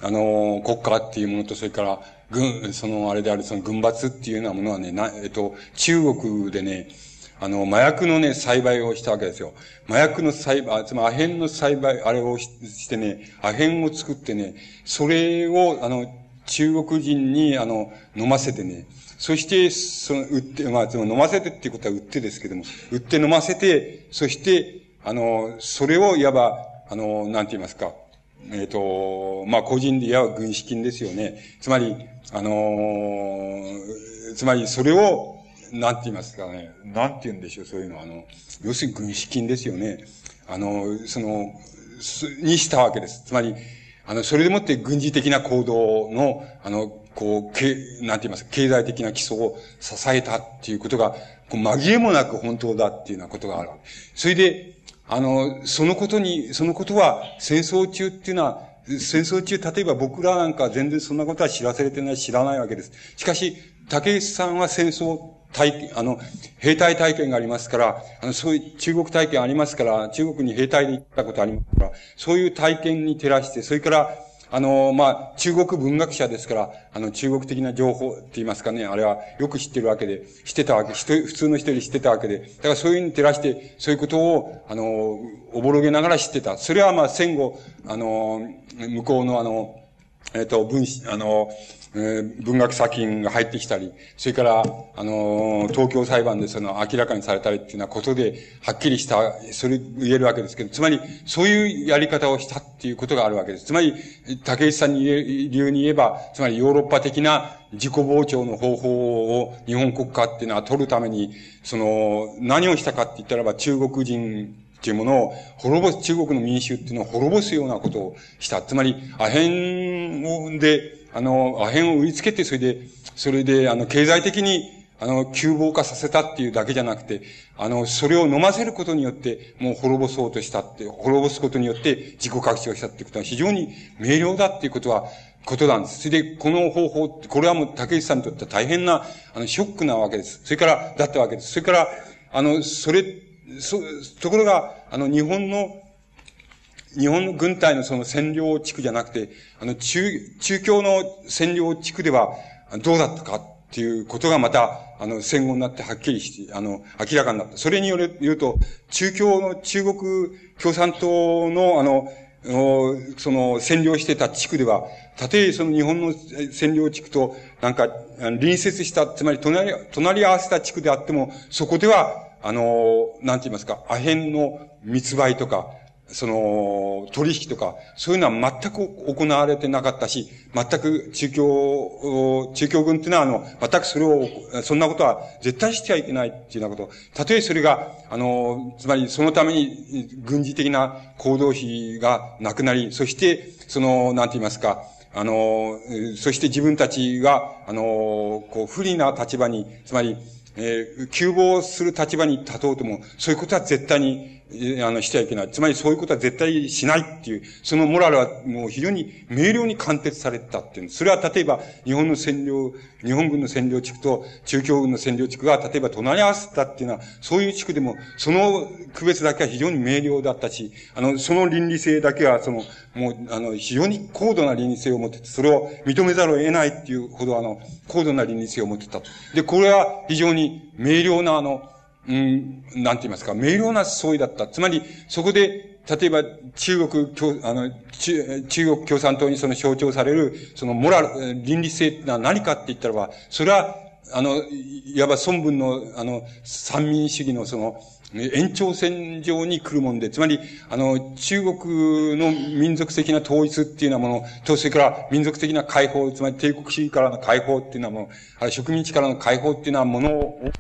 あの、国家っていうものと、それから、軍、その、あれである、その軍閥っていうようなものはね、な、えっと、中国でね、あの、麻薬のね、栽培をしたわけですよ。麻薬の栽培、つまりアヘンの栽培、あれをしてね、アヘンを作ってね、それを、あの、中国人に、あの、飲ませてね、そして、その、売って、まあ、その飲ませてっていうことは売ってですけども、売って飲ませて、そして、あの、それをいわば、あの、なんて言いますか、えっ、ー、と、まあ、個人で言えば軍資金ですよね。つまり、あのー、つまりそれを、なんて言いますかね、なんて言うんでしょう、そういうのは、あの、要するに軍資金ですよね。あの、その、にしたわけです。つまり、あの、それでもって軍事的な行動の、あの、こう、け、なんて言いますか、経済的な基礎を支えたっていうことが、こう紛れもなく本当だっていうようなことがある。それで、あの、そのことに、そのことは戦争中っていうのは、戦争中、例えば僕らなんか全然そんなことは知らされてない、知らないわけです。しかし、竹内さんは戦争体験、あの、兵隊体験がありますから、あの、そういう中国体験ありますから、中国に兵隊で行ったことありますから、そういう体験に照らして、それから、あの、まあ、中国文学者ですから、あの、中国的な情報って言いますかね、あれはよく知ってるわけで、知ってたわけ、普通の人より知ってたわけで、だからそういうふうに照らして、そういうことを、あの、おぼろげながら知ってた。それはまあ、戦後、あの、向こうのあの、えっ、ー、と、文、あの、え、文学作品が入ってきたり、それから、あの、東京裁判でその明らかにされたりっていうようなことで、はっきりした、それ言えるわけですけど、つまり、そういうやり方をしたっていうことがあるわけです。つまり、竹内さんに言え、理由に言えば、つまりヨーロッパ的な自己膨張の方法を日本国家っていうのは取るために、その、何をしたかって言ったらば中国人っていうものを滅ぼす、中国の民衆っていうのを滅ぼすようなことをした。つまり、アヘン、で、あの、アヘンを売りつけて、それで、それで、あの、経済的に、あの、急暴化させたっていうだけじゃなくて、あの、それを飲ませることによって、もう滅ぼそうとしたって、滅ぼすことによって自己拡張したってことは非常に明瞭だっていうことは、ことなんです。それで、この方法って、これはもう竹内さんにとっては大変な、あの、ショックなわけです。それから、だったわけです。それから、あの、それ、そ、ところが、あの、日本の、日本の軍隊のその占領地区じゃなくて、あの、中、中京の占領地区ではどうだったかっていうことがまた、あの、戦後になってはっきりして、あの、明らかになった。それによる、言うと、中京の中国共産党の、あの、その占領してた地区では、たとえその日本の占領地区となんか隣接した、つまり隣、隣り合わせた地区であっても、そこでは、あの、なんて言いますか、アヘンの密売とか、その、取引とか、そういうのは全く行われてなかったし、全く中共、中共軍っていうのは、あの、全くそれを、そんなことは絶対してはいけないっていうようなこと。たとえそれが、あの、つまりそのために軍事的な行動費がなくなり、そして、その、なんて言いますか、あの、そして自分たちが、あの、こう、不利な立場に、つまり、えー、急防する立場に立とうとも、そういうことは絶対に、あの、してはいけない。つまりそういうことは絶対しないっていう、そのモラルはもう非常に明瞭に貫徹されたっていう。それは例えば、日本の占領、日本軍の占領地区と中共軍の占領地区が、例えば隣り合わせたっていうのは、そういう地区でも、その区別だけは非常に明瞭だったし、あの、その倫理性だけは、その、もう、あの、非常に高度な倫理性を持ってて、それを認めざるを得ないっていうほど、あの、高度な倫理性を持ってた。で、これは非常に明瞭な、あの、うん、なんて言いますか、明瞭な相違だった。つまり、そこで、例えば、中国共、あの、中国共産党にその象徴される、そのモラル、倫理性ってのは何かって言ったらば、それは、あの、いわば孫文の、あの、三民主義のその、延長線上に来るもんで、つまり、あの、中国の民族的な統一っていうようなものと、それから民族的な解放、つまり帝国主義からの解放っていうようなもの、ある植民地からの解放っていうようなものを、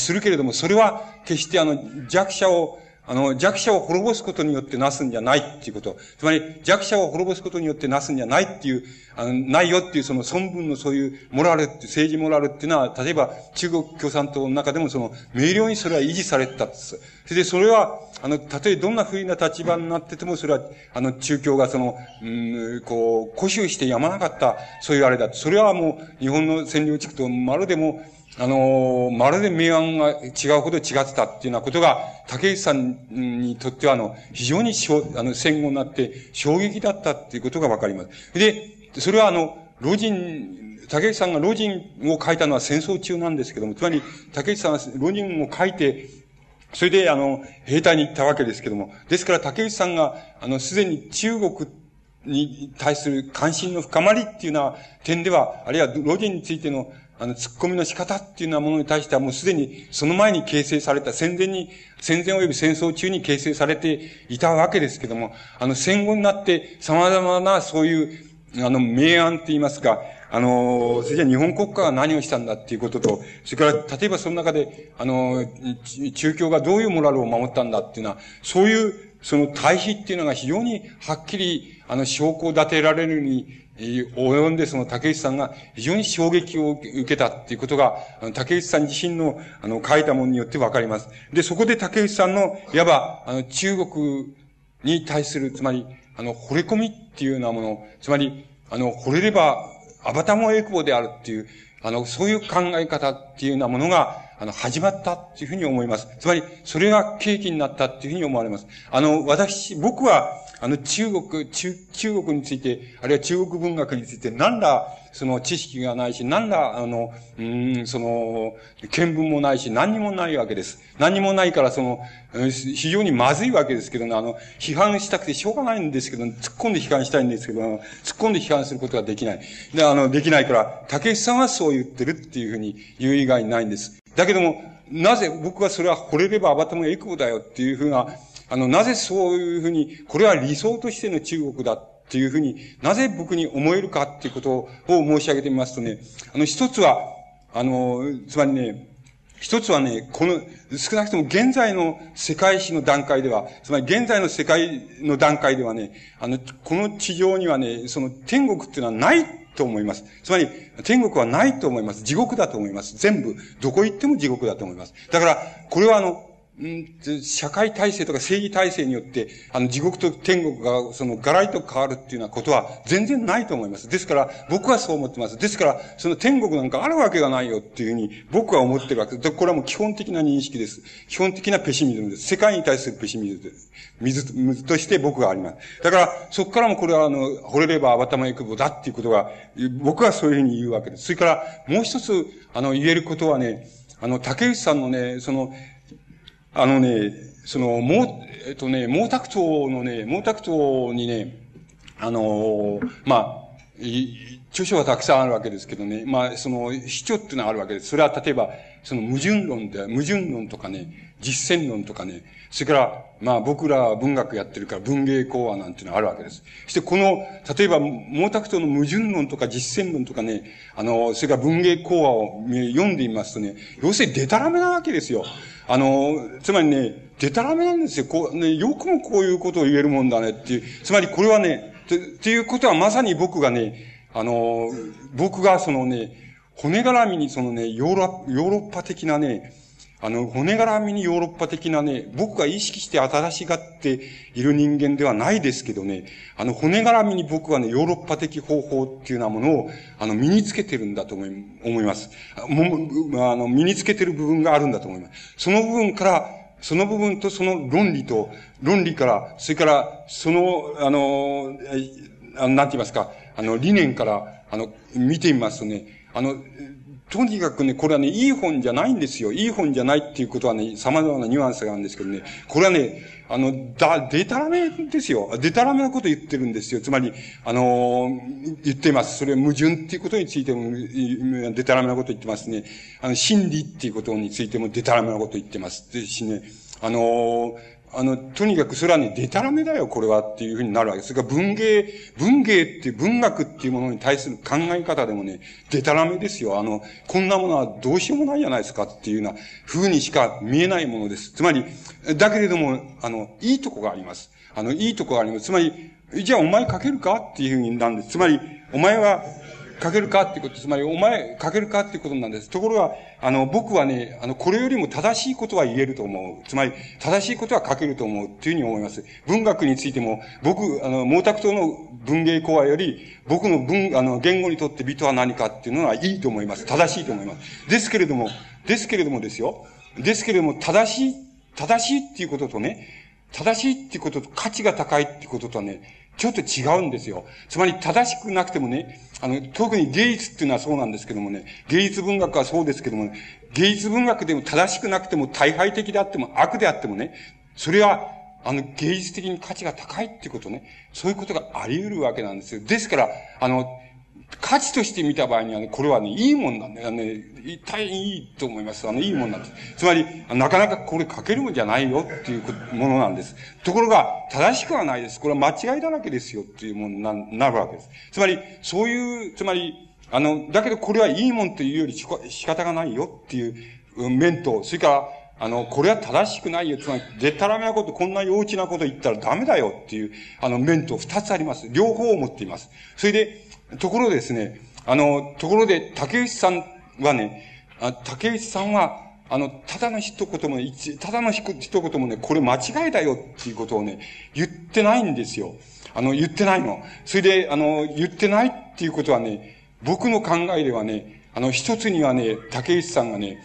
するけれども、それは決してあの、弱者を、あの、弱者を滅ぼすことによってなすんじゃないっていうこと。つまり、弱者を滅ぼすことによってなすんじゃないっていう、あの、ないよっていうその孫文のそういうモラルって、政治モラルっていうのは、例えば中国共産党の中でもその、明瞭にそれは維持されてたんです。それで、それは、あの、たとえどんな不利な立場になってても、それは、あの、中共がその、うん、こう、固執してやまなかった、そういうあれだ。それはもう、日本の占領地区とまるでも、あの、まるで明暗が違うほど違ってたっていうようなことが、竹内さんにとっては、あの、非常にあの、戦後になって衝撃だったっていうことがわかります。で、それはあの、老人、竹内さんが老人を書いたのは戦争中なんですけども、つまり、竹内さんは老人を書いて、それで、あの、兵隊に行ったわけですけども、ですから竹内さんが、あの、すでに中国に対する関心の深まりっていうような点では、あるいは老人についてのあの、突っ込みの仕方っていうようなものに対してはもうすでにその前に形成された、戦前に、戦前及び戦争中に形成されていたわけですけども、あの、戦後になって様々なそういう、あの、明暗って言いますか、あの、それじゃ日本国家が何をしたんだっていうことと、それから、例えばその中で、あの、中共がどういうモラルを守ったんだっていうのは、そういう、その対比っていうのが非常にはっきり、あの、証拠を立てられるに及んでその竹内さんが非常に衝撃を受けたっていうことが、竹内さん自身の、あの、書いたものによってわかります。で、そこで竹内さんの、いわば、あの、中国に対する、つまり、あの、惚れ込みっていうようなもの、つまり、あの、惚れれば、アバタモエクボであるっていう、あの、そういう考え方っていうようなものが、あの、始まったっていうふうに思います。つまり、それが契機になったっていうふうに思われます。あの、私、僕は、あの、中国、中、中国について、あるいは中国文学について、何ら、その知識がないし、何ら、あの、うん、その、見聞もないし、何にもないわけです。何にもないから、その、非常にまずいわけですけどね、あの、批判したくてしょうがないんですけど、突っ込んで批判したいんですけど、突っ込んで批判することができない。で、あの、できないから、竹内さんはそう言ってるっていうふうに言う以外にないんです。だけども、なぜ僕はそれは惚れればアバタムエクボだよっていうふうな、あの、なぜそういうふうに、これは理想としての中国だっていうふうになぜ僕に思えるかっていうことを申し上げてみますとね、あの、一つは、あの、つまりね、一つはね、この、少なくとも現在の世界史の段階では、つまり現在の世界の段階ではね、あの、この地上にはね、その天国っていうのはないと思います。つまり、天国はないと思います。地獄だと思います。全部、どこ行っても地獄だと思います。だから、これはあの、社会体制とか政治体制によって、あの、地獄と天国が、その、ガラリと変わるっていうようなことは全然ないと思います。ですから、僕はそう思ってます。ですから、その天国なんかあるわけがないよっていうふうに、僕は思ってるわけです。これはもう基本的な認識です。基本的なペシミズムです。世界に対するペシミズムです。水水として僕があります。だから、そこからもこれは、あの、惚れれば頭へくぼだっていうことが、僕はそういうふうに言うわけです。それから、もう一つ、あの、言えることはね、あの、竹内さんのね、その、あのね、その、もう、えっとね、毛沢東のね、毛沢東にね、あのまあ、著書はたくさんあるわけですけどね、まあ、その、主張っていうのはあるわけです。それは例えば、その矛盾論で、矛盾論とかね、実践論とかね、それから、まあ僕ら文学やってるから文芸講話なんていうのがあるわけです。そしてこの、例えば毛沢東の矛盾論とか実践論とかね、あの、それから文芸講話を読んでみますとね、要するにデタラメなわけですよ。あの、つまりね、デタラメなんですよ。こう、ね、よくもこういうことを言えるもんだねっていう。つまりこれはね、っていうことはまさに僕がね、あの、僕がそのね、骨絡みにそのね、ヨーロヨーロッパ的なね、あの、骨絡みにヨーロッパ的なね、僕が意識して新しがっている人間ではないですけどね、あの、骨絡みに僕はね、ヨーロッパ的方法っていうようなものを、あの、身につけてるんだと思い思います。も、あの、身につけてる部分があるんだと思います。その部分から、その部分とその論理と、論理から、それから、その、あの、あのなんて言いますか、あの、理念から、あの、見てみますとね、あの、とにかくね、これはね、いい本じゃないんですよ。いい本じゃないっていうことはね、様々なニュアンスがあるんですけどね、これはね、あの、だ、デタラメですよ。デタラメなこと言ってるんですよ。つまり、あの言ってます。それ矛盾っていうことについても、デタラメなこと言ってますね。あの、真理っていうことについてもデタラメなこと言ってます。ですしね、あのあの、とにかくそれはね、デタラメだよ、これはっていうふうになるわけです。それから文芸、文芸っていう文学っていうものに対する考え方でもね、デタラメですよ。あの、こんなものはどうしようもないじゃないですかっていうような風にしか見えないものです。つまり、だけれども、あの、いいとこがあります。あの、いいとこがあります。つまり、じゃあお前書けるかっていうふうになんです。つまり、お前は書けるかってこと、つまり、お前書けるかっていうことなんです。ところが、あの、僕はね、あの、これよりも正しいことは言えると思う。つまり、正しいことは書けると思うっていうふうに思います。文学についても、僕、あの、毛沢東の文芸講話より、僕の文、あの、言語にとって美とは何かっていうのはいいと思います。正しいと思います。ですけれども、ですけれどもですよ。ですけれども、正しい、正しいっていうこととね、正しいっていうことと価値が高いっていうこととはね、ちょっと違うんですよ。つまり正しくなくてもね、あの、特に芸術っていうのはそうなんですけどもね、芸術文学はそうですけども、ね、芸術文学でも正しくなくても大敗的であっても悪であってもね、それは、あの、芸術的に価値が高いっていうことね、そういうことがあり得るわけなんですよ。ですから、あの、価値として見た場合にはね、これはね、いいもんなんだよね。大変いいと思います。あの、いいもんなんです。つまり、なかなかこれ書けるもんじゃないよっていうものなんです。ところが、正しくはないです。これは間違いだらけですよっていうものななるわけです。つまり、そういう、つまり、あの、だけどこれはいいもんというより仕方がないよっていう面と、それから、あの、これは正しくないよ。つまり、でたらめなこと、こんな幼稚なこと言ったらダメだよっていう、あの、面と二つあります。両方を持っています。それで、ところですね、あの、ところで、竹内さんはね、あ竹内さんは、あの、ただの一言も、ただの一言もね、これ間違いだよっていうことをね、言ってないんですよ。あの、言ってないの。それで、あの、言ってないっていうことはね、僕の考えではね、あの、一つにはね、竹内さんがね、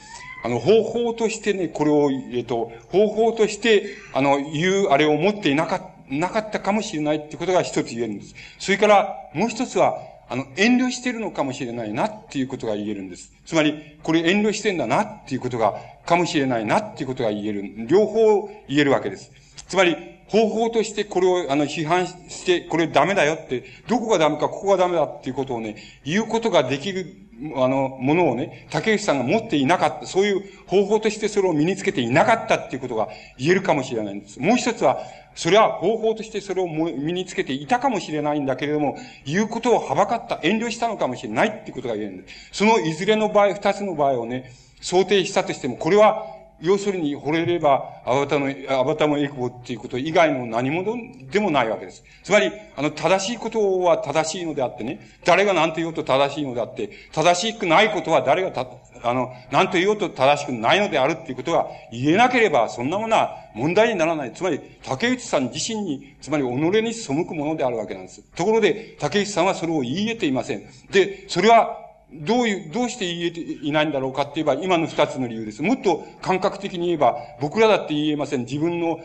あの、方法としてね、これを、えっと、方法として、あの、言う、あれを持っていなか、なかったかもしれないってことが一つ言えるんです。それから、もう一つは、あの、遠慮してるのかもしれないなっていうことが言えるんです。つまり、これ遠慮してんだなっていうことが、かもしれないなっていうことが言える。両方言えるわけです。つまり、方法としてこれを、あの、批判して、これダメだよって、どこがダメか、ここがダメだっていうことをね、言うことができる、あの、ものをね、竹内さんが持っていなかった、そういう方法としてそれを身につけていなかったっていうことが言えるかもしれないんです。もう一つは、それは方法としてそれを身につけていたかもしれないんだけれども、言うことをはばかった、遠慮したのかもしれないっていうことが言えるんです。そのいずれの場合、二つの場合をね、想定したとしても、これは、要するに惚れれば、アバタの、アバタもエクボっていうこと以外の何者でもないわけです。つまり、あの、正しいことは正しいのであってね、誰が何と言おうと正しいのであって、正しくないことは誰がた、あの、何と言おうと正しくないのであるっていうことが言えなければ、そんなものは問題にならない。つまり、竹内さん自身に、つまり己に背くものであるわけなんです。ところで、竹内さんはそれを言い得ていません。で、それは、どういう、どうして言えていないんだろうかって言えば、今の二つの理由です。もっと感覚的に言えば、僕らだって言えません。自分の、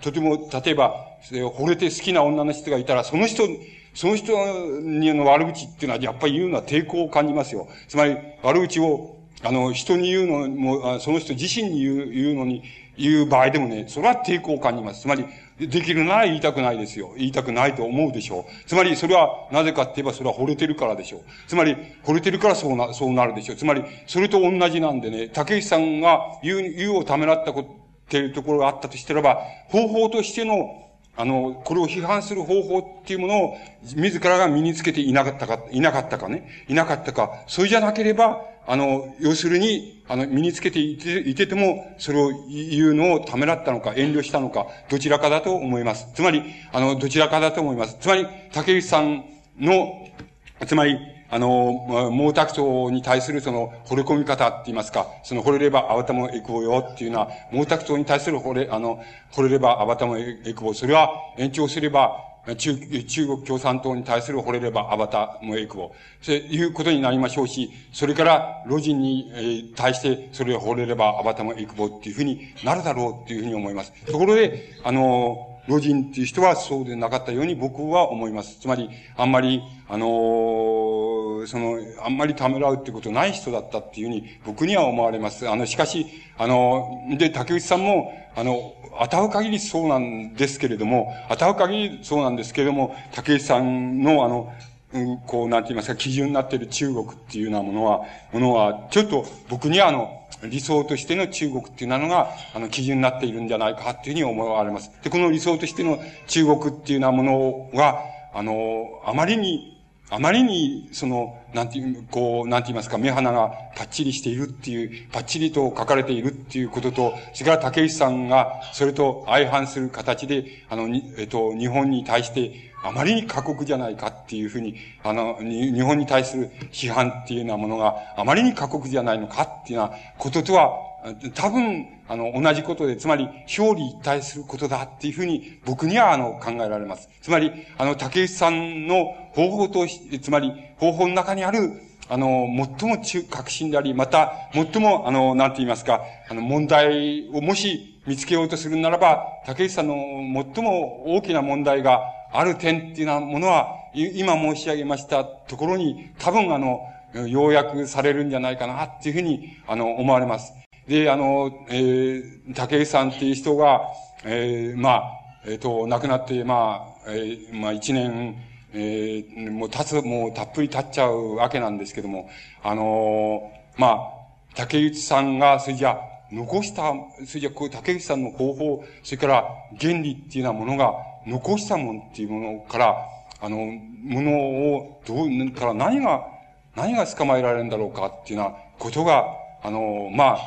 とても、例えば、惚れて好きな女の人がいたら、その人、その人にの悪口っていうのは、やっぱり言うのは抵抗を感じますよ。つまり、悪口を、あの、人に言うのも、その人自身に言う言うのに、言う場合でもね、それは抵抗を感じます。つまり、できるなら言いたくないですよ。言いたくないと思うでしょう。つまり、それは、なぜかって言えば、それは惚れてるからでしょう。つまり、惚れてるからそうな、そうなるでしょう。つまり、それと同じなんでね、竹内さんが言う、言うをためらったことっていうところがあったとしてれば、方法としての、あの、これを批判する方法っていうものを、自らが身につけていなかったか、いなかったかね、いなかったか、それじゃなければ、あの、要するに、あの、身につけていていてても、それを言うのをためらったのか、遠慮したのか、どちらかだと思います。つまり、あの、どちらかだと思います。つまり、竹内さんの、つまり、あの、毛沢東に対するその、惚れ込み方って言いますか、その、惚れればあわたもエクボよっていうのは、毛沢東に対する惚れ、あの、惚れればあわたもエクボ、それは延長すれば、中、中国共産党に対する惚れればアバターもエクボ。そういうことになりましょうし、それから、老人に、対して、それを惚れればアバターもエクボっていうふうになるだろうっていうふうに思います。ところで、あの、老人っていう人はそうでなかったように僕は思います。つまり、あんまり、あのー、その、あんまりためらうってことない人だったっていうふうに僕には思われます。あの、しかし、あの、で、竹内さんも、あの、当たる限りそうなんですけれども、当たる限りそうなんですけれども、竹内さんのあの、うん、こう、なんて言いますか、基準になっている中国っていうようなものは、ものは、ちょっと僕にはあの、理想としての中国っていうのが、あの、基準になっているんじゃないかっていうふうに思われます。で、この理想としての中国っていうようなものが、あの、あまりにあまりに、その、なんていう、こう、なんて言いますか、目鼻がパッチリしているっていう、パッチリと書かれているっていうことと、それから竹内さんが、それと相反する形で、あの、えっと、日本に対して、あまりに過酷じゃないかっていうふうに、あの、日本に対する批判っていうようなものがあまりに過酷じゃないのかっていうようなこととは、多分、あの、同じことで、つまり、表裏一体することだっていうふうに、僕には、あの、考えられます。つまり、あの、竹内さんの方法とし、つまり、方法の中にある、あの、最も中、革新であり、また、最も、あの、なんて言いますか、あの、問題をもし見つけようとするならば、竹内さんの最も大きな問題がある点っていうようなものは、今申し上げましたところに、多分あの、要約されるんじゃないかなっていうふうに、あの、思われます。で、あの、えー、竹内さんっていう人が、えー、まあ、えっ、ー、と、亡くなって、まあ、えー、まあ、一年、えー、もう経つ、もうたっぷり経っちゃうわけなんですけども、あのー、まあ、竹内さんが、それじゃ、残した、それじゃ、こう、竹内さんの方法、それから原理っていうようなものが、残したものっていうものから、あの、ものを、どう、から何が、何が捕まえられるんだろうかっていうようなことが、あの、まあ、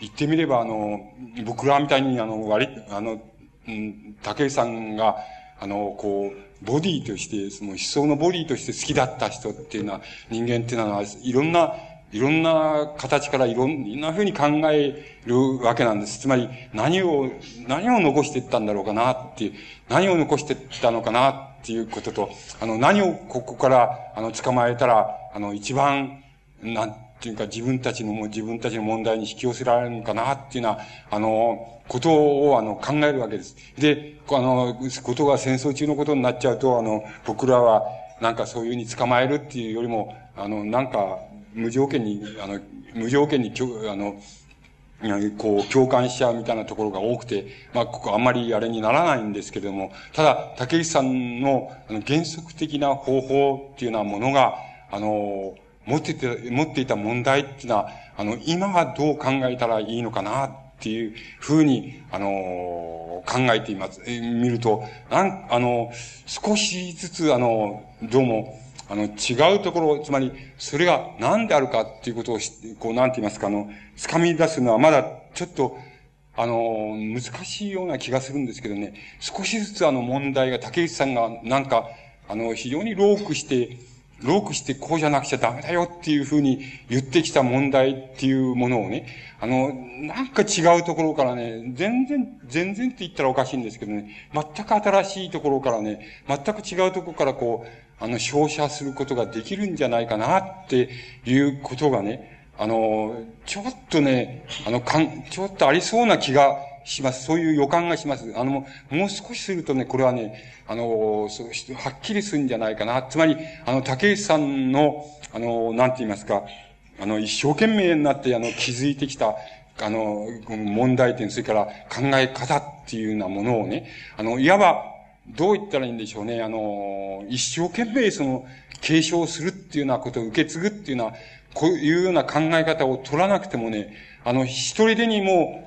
言ってみれば、あの、僕らみたいに、あの、割、あの、うん、竹井さんが、あの、こう、ボディとして、その思想のボディとして好きだった人っていうのは、人間っていうのは、いろんな、いろんな形からいろんな風に考えるわけなんです。つまり、何を、何を残していったんだろうかなっていう、何を残していったのかなっていうことと、あの、何をここから、あの、捕まえたら、あの、一番、なんていうか自分たちのも、自分たちの問題に引き寄せられるのかなっていうような、あの、ことを、あの、考えるわけです。で、あの、ことが戦争中のことになっちゃうと、あの、僕らは、なんかそういうふうに捕まえるっていうよりも、あの、なんか、無条件に、あの、無条件に、あの、こう、共感しちゃうみたいなところが多くて、まあ、ここあんまりあれにならないんですけれども、ただ、竹内さんの原則的な方法っていうようなものが、あの、持ってて、持っていた問題っていうのは、あの、今はどう考えたらいいのかなっていうふうに、あの、考えています。え見ると、なん、あの、少しずつ、あの、どうも、あの、違うところ、つまり、それが何であるかっていうことをこう、なんて言いますか、あの、掴み出すのはまだ、ちょっと、あの、難しいような気がするんですけどね、少しずつあの問題が、竹内さんがなんか、あの、非常にロークして、ロークしてこうじゃなくちゃダメだよっていうふうに言ってきた問題っていうものをね、あの、なんか違うところからね、全然、全然って言ったらおかしいんですけどね、全く新しいところからね、全く違うところからこう、あの、照射することができるんじゃないかなっていうことがね、あの、ちょっとね、あの、かん、ちょっとありそうな気がします。そういう予感がします。あの、もう少しするとね、これはね、あの、そう、はっきりするんじゃないかな。つまり、あの、竹内さんの、あの、なんて言いますか、あの、一生懸命になって、あの、気づいてきた、あの、問題点、それから考え方っていうようなものをね、あの、いわば、どう言ったらいいんでしょうね。あの、一生懸命その、継承するっていうようなことを受け継ぐっていうような、こういうような考え方を取らなくてもね、あの、一人でにも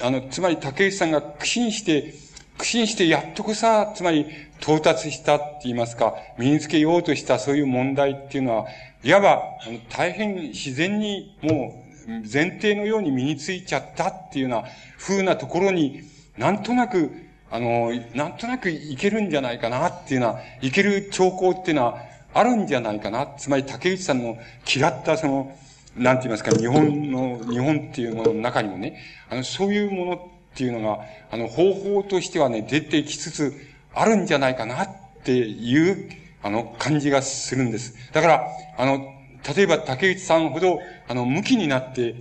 あの、つまり竹内さんが苦心して、苦心してやっとこさ、つまり到達したって言いますか、身につけようとしたそういう問題っていうのは、いわば、大変自然にもう前提のように身についちゃったっていうような風なところに、なんとなく、あの、なんとなくいけるんじゃないかなっていうのは、いける兆候っていうのはあるんじゃないかな。つまり竹内さんの嫌ったその、なんて言いますか、日本の、日本っていうものの中にもね、あの、そういうものっていうのが、あの、方法としてはね、出てきつつあるんじゃないかなっていう、あの、感じがするんです。だから、あの、例えば竹内さんほど、あの、向きになって、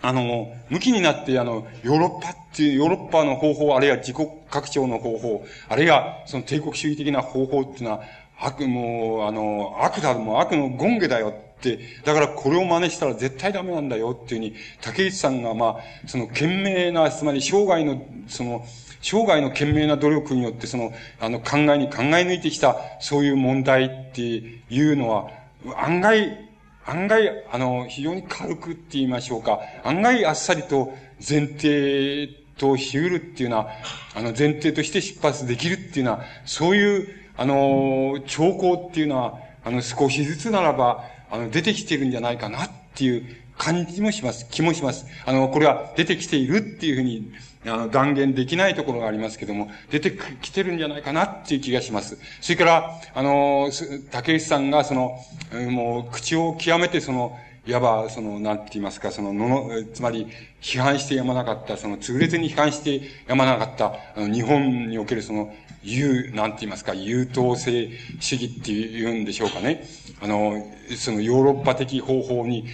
あの、向きになって、あの、ヨーロッパっていう、ヨーロッパの方法、あるいは自国拡張の方法、あるいはその帝国主義的な方法っていうのは、悪、もう、あの、悪だ、もう悪の権下だよ、だからこれを真似したら絶対ダメなんだよっていうふうに、竹内さんが、まあ、その懸命な、つまり生涯の、その、生涯の懸命な努力によって、その、あの、考えに考え抜いてきた、そういう問題っていうのは、案外、案外、あの、非常に軽くって言いましょうか、案外あっさりと前提としうるっていうのは、あの、前提として出発できるっていうのは、そういう、あの、兆候っていうのは、あの、少しずつならば、あの、出てきてるんじゃないかなっていう感じもします。気もします。あの、これは出てきているっていうふうに、あの、断言できないところがありますけども、出てきてるんじゃないかなっていう気がします。それから、あの、竹内さんが、その、もう、口を極めて、その、いわば、その、なんて言いますか、その、のの、つまり、批判してやまなかった、その、痛烈に批判してやまなかった、あの、日本におけるその、優、なんて言いますか、優等生主義っていうんでしょうかね。あの、そのヨーロッパ的方法に、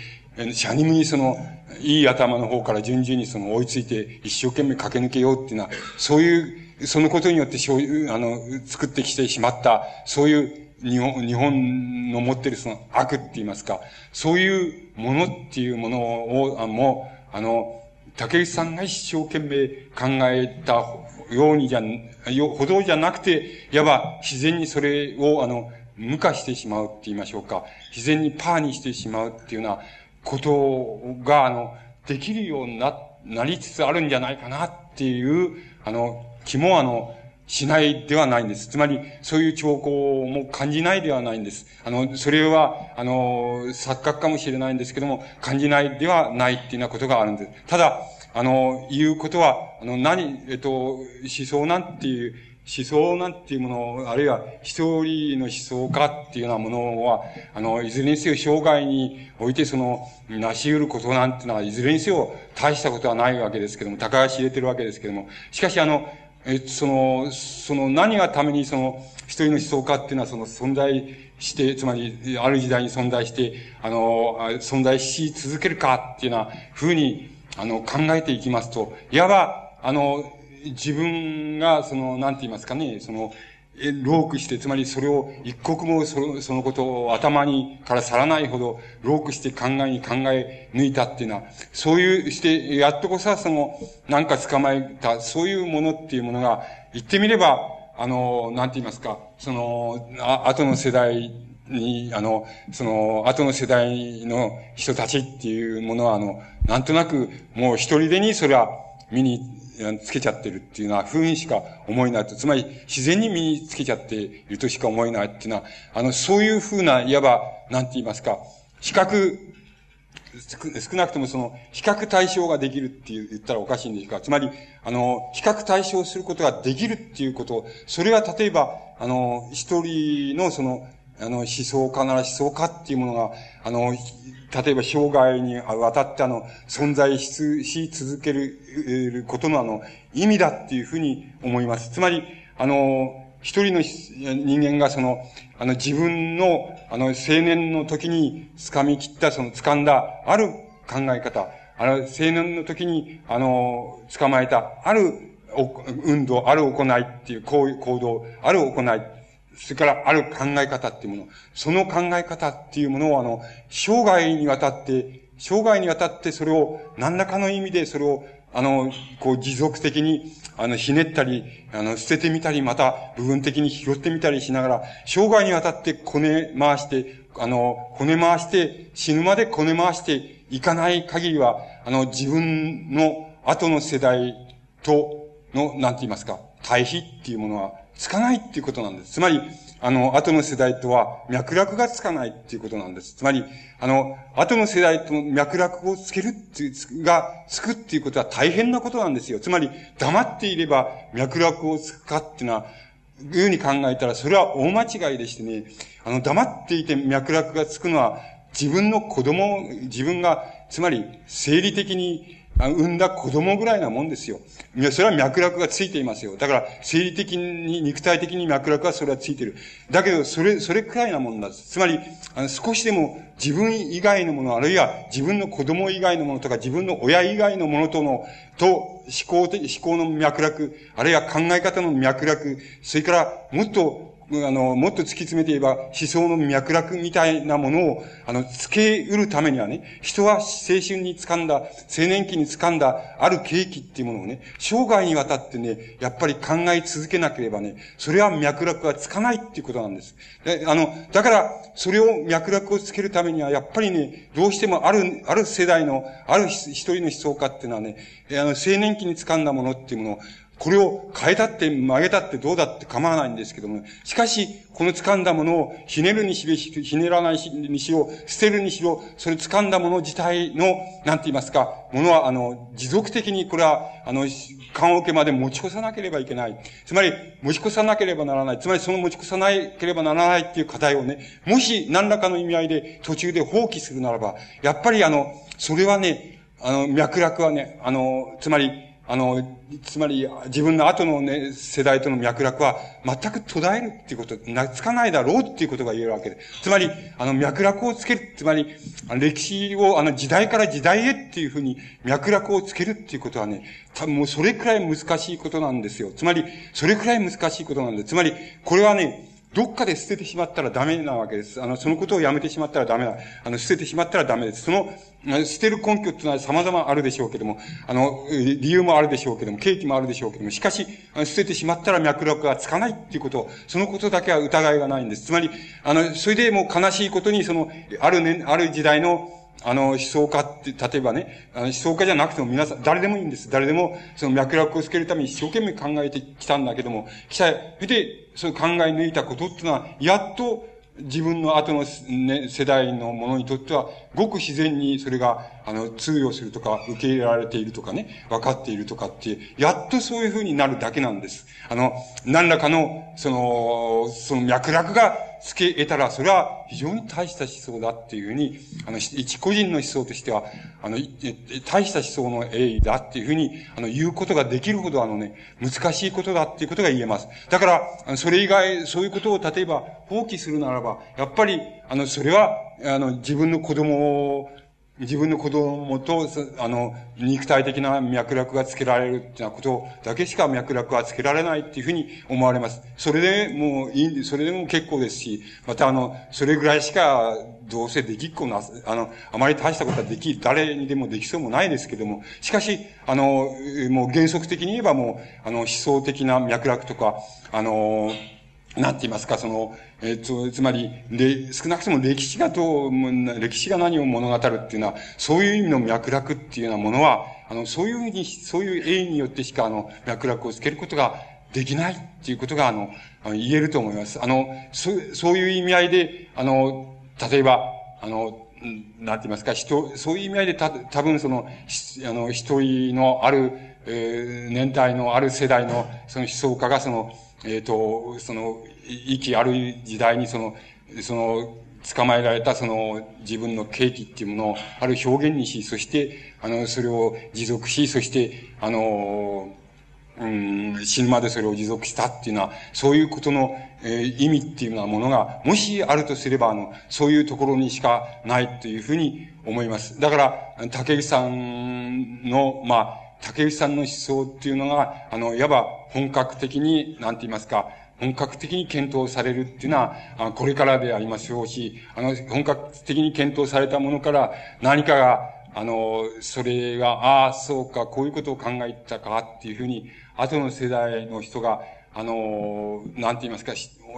シャニムにその、いい頭の方から順々にその追いついて一生懸命駆け抜けようっていうのは、そういう、そのことによってしょう、あの、作ってきてしまった、そういう日本、日本の持ってるその悪って言いますか、そういうものっていうものを、あもう、あの、竹内さんが一生懸命考えたようにじゃ、よほどじゃなくて、いわば自然にそれを、あの、無化してしまうって言いましょうか。自然にパーにしてしまうっていうようなことが、あの、できるようにな、なりつつあるんじゃないかなっていう、あの、気もあの、しないではないんです。つまり、そういう兆候も感じないではないんです。あの、それは、あの、錯覚かもしれないんですけども、感じないではないっていうようなことがあるんです。ただ、あの、言うことは、あの、何、えっと、思想なんていう、思想なんていうもの、あるいは一人の思想家っていうようなものは、あの、いずれにせよ生涯においてその、成し得ることなんていうのは、いずれにせよ大したことはないわけですけども、高橋入れてるわけですけども、しかしあの、え、その、その何がためにその、一人の思想家っていうのはその存在して、つまり、ある時代に存在して、あの、存在し続けるかっていうような風に、あの、考えていきますと、いわば、あの、自分が、その、なんて言いますかね、その、えロークして、つまりそれを一刻もそのそのことを頭にから去らないほど、ロークして考えに考え抜いたっていうのは、そういうして、やっとこさ、その、なんか捕まえた、そういうものっていうものが、言ってみれば、あの、なんて言いますか、その、あ、後の世代に、あの、その、後の世代の人たちっていうものは、あの、なんとなく、もう一人でにそれは見に、つけちゃってるっていうのは、ふうにしか思えないと。つまり、自然に身につけちゃっているとしか思えないっていうのは、あの、そういうふうな、いわば、なんて言いますか、比較、少なくともその、比較対象ができるって言ったらおかしいんですが、つまり、あの、比較対象することができるっていうこと、それは例えば、あの、一人のその、あの、思想家なら思想家っていうものが、あの、例えば生涯にわたってあの、存在しし続けることのあの、意味だっていうふうに思います。つまり、あの、一人の人間がその、あの自分の、あの青年の時に掴み切った、その掴んだ、ある考え方、あの青年の時に、あの、捕まえた、ある運動、ある行いっていう行動、ある行い、それからある考え方っていうもの、その考え方っていうものをあの、生涯にわたって、生涯にわたってそれを何らかの意味でそれをあの、こう持続的に、あの、ひねったり、あの、捨ててみたり、また部分的に拾ってみたりしながら、生涯にわたってこね回して、あの、こね回して、死ぬまでこね回していかない限りは、あの、自分の後の世代との、なんて言いますか、対比っていうものはつかないっていうことなんです。つまり、あの、後の世代とは脈絡がつかないっていうことなんです。つまり、あの、後の世代と脈絡をつけるっていう、が、つくっていうことは大変なことなんですよ。つまり、黙っていれば脈絡をつくかっていうのは、いうふうに考えたら、それは大間違いでしてね、あの、黙っていて脈絡がつくのは、自分の子供、自分が、つまり、生理的にあ産んだ子供ぐらいなもんですよ。いや、それは脈絡がついていますよ。だから、生理的に、肉体的に脈絡はそれはついてる。だけど、それ、それくらいなもんだ。つまり、あの少しでも自分以外のもの、あるいは自分の子供以外のものとか、自分の親以外のものとの、と、思考的、思考の脈絡、あるいは考え方の脈絡、それから、もっとあの、もっと突き詰めて言えば、思想の脈絡みたいなものを、あの、つけうるためにはね、人は青春に掴んだ、青年期に掴んだ、ある契機っていうものをね、生涯にわたってね、やっぱり考え続けなければね、それは脈絡がつかないっていうことなんです。であの、だから、それを脈絡をつけるためには、やっぱりね、どうしてもある、ある世代の、ある一人の思想家っていうのはね、あの、青年期に掴んだものっていうものを、これを変えたって曲げたってどうだって構わないんですけども、しかし、この掴んだものをひねるにしろ、ひねらないにしろ、捨てるにしろ、それ掴んだもの自体の、なんて言いますか、ものは、あの、持続的にこれは、あの、棺桶まで持ち越さなければいけない。つまり、持ち越さなければならない。つまり、その持ち越さなければならないっていう課題をね、もし何らかの意味合いで途中で放棄するならば、やっぱりあの、それはね、あの、脈絡はね、あの、つまり、あの、つまり自分の後のね、世代との脈絡は全く途絶えるっていうこと、なつかないだろうっていうことが言えるわけで。つまり、あの脈絡をつける、つまり、歴史をあの時代から時代へっていうふうに脈絡をつけるっていうことはね、多分もうそれくらい難しいことなんですよ。つまり、それくらい難しいことなんで。つまり、これはね、どっかで捨ててしまったらダメなわけです。あの、そのことをやめてしまったらダメだ。あの、捨ててしまったらダメです。その、捨てる根拠っていうのは様々あるでしょうけども、あの、理由もあるでしょうけども、契機もあるでしょうけども、しかし、捨ててしまったら脈絡がつかないっていうこと、そのことだけは疑いがないんです。つまり、あの、それでもう悲しいことに、その、あるね、ある時代の、あの、思想家って、例えばね、あの思想家じゃなくても皆さん、誰でもいいんです。誰でも、その脈絡をつけるために一生懸命考えてきたんだけども、来た、で、その考え抜いたことっていうのは、やっと自分の後の、ね、世代のものにとっては、ごく自然にそれが、あの、通用するとか、受け入れられているとかね、分かっているとかって、やっとそういうふうになるだけなんです。あの、何らかの、その、その脈絡がつけ得たら、それは非常に大した思想だっていうふうに、あの、一個人の思想としては、あの、大した思想の栄意だっていうふうに、あの、言うことができるほど、あのね、難しいことだっていうことが言えます。だから、それ以外、そういうことを例えば放棄するならば、やっぱり、あの、それは、あの、自分の子供を、自分の子供と、あの、肉体的な脈絡がつけられるってなことだけしか脈絡はつけられないっていうふうに思われます。それでもういい、それでも結構ですし、またあの、それぐらいしかどうせできっこな、あの、あまり大したことはでき、誰にでもできそうもないですけども、しかし、あの、もう原則的に言えばもう、あの、思想的な脈絡とか、あの、なんて言いますか、その、えっ、と、つまり、で、少なくとも歴史がどう、歴史が何を物語るっていうのは、そういう意味の脈絡っていうようなものは、あの、そういうふうに、そういう意味によってしか、あの、脈絡をつけることができないっていうことが、あの、言えると思います。あの、そそういう意味合いで、あの、例えば、あの、なんて言いますか、人、そういう意味合いでた、多分その、あの、一人のある、えー、年代のある世代の、その思想家が、その、えっ、ー、と、その、息ある時代にその、その、捕まえられたその自分の契機っていうものをある表現にし、そして、あの、それを持続し、そして、あの、うん、死ぬまでそれを持続したっていうのは、そういうことの、えー、意味っていうようなものが、もしあるとすれば、あの、そういうところにしかないというふうに思います。だから、竹内さんの、まあ、竹内さんの思想っていうのが、あの、いわば本格的に、なんて言いますか、本格的に検討されるっていうのは、あこれからでありましょうし、あの、本格的に検討されたものから何かが、あの、それが、ああ、そうか、こういうことを考えたかっていうふうに、後の世代の人が、あの、なんて言いますか、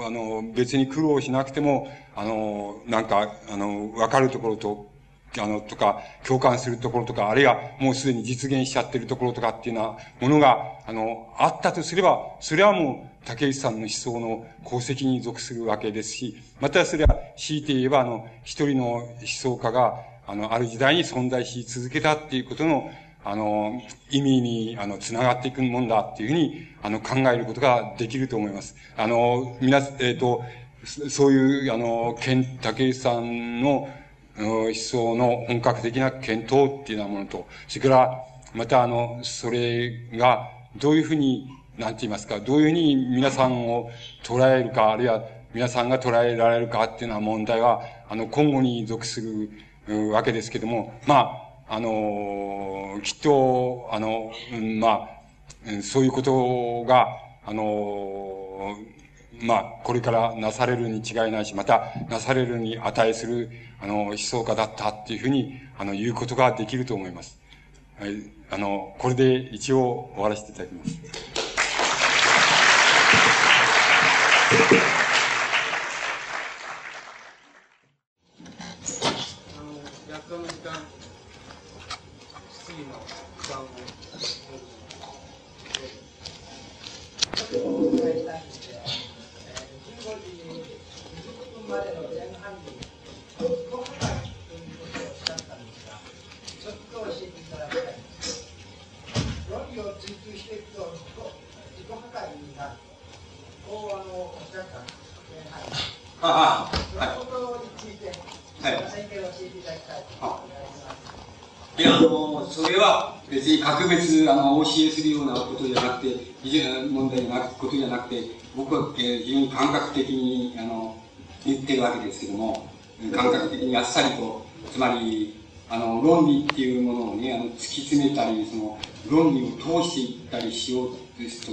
あの、別に苦労しなくても、あの、なんか、あの、わかるところと、あの、とか、共感するところとか、あるいはもうすでに実現しちゃってるところとかっていうようなものが、あの、あったとすれば、それはもう、竹内さんの思想の功績に属するわけですし、またそれは、強いて言えば、あの、一人の思想家が、あの、ある時代に存在し続けたっていうことの、あの、意味に、あの、つながっていくもんだっていうふうに、あの、考えることができると思います。あの、皆、えっ、ー、と、そういう、あの、竹内さんの、思想の本格的な検討っていうようなものと、それから、またあの、それが、どういうふうに、なんて言いますか、どういうふうに皆さんを捉えるか、あるいは皆さんが捉えられるかっていうような問題は、あの、今後に属するわけですけども、まあ、あの、きっと、あの、まあ、そういうことが、あの、まあ、これからなされるに違いないし、また、なされるに値する、あの、思想家だったっていうふうに、あの、言うことができると思います。はい。あの、これで一応終わらせていただきます。Gracias.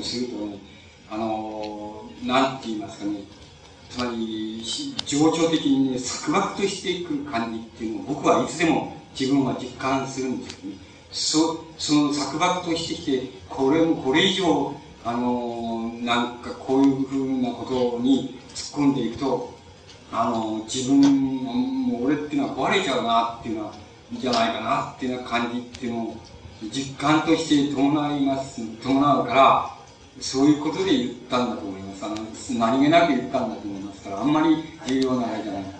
するとね、あの、なんて言いますかね、つまり、情緒的にね、束縛としていく感じっていうのを僕はいつでも自分は実感するんですよね。そその束縛としてきてこれもこれ以上あのなんかこういうふうなことに突っ込んでいくとあの自分も俺っていうのは壊れちゃうなっていうのはいいんじゃないかなっていうような感じっていうのを実感として伴います伴うからそういうことで言ったんだと思いますあの何気なく言ったんだと思いますからあんまり重要なあれじゃない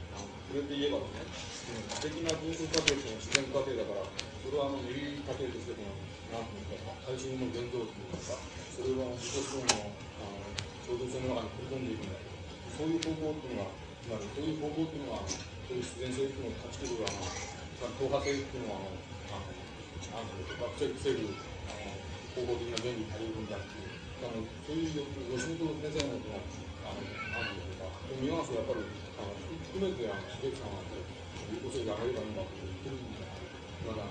ね、素敵な文章過程と自然過程だから、それはあの、いい過程としてこの、なんていうか、大衆の言動というか、それは自己主張の、あの、共同性の中に取り込んでいくんだそういう方法っていうのは、つまりそういう方法っていうのは、そういう自然性っていうのを断ち切る、あの、党派性っていうのは、あの、あの、なんていうか、防ぐ、あの、方法的な原理に足りるんだっていう、あの、そういう吉本先生の、あの、なんていうか、ニュアンスをやっぱり、あの、含めて、あの、茂さんは、有効性を上げればいいんだって言ってるんだだ、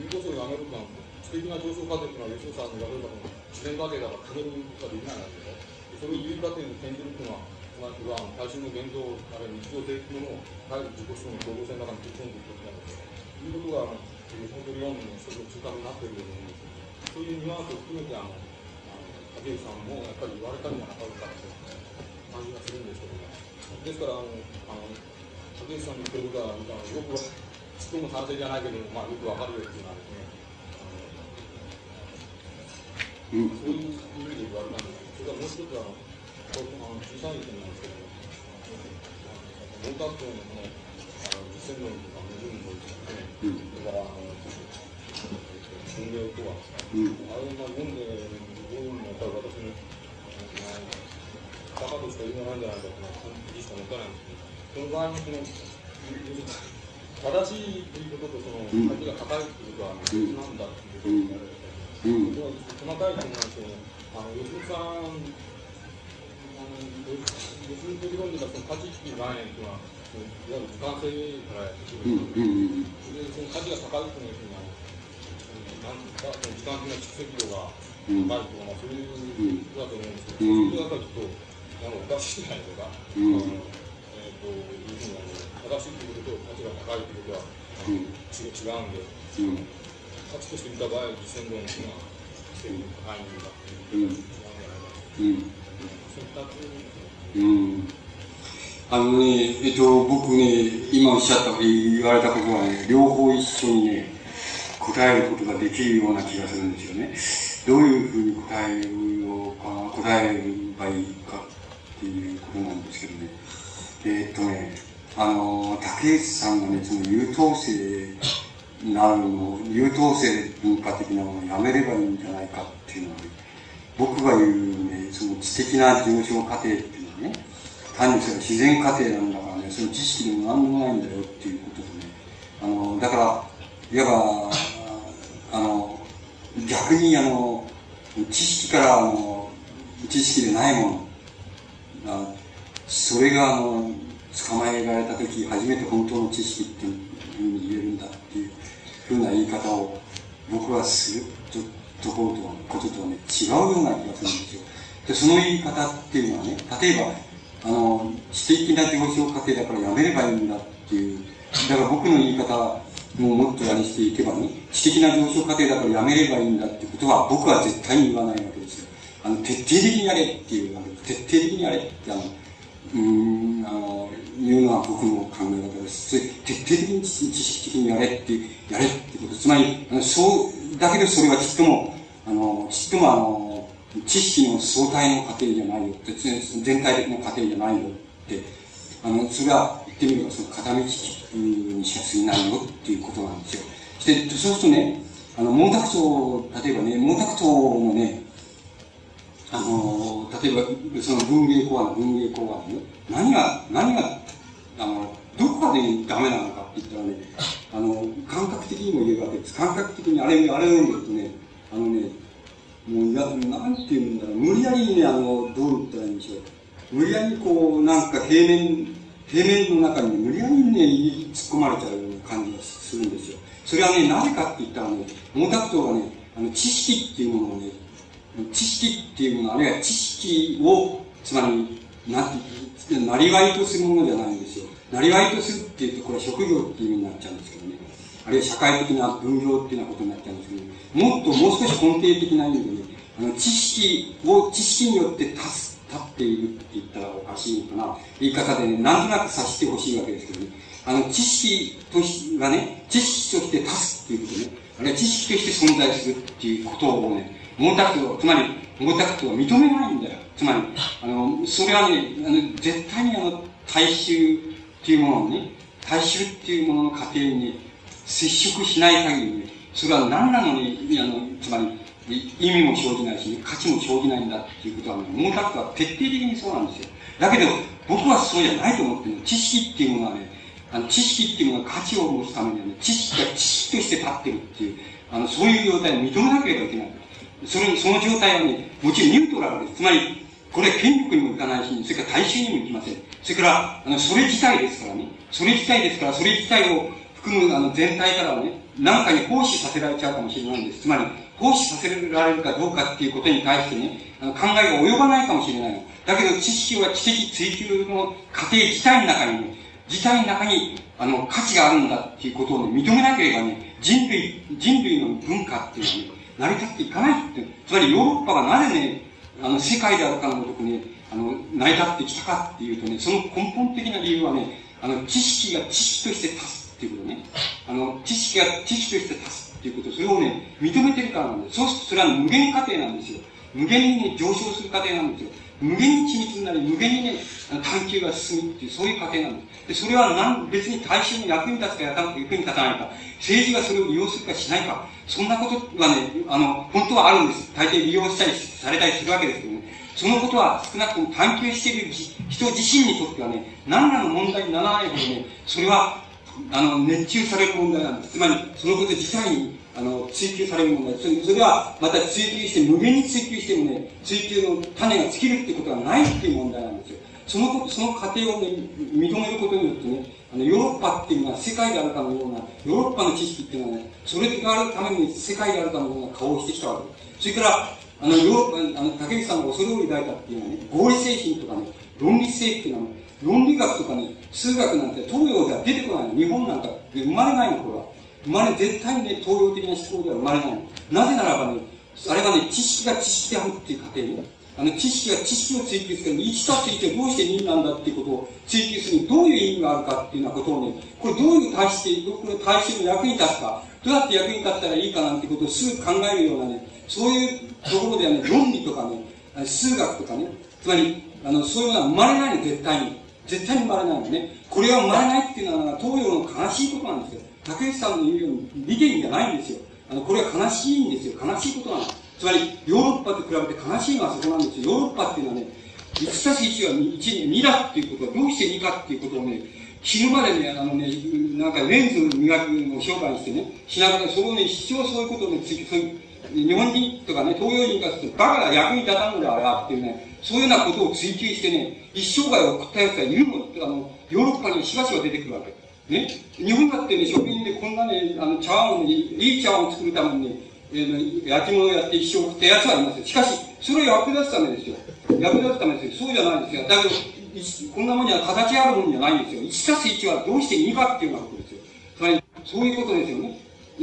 有効性を上げるのは、知的な上昇過程っていうのは、吉野さんの言われる自然過程だから止めることができないわけで、それを有過程に転じるっていうのは、つまりは大衆の言動、あるいは日常的なものを、自己主張の共同性の中に取り込んでいくことなので、いうことが、吉本理論の一つの中核になっていると思ういうニュアンスを含めて、あの、あの、竹内さんもやっぱり言われたりもなかったという感じがするんですけど。もです、か、ら、あの、あの竹内さん。の言ってることは、よく、ちっとも賛成じゃないけど、まあ、よくわかるよっていうのはですねあの、うん、そういう意味で言われたん。です、それからもう一つは、あの小さい点なん。ですけども、文化庁のこの、あの、2000年とか20年とかですね、だから、あの、運営とは、うん、あれが読ん。で、どういうのやっぱり私の、バカとしか言うがなん。じゃないかという感じしか持たないん。ですけど、その場合にその、正しいということと、その、価値が高いということは別なん。だということを言われて、うん、細かい点なん。ですけど、あの吉野さん、あの吉野理論ではその価値っていう概念というのは、いわゆる時間性からやってくるので、うん。うん、でその価値が高いというのは、なん。か、その時間的な蓄積量が高いとか、まあ、そういうことだと思うん。ですけど、そういうことだとちょっと、あのおかしいないとか、うん、あのえっ、ー、と、いうふうにあの正しいということと価値が高いということは、うん、違うんで。うん価値として見た場合、2000本が制限高いんだっていううん。うん。あのね、えっと、僕ね、今おっしゃった、言われたことはね、両方一緒にね、答えることができるような気がするんですよね。どういうふうに答えるようか、答えればいいかていうことなんですけどね。えー、っとね、あの、竹内さんがね、その優等生になるの、優等生文化的なものをやめればいいんじゃないかっていうのはね、僕が言うね、その知的な上昇過程っていうのはね、単にそれは自然過程なんだからね、その知識でも何でもないんだよっていうことでね、あの、だから、いわば、あの、逆にあの、知識からあの、知識でないもの、あそれがあの、捕まえられた時初めて本当の知識っていうふうに言えるんだっていうふうな言い方を僕はするところとこととはね、違うような気がするんですよ。で、その言い方っていうのはね、例えば、あの、知的な上昇過程だからやめればいいんだっていう、だから僕の言い方ももっとあれしていけばね、知的な上昇過程だからやめればいいんだってことは僕は絶対に言わないわけですよ。あの、徹底的にやれっていう、あの徹底的にやれって、あの、うん、あの、いうのは僕の考え方です。徹底的に知識的にやれって、やれってこと。つまり、あのそう、だけどそれはちっとも、あの、ちっともあの、知識の相対の過程じゃないよって、全体的な過程じゃないよって、あの、それは言ってみればその片道にしか過ぎないよっていうことなんですよ。して、そうするとね、あの、毛沢東、例えばね、毛沢東のね、あの、例えば、その文芸講話の文芸講話のね、何が、何が、あの、どこまでダメなのかって言ったらね、あの、感覚的にも言えるわけです。感覚的にあれ、あれを読むとね、あのね、もう、いや、なんて言うんだろう、無理やりね、あの、どう言ったらいいんでしょう。無理やりこう、なんか平面、平面の中に無理やりね、突っ込まれちゃうような感じがするんですよ。それはね、なぜかって言ったらね、毛沢東がね、あの、知識っていうものをね、知識っていうもの、あるいは知識を、つまり、な、なりわいとするものじゃないんですよ。なりわいとするっていうと、これ職業っていう意味になっちゃうんですけどね。あるいは社会的な分業っていうようなことになっちゃうんですけど、ね、もっと、もう少し根底的な意味でね、あの、知識を、知識によって立つ、立っているって言ったらおかしいのかな。言い方でね、なんとなく察してほしいわけですけどね。あの、知識としがね、知識として立つっていうことね。あるいは知識として存在するっていうことをね、毛沢東、つまり、毛沢東は認めないんだよ。つまり、あの、それはね、あの絶対にあの、大衆っていうものをね、大衆っていうものの過程に、ね、接触しない限りね、それは何らのね、あの、つまり、意味も生じないし、価値も生じないんだっていうことは、ね、毛沢東は徹底的にそうなんですよ。だけど、僕はそうじゃないと思ってるの。知識っていうものはね、あの、知識っていうものは価値を持つためにはね、知識が知識として立ってるっていう、あの、そういう状態を認めなければいけない。それ、その状態はね、もちろんニュートラルです。つまり、これ権力にもいかないし、それから大衆にもいきません。それから、あの、それ自体ですからね。それ自体ですから、それ自体を含むあの全体からはね、何かに奉仕させられちゃうかもしれないんです。つまり、奉仕させられるかどうかっていうことに対してね、あの考えが及ばないかもしれない。だけど、知識は知的追求の過程自体の中にね、自体の中に、あの、価値があるんだっていうことをね、認めなければね、人類、人類の文化っていうのはね、成り立っていかないって。つまり、ヨーロッパがなぜね、あの、世界であるかのごとくね、あの、成り立ってきたかっていうとね、その根本的な理由はね、あの、知識が知識として立つっていうことね。あの、知識が知識として立つっていうこと、それをね、認めてるからなんです。そうするとそれは無限過程なんですよ。無限にね、上昇する過程なんですよ。無限に緻密になり、無限にね、探求が進むっていう、そういう過程なんです。で、それは何、別に大衆に役に立つか役に立たないか、政治がそれを利用するかしないか、そんなことはね、あの、本当はあるんです。大抵利用したりされたりするわけですけどね。そのことは少なくとも探求している人自身にとってはね、何らの問題にならないほどね、それは、あの、熱中される問題なんです。つまり、そのこと自体に、あの、追求される問題。それそれは、また追求して、無限に追求してもね、追求の種が尽きるってことはないっていう問題なんですよ。そのこと、その過程をね、認めることによってね、あの、ヨーロッパっていうのは世界であるかのような、ヨーロッパの知識っていうのはね、それがあるために世界であるかのような顔をしてきたわけそれから、あの、ヨーロッパ、あの、竹内さんが恐れを抱いたっていうのはね、合理精神とかね、論理性っていうのは、ね、論理学とかね、数学なんて東洋では出てこない。日本なんかで生まれないの、これは。生まれ、絶対にね、東洋的な思考では生まれないの。なぜならばね、あれはね、知識が知識であるっていう過程ね、あの、知識が知識を追求する1たす1はどうして2なんだっていうことを追求するにどういう意味があるかっていうようなことをね、これどういう対して、これ対象の役に立つか、どうやって役に立ったらいいかなんてことをすぐ考えるようなね、そういうところではね、論理とかね、数学とかね、つまり、あの、そういうのは生まれないの、絶対に。絶対に生まれないのね。これは生まれないっていうのは、東洋の悲しいことなんですよ。竹内さんの言うように、利点じゃないんですよ。あの、これは悲しいんですよ。悲しいことなんです。つまり、ヨーロッパと比べて悲しいのはそこなんですよ。ヨーロッパっていうのはね、1たす1は 1, 2だっていうことは、どうして2かっていうことをね、死ぬまでね、あのね、なんかレンズ磨くのを商売してね、しながら、それをね、一生そういうことをね、つそういう、日本人とかね、東洋人からすると、バカが役に立たんのであれっていうね、そういうようなことを追求してね、一生涯を送った奴がいるのあの、ヨーロッパにしばしば出てくるわけ。ね。日本だってね、職人でこんなね、あの、茶碗をね、いい茶碗を作るためにね、えー、焼き物をやって一生送ったやつはいますよ。しかし、それを役立つためですよ。役立つためですよ。そうじゃないんですよ。だけど、こんなもんには形あるもんじゃないんですよ。1たす1はどうして2かっていうようなことですよ。つまり、そういうことですよね。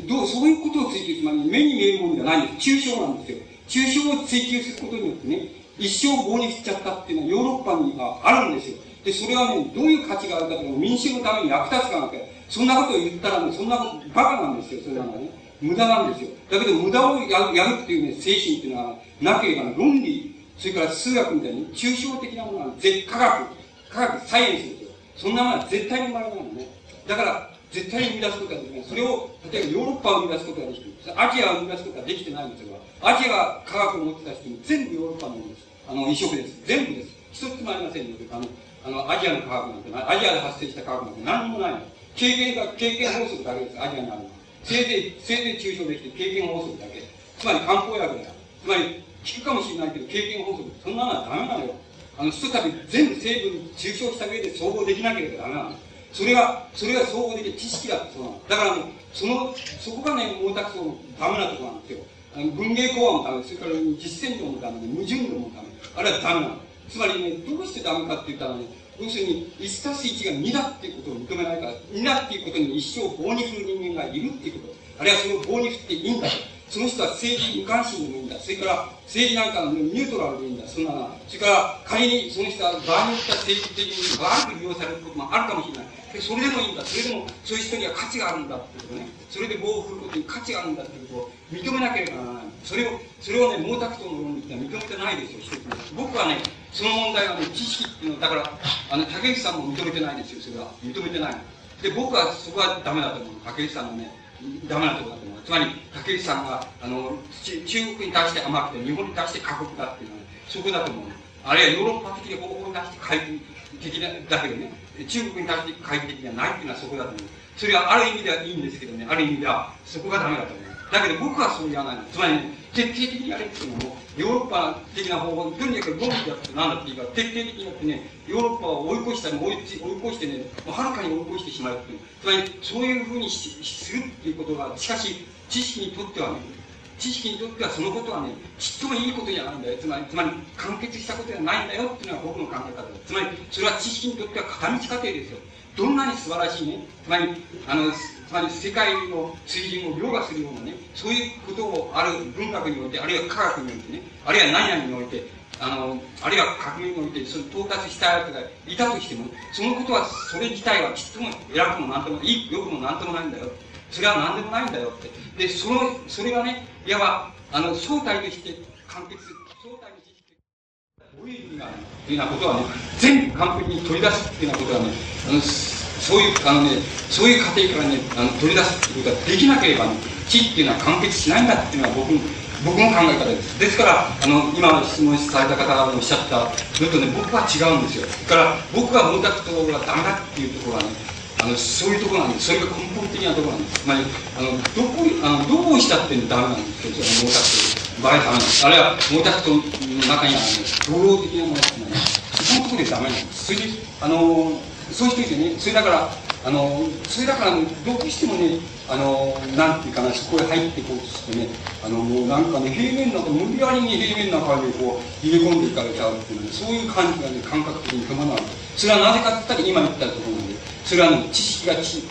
どう、そういうことを追求、つまり目に見えるものじゃないんです。抽象なんですよ。抽象を追求することによってね、一生棒に振っちゃったっていうのはヨーロッパにはあるんですよ。で、それはね、どういう価値があるかというと、民衆のために役立つかなんて、そんなことを言ったらね、そんなこと、バカなんですよ、それなんかね。無駄なんですよ。だけど、無駄をやるやるっていうね、精神っていうのは、なければ、論理、それから数学みたいに、抽象的なものは、絶科学、科学、サイエンスですよ。そんなものは絶対に生まれないのね。だから、絶対に生み出すことができない。それを、例えばヨーロッパを生み出すことができてる。アジアを生み出すことができてないんですよ。アジアが科学を持ってた人も全部ヨーロッパのものです。あの、移植です。全部です。一つもありませんよ。あの、あの、アジアの科学なんて、アジアで発生した科学なんて何もないの。経験が、経験法則だけです。アジアにあるのは。せいぜい、せいぜい抽象できて経験法則だけ。つまり漢方薬だ。つまり、聞くかもしれないけど、経験法則。そんなのはダメなのよ。あの、ひとたび全部成分に抽象した上で総合できなければダメなの。それが、それが総合できる知識だってそうなの。だからもう、その、そこがね、毛沢東のダメなところなんですよ。あの文芸講話もダメ、それから実践論もダメ、矛盾論もダメ。あれはダメなの。つまりね、どうしてダメかって言ったらね、要するに、1たす1が2だっていうことを認めないから、2だっていうことに一生棒に振る人間がいるっていうこと。あるいはその棒に振っていいんだと。その人は政治無関心でもいいんだ。それから政治なんかのニュートラルでいいんだ。そんなそれから仮にその人は場合によっては政治的に悪く利用されることもあるかもしれない。でそれでもいいんだ。それでもそういう人には価値があるんだっていうことね。それで棒を振ることに価値があるんだっていうことを認めなければならない。それを、それをね、毛沢東の論理っては認めてないですよ、一つも。僕はね、その問題はね、知識っていうのはだから、あの、竹内さんも認めてないですよ、それは。認めてないで、僕はそこはダメだと思う。竹内さんのね、ダメなところだと思う。つまり、竹内さんが、あの、中国に対して甘くて、日本に対して過酷だっていうのは、そこだと思う。あるいはヨーロッパ的に方法に対して回帰的な、だけどね、中国に対して回帰的にはないっていうのはそこだと思う。それはある意味ではいいんですけどね、ある意味ではそこがダメだと思う。だけど僕はそうじゃない。つまり、徹底的にやれっていうのも、ヨーロッパ的な方法、とにかく論理だって何だっていいか、徹底的にやってね、ヨーロッパを追い越したり、追い越してね、はるかに追い越してしまうっていう。つまり、そういうふうにしするっていうことが、しかし、知識にとってはね、知識にとってはそのことはね、ちっともいいことじゃないんだよ。つまり、つまり、完結したことじゃないんだよっていうのが僕の考え方です。つまり、それは知識にとっては片道過程ですよ。どんなに素晴らしいね、つまり、あの、つまり世界の水準を凌駕するようなね、そういうことをある文学において、あるいは科学においてね、あるいは何々において、あの、あるいは革命において、その到達したやつがいたとしても、そのことは、それ自体はちっとも偉くもなんとも、いい、よくもなんともないんだよ。それは何でもないんだよって。で、その、それがね、いわば、あの、相対として完結する。どういう意味があるというようなことはね、全部完璧に取り出すっていうようなことはね、あの、そういう、あのね、そういう過程からね、あの取り出すっていうことができなければね、知っていうのは完結しないんだっていうのは僕僕の考え方です。ですから、あの、今質問された方がおっしゃったのとね、僕は違うんですよ。だから、僕が毛沢東がダメだっていうところはね、あの、そういうところなんです。それが根本的なところなんです。つまり、あの、どこ、あの、どうしたってダメなんですけど、その毛沢東。合ダメなんです。あるいは、毛沢東の中には、ね、道路的なものっていうのはね、そのところでダメなんです。それで、あの、そうしててね、それだから、あの、それだから、どうしてもね、あの、なんていうかな、そこへ入っていこうとしてね、あの、もうなんかね、平面の中、無理やりに平面の中にこう、入れ込んでいかれちゃうっていう、ね、そういう感じがね、感覚的に伴う。それはなぜかって言ったら、今言ったところなんで、それはね、知識が知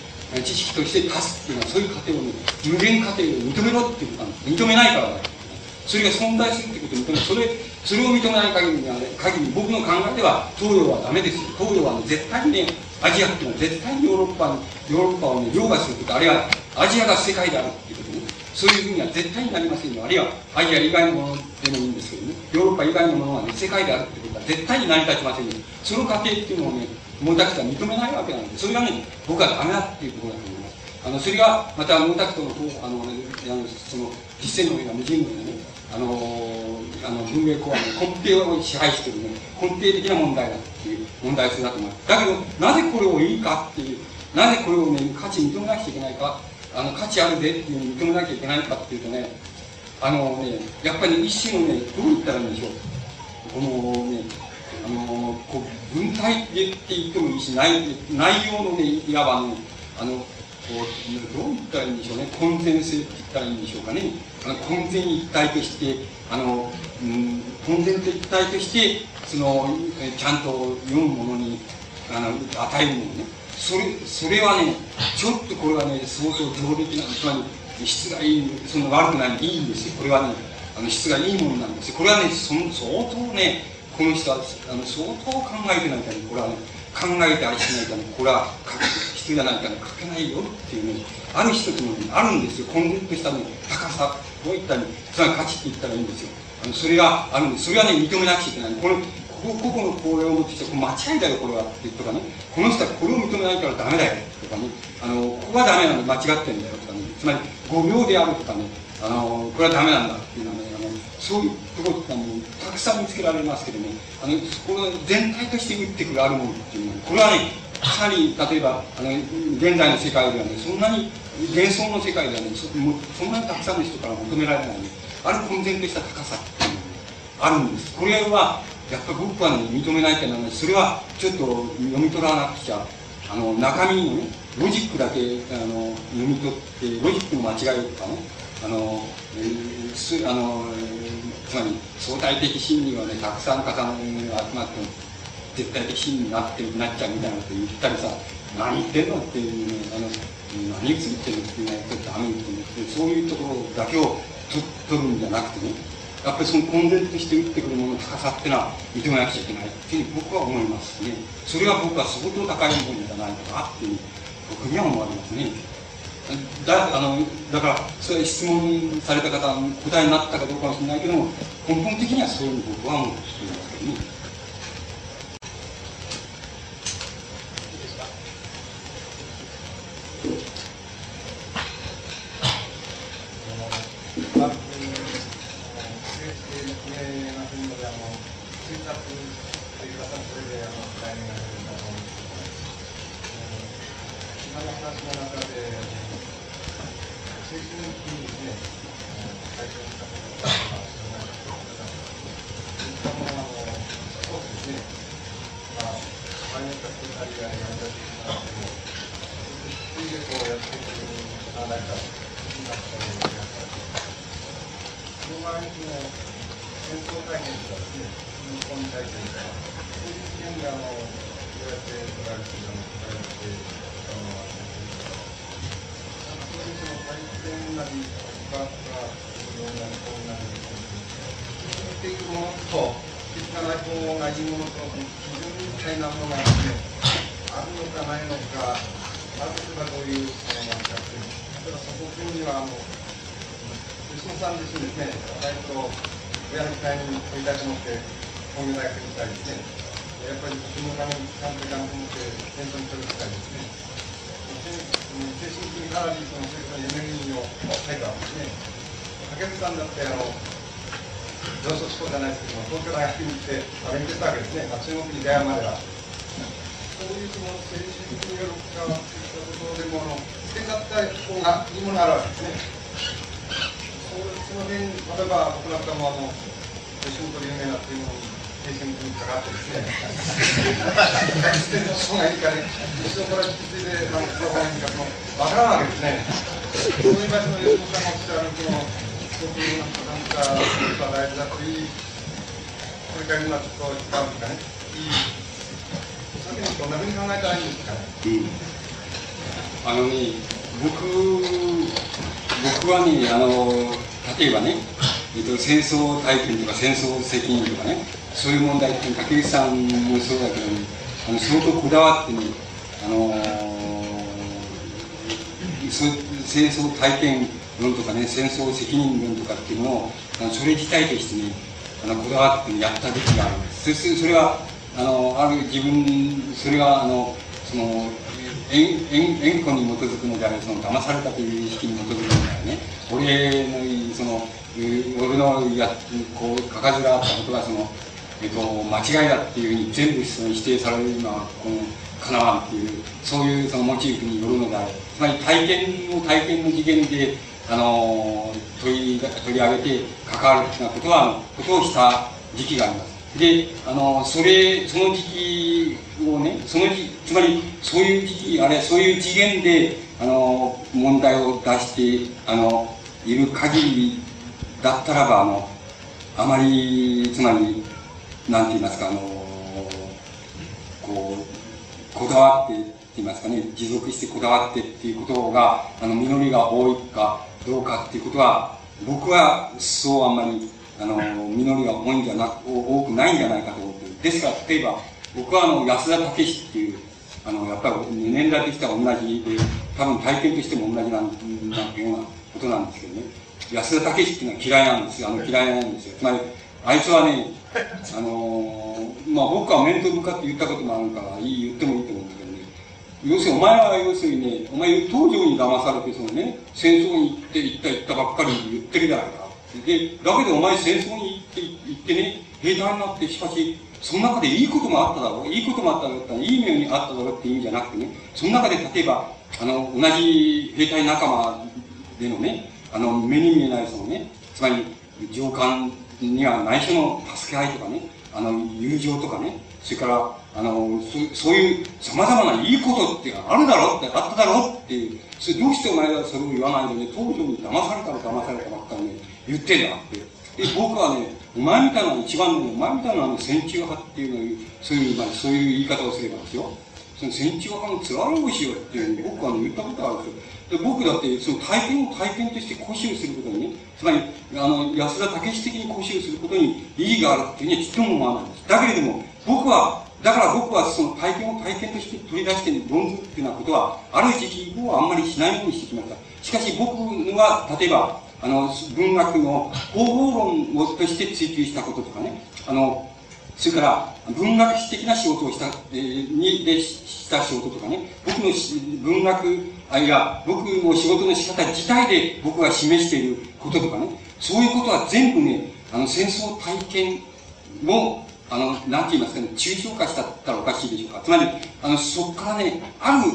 知識として足すっていうのは、そういう過程をね、無限過程を認めろっていうことなんです。認めないからだ。それが存在するってことをそれ、それを認めない限りはね、限り僕の考えでは、東洋はダメですよ。東洋はね、絶対にね、アジアっていうのは絶対にヨーロッパ、ヨーロッパをね、凌駕すること、あるいはアジアが世界であるっていうことね、そういうふうには絶対になりませんよ。あるいはアジア以外のものでもいいんですけどね、ヨーロッパ以外のものはね、世界であるってことは絶対に成り立ちませんよ。その過程っていうのをね、毛沢東は認めないわけなんで、それがね、僕はダメだっていうころだと思います。あの、それが、また毛沢東の方、あの、ね、あのその、実践のような無人軍でね、あのあの文明公安の根底を支配しているね、根底的な問題だっていう問題性だと思います。だけど、なぜこれをいいかっていう、なぜこれをね、価値認めなきゃいけないか、あの、価値あるぜっていう認めなきゃいけないかっていうとね、あのね、やっぱり一種のね、どう言ったらいいんでしょう。このね、あの、こう、文体って言ってもいいし、内内容のね、いわばね、あの、こう、どう言ったらいいんでしょうね。混然性って言ったらいいんでしょうかね。あの、混然一体として、あの、うん、混然と一体として、その、ちゃんと読むものに、あの、与えるものね。それ、それはね、ちょっとこれはね、相当上出来な、つまり、質がいい、そんな悪くない、いいんですよ。これはね、あの、質がいいものなんですよ。これはね、その相当ね、この人は、あの、相当考えてないかね、これはね、考えてありしないかね、これは書く必要じゃないかね、書けないよっていうね、ある一つの、あるんですよ。根絶としたね、高さ、こういったね、つまり価値って言ったらいいんですよ。あのそれがあるんです。それはね、認めなくちゃいけない。この、ここ、個々の公演を持ってきて、間違いだよ、これは。ってとかね。この人はこれを認めないからダメだよ。とかね。あの、ここはダメなの間違ってんだよ。とかね。つまり、誤病であるとかね。あの、これはダメなんだっていうのはね、そういうところってあの、たくさん見つけられますけどね、あの、この全体として打ってくるあるものっていうのは、これはね、かなり、例えば、あの、現在の世界ではね、そんなに、幻想の世界ではね、そんなにたくさんの人から求められない、ね、ある混然とした高さっていうのが、あるんです。これは、やっぱ僕はね、認めないっていうのは、それはちょっと読み取らなくちゃ、あの、中身のね、ロジックだけ、あの、読み取って、ロジックの間違いとかね、あの、えー、すあの、つまり相対的真理はね、たくさん重ねが集まって絶対的真理になってなっちゃうみたいなこと言ったりさ、何言ってんのっていうね、あの、何言ってんのっていうのはやっぱりダメって思って、そういうところだけを取るんじゃなくてね、やっぱりその根然として打ってくるものの高さっていうのは認めなくちゃいけないっていうふうに僕は思いますね。それは僕は相当高いものじゃないかなっていうふうに、僕には思われますね。だあのだからそれ質問された方答えになったかどうかもしれないけども根本的にはそういう僕は思っていますけどね。ゃってくださそれであの来年がやるんだと思うんですけど、今の話の中で、精神的にですね、対象したことが知らないとか、そうですね、まあ、マイナスしたりやりやりだとかっても、ついでこうやっていくのがないか、なったりやったり。その場合にも戦争体験とかですね、日本体験とか、そういう視点であの、どうやって捉えているのか、捉えてたのは、そういうその体験なり、が、が、どうなり、こうなり、そうっていうものと、気づかないと同じものと、非常にみたいなものがですね、あるのかないのか、あるとすればどういうものなのかっていう、ただそこには、あの、吉野さん自身ですね、割と、親の期待に取りたいと思って、本業大学にしたいですね。やっぱり国のために、ちゃんと頑張って、戦争に取り組みたいですね。精神的にかなりそのそういうエネルギーを入ったんですね。竹内さんだって、あの、上昇志向じゃないですけども、東京大学に行って勉強したわけですね。中国に出会うまでは。そういうその政治的によるかといったところでも、あの、捨てちゃった方がいいものがあるわけですね。その辺、例えば僕なんかもあの、吉本有名なっていうのに、精神にかかってですね、捨てた方がいいかね、後ろから引き継いで、なんか、方がいいか、その、わからんわけですね。そういう場所の吉本さんがおっしゃる、その、すごくなんか、なんか、大事だといい、それから今ちょっと使うとかね、いい、そういうふうにどんなふうに考えたらいいんですかね。うんあのね、僕、僕はね、あの、例えばね、えっと、戦争体験とか戦争責任とかね、そういう問題って竹内さんもそうだけど、ね、あの相当こだわってね、あの戦争体験論とかね、戦争責任論とかっていうのを、あのそれ自体としてね、あのこだわって、ね、やった時があるんです。そそれは、あの、ある自分、それが、あの、その、縁故に基づくのであれその騙されたという意識に基づくのであれね俺のその俺のやこうかかずらあったことがその、えっと、間違いだっていうふうに全部その否定されるのはこのかなわんっていうそういうそのモチーフによるのであれつまり体験を体験の次元であの取り取り上げて関わるなことはことをした時期があります。で、あの、それ、その時期をね、その、つまり、そういう時期、あれ、そういう次元で、あの、問題を出して、あの、いる限りだったらば、あの、あまり、つまり、なんて言いますか、あの、こう、こだわって、って言いますかね、持続してこだわってっていうことが、あの、実りが多いかどうかっていうことは、僕はそうあんまりあの、実りが多いんじゃなく、多くないんじゃないかと思ってる。ですから、例えば、僕はあの、安田武史っていう、あの、やっぱり年代としては同じで、多分体験としても同じなんなようなことなんですけどね。安田武史っていうのは嫌いなんですよ。あの、嫌いなんですよ。つまり、あいつはね、あのまあ僕は面と向かって言ったこともあるから、いい、言ってもいいと思うんだけどね。要するに、お前は要するにね、お前東条に騙されて、そのね、戦争に行って、行った、行ったばっかり言ってるじゃないか。で、だけどお前戦争に行って、行ってね、兵隊になって、しかし、その中でいいこともあっただろう、いいこともあっただろう、いい面にあっただろうっていうんじゃなくてね、その中で例えば、あの、同じ兵隊仲間でのね、あの、目に見えないそのね、つまり、上官には内緒の助け合いとかね、あの、友情とかね、それから、あの、そそういう様々ないいことってあるだろうって、あっただろうっていう、それどうしてお前はそれを言わないでね、東条に騙されたら騙されたばっかりね、言ってんだって。で、僕はね、お前みたいな一番ね、お前みたいなの戦中派っていうのそういう、まあ、そういう言い方をすればですよ。その戦中派のつらろうしよっていうふうに僕はね、言ったことあるんですよ。で僕だって、その体験を体験として固執することにね、つまり、あの、安田武史的に固執することに意義があるっていうにはちっとも思わないんです。だけれども、僕は、だから僕はその体験を体験として取り出して論ずっていうようなことは、ある時期をあんまりしないようにしてきました。しかし僕は、例えば、あの、文学の方法論をとして追求したこととかね、あの、それから、文学史的な仕事をした、えー、に、でした仕事とかね、僕の文学、あ、いや、僕の仕事の仕方自体で僕が示していることとかね、そういうことは全部ね、あの、戦争体験を、あの、なんて言いますかね、抽象化したったらおかしいでしょうか。つまり、あの、そこからね、ある、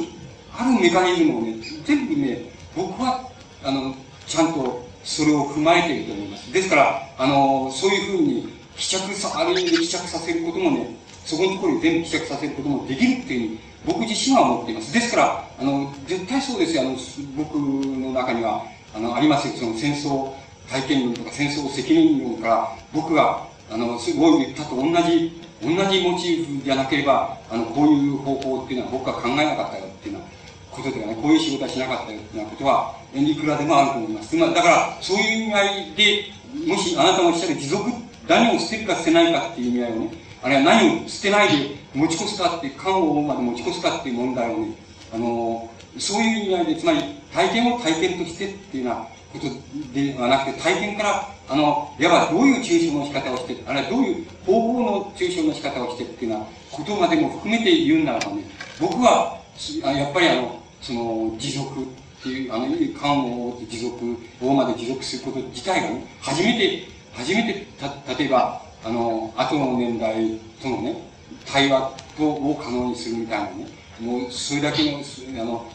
あるメカニズムをね、全部ね、僕は、あの、ちゃんとそれを踏まえていると思います。ですから、あの、そういうふうに、希釈さ、ある意味で希釈させることもね、そこのところに全部希釈させることもできるっていう、僕自身は思っています。ですから、あの、絶対そうですよ。あの、僕の中には、あの、ありますよ。その戦争体験論とか戦争責任論から、僕が、あの、すごい言ったと同じ、同じモチーフじゃなければ、あの、こういう方法っていうのは僕は考えなかったよっていうのは、こととかね、こういう仕事はしなかったよっていうことは、いくらでもあると思います。まあ、だから、そういう意味合いで、もしあなたがおっしゃる持続、何を捨てるか捨てないかっていう意味合いをね、あるいは何を捨てないで持ち越すかって、感をまで持ち越すかっていう問題をね、あの、そういう意味合いで、つまり体験を体験としてっていうようなことではなくて、体験から、あの、いわばどういう抽象の仕方をして、あるいはどういう方法の抽象の仕方をしてっていうようなことまでも含めて言うならばね、僕は、やっぱりあの、その、持続っていう、あの、感を持続をまで持続すること自体がね、初めて、初めて、た、例えば、あの、後の年代とのね、対話とを可能にするみたいなね、もう、それだけの、あの、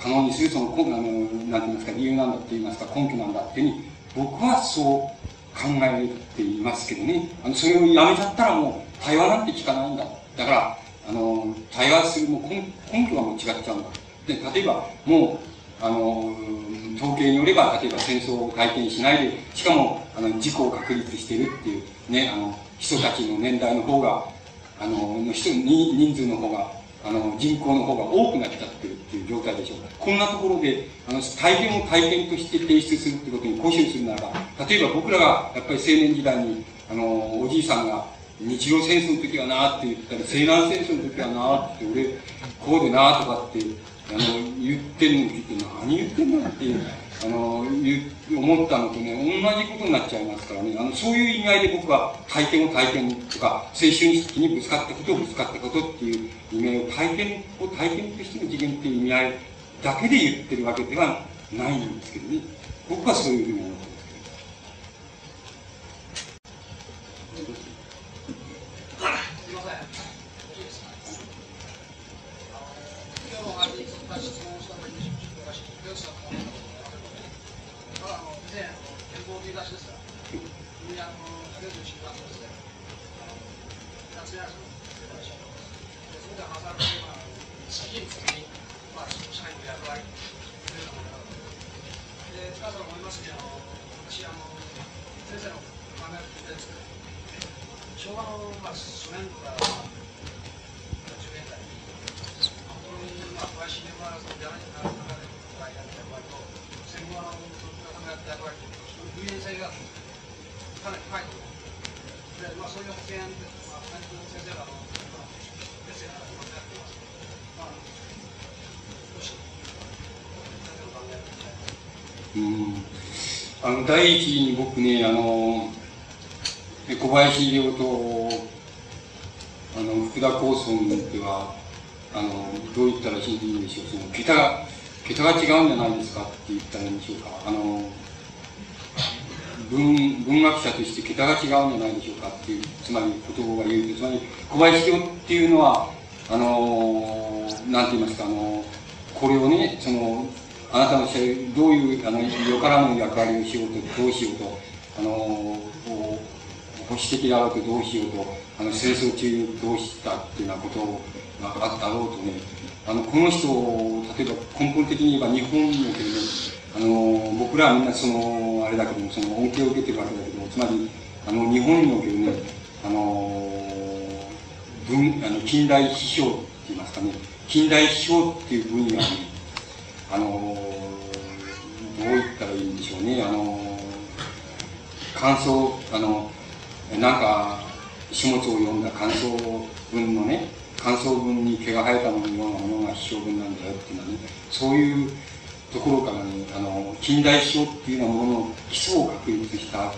可能にする、その、あの、なんて言いますか、理由なんだって言いますか、根拠なんだっていうふうに、僕はそう考えていますけどね。あの、それをやめちゃったらもう、対話なんて聞かないんだ。だから、あの、対話するもう根根拠がもう違っちゃうんだ。で、例えば、もう、あの、統計によれば、例えば戦争を体験しないで、しかも、あの、事故を確立してるっていう、ね、あの、人たちの年代の方が、あの、人、人数の方が、あの、人口の方が多くなっちゃってるっていう状態でしょう。こんなところで、あの、体験を体験として提出するってことに固執するならば、例えば僕らが、やっぱり青年時代に、あの、おじいさんが、日露戦争の時はなって言ったり、西南戦争の時はなって、俺、こうでなとかって、あの、言ってんの聞いて、何言ってんのって、あの、思ったのとね、同じことになっちゃいますからね、あの、そういう意味合いで僕は体験を体験とか、青春期にぶつかったことをぶつかったことっていう意味合いを体験を体験としての次元っていう意味合いだけで言ってるわけではないんですけどね。僕はそういうふうに思って第一に僕ね、あの、小林秀夫と、あの、福田高村では、あの、どう言ったらいいんでしょう、その、桁が、桁が違うんじゃないですかって言ったらいいんでしょうか。あの、文、文学者として桁が違うんじゃないでしょうかっていう、つまり言葉が言うと、つまり小林秀夫っていうのは、あの、なんて言いますか、あの、これをね、その、あなたのしゃるどういうあのよからぬ役割をしようとどうしようとあの保守的であろうとどうしようとあの戦争中にどうしたっていうようなことがあったろうとねあのこの人を例えば根本的に言えば日本におけるねあの僕らはみんなそのあれだけどもその恩恵を受けてるわけだけどつまりあの日本におけるねあの文あの近代批評って言いますかね近代批評っていう分野にあの、どう言ったらいいんでしょうね、あの、感想、あの、なんか、書物を読んだ感想文のね、感想文に毛が生えたもののようなものが批評文なんだよっていうのはね、そういうところからね、あの、近代史っていうようなものの基礎を確立した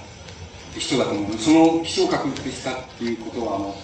人だと思う。その基礎を確立したっていうことは、あの、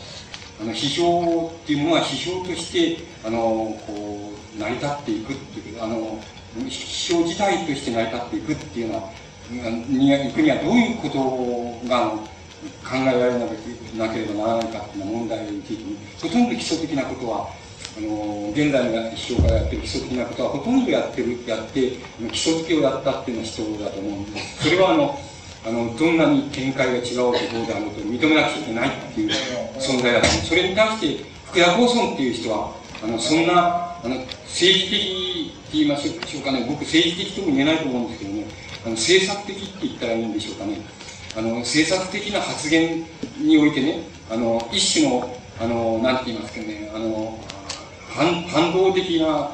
あの批評っていうものは批評として、あの、こう、成り立っていくっていう、あの、批評自体として成り立っていくっていうのは、に行くにはどういうことが、考えられなければならないかっていう問題について、ほとんど基礎的なことは、あの、現在の批評家がやってる基礎的なことはほとんどやってる、やって、基礎付けをやったっていうのは人だと思うんです。それはあの、あの、どんなに見解が違うところであろうと認めなくちゃいけないっていう存在だと思う。それに対して、福田光村っていう人は、あの、そんな、あの、政治的って言いましょうかね、僕政治的とも言えないと思うんですけどね、あの、政策的って言ったらいいんでしょうかね。あの、政策的な発言においてね、あの、一種の、あの、なんて言いますかね、あの、反、反動的な、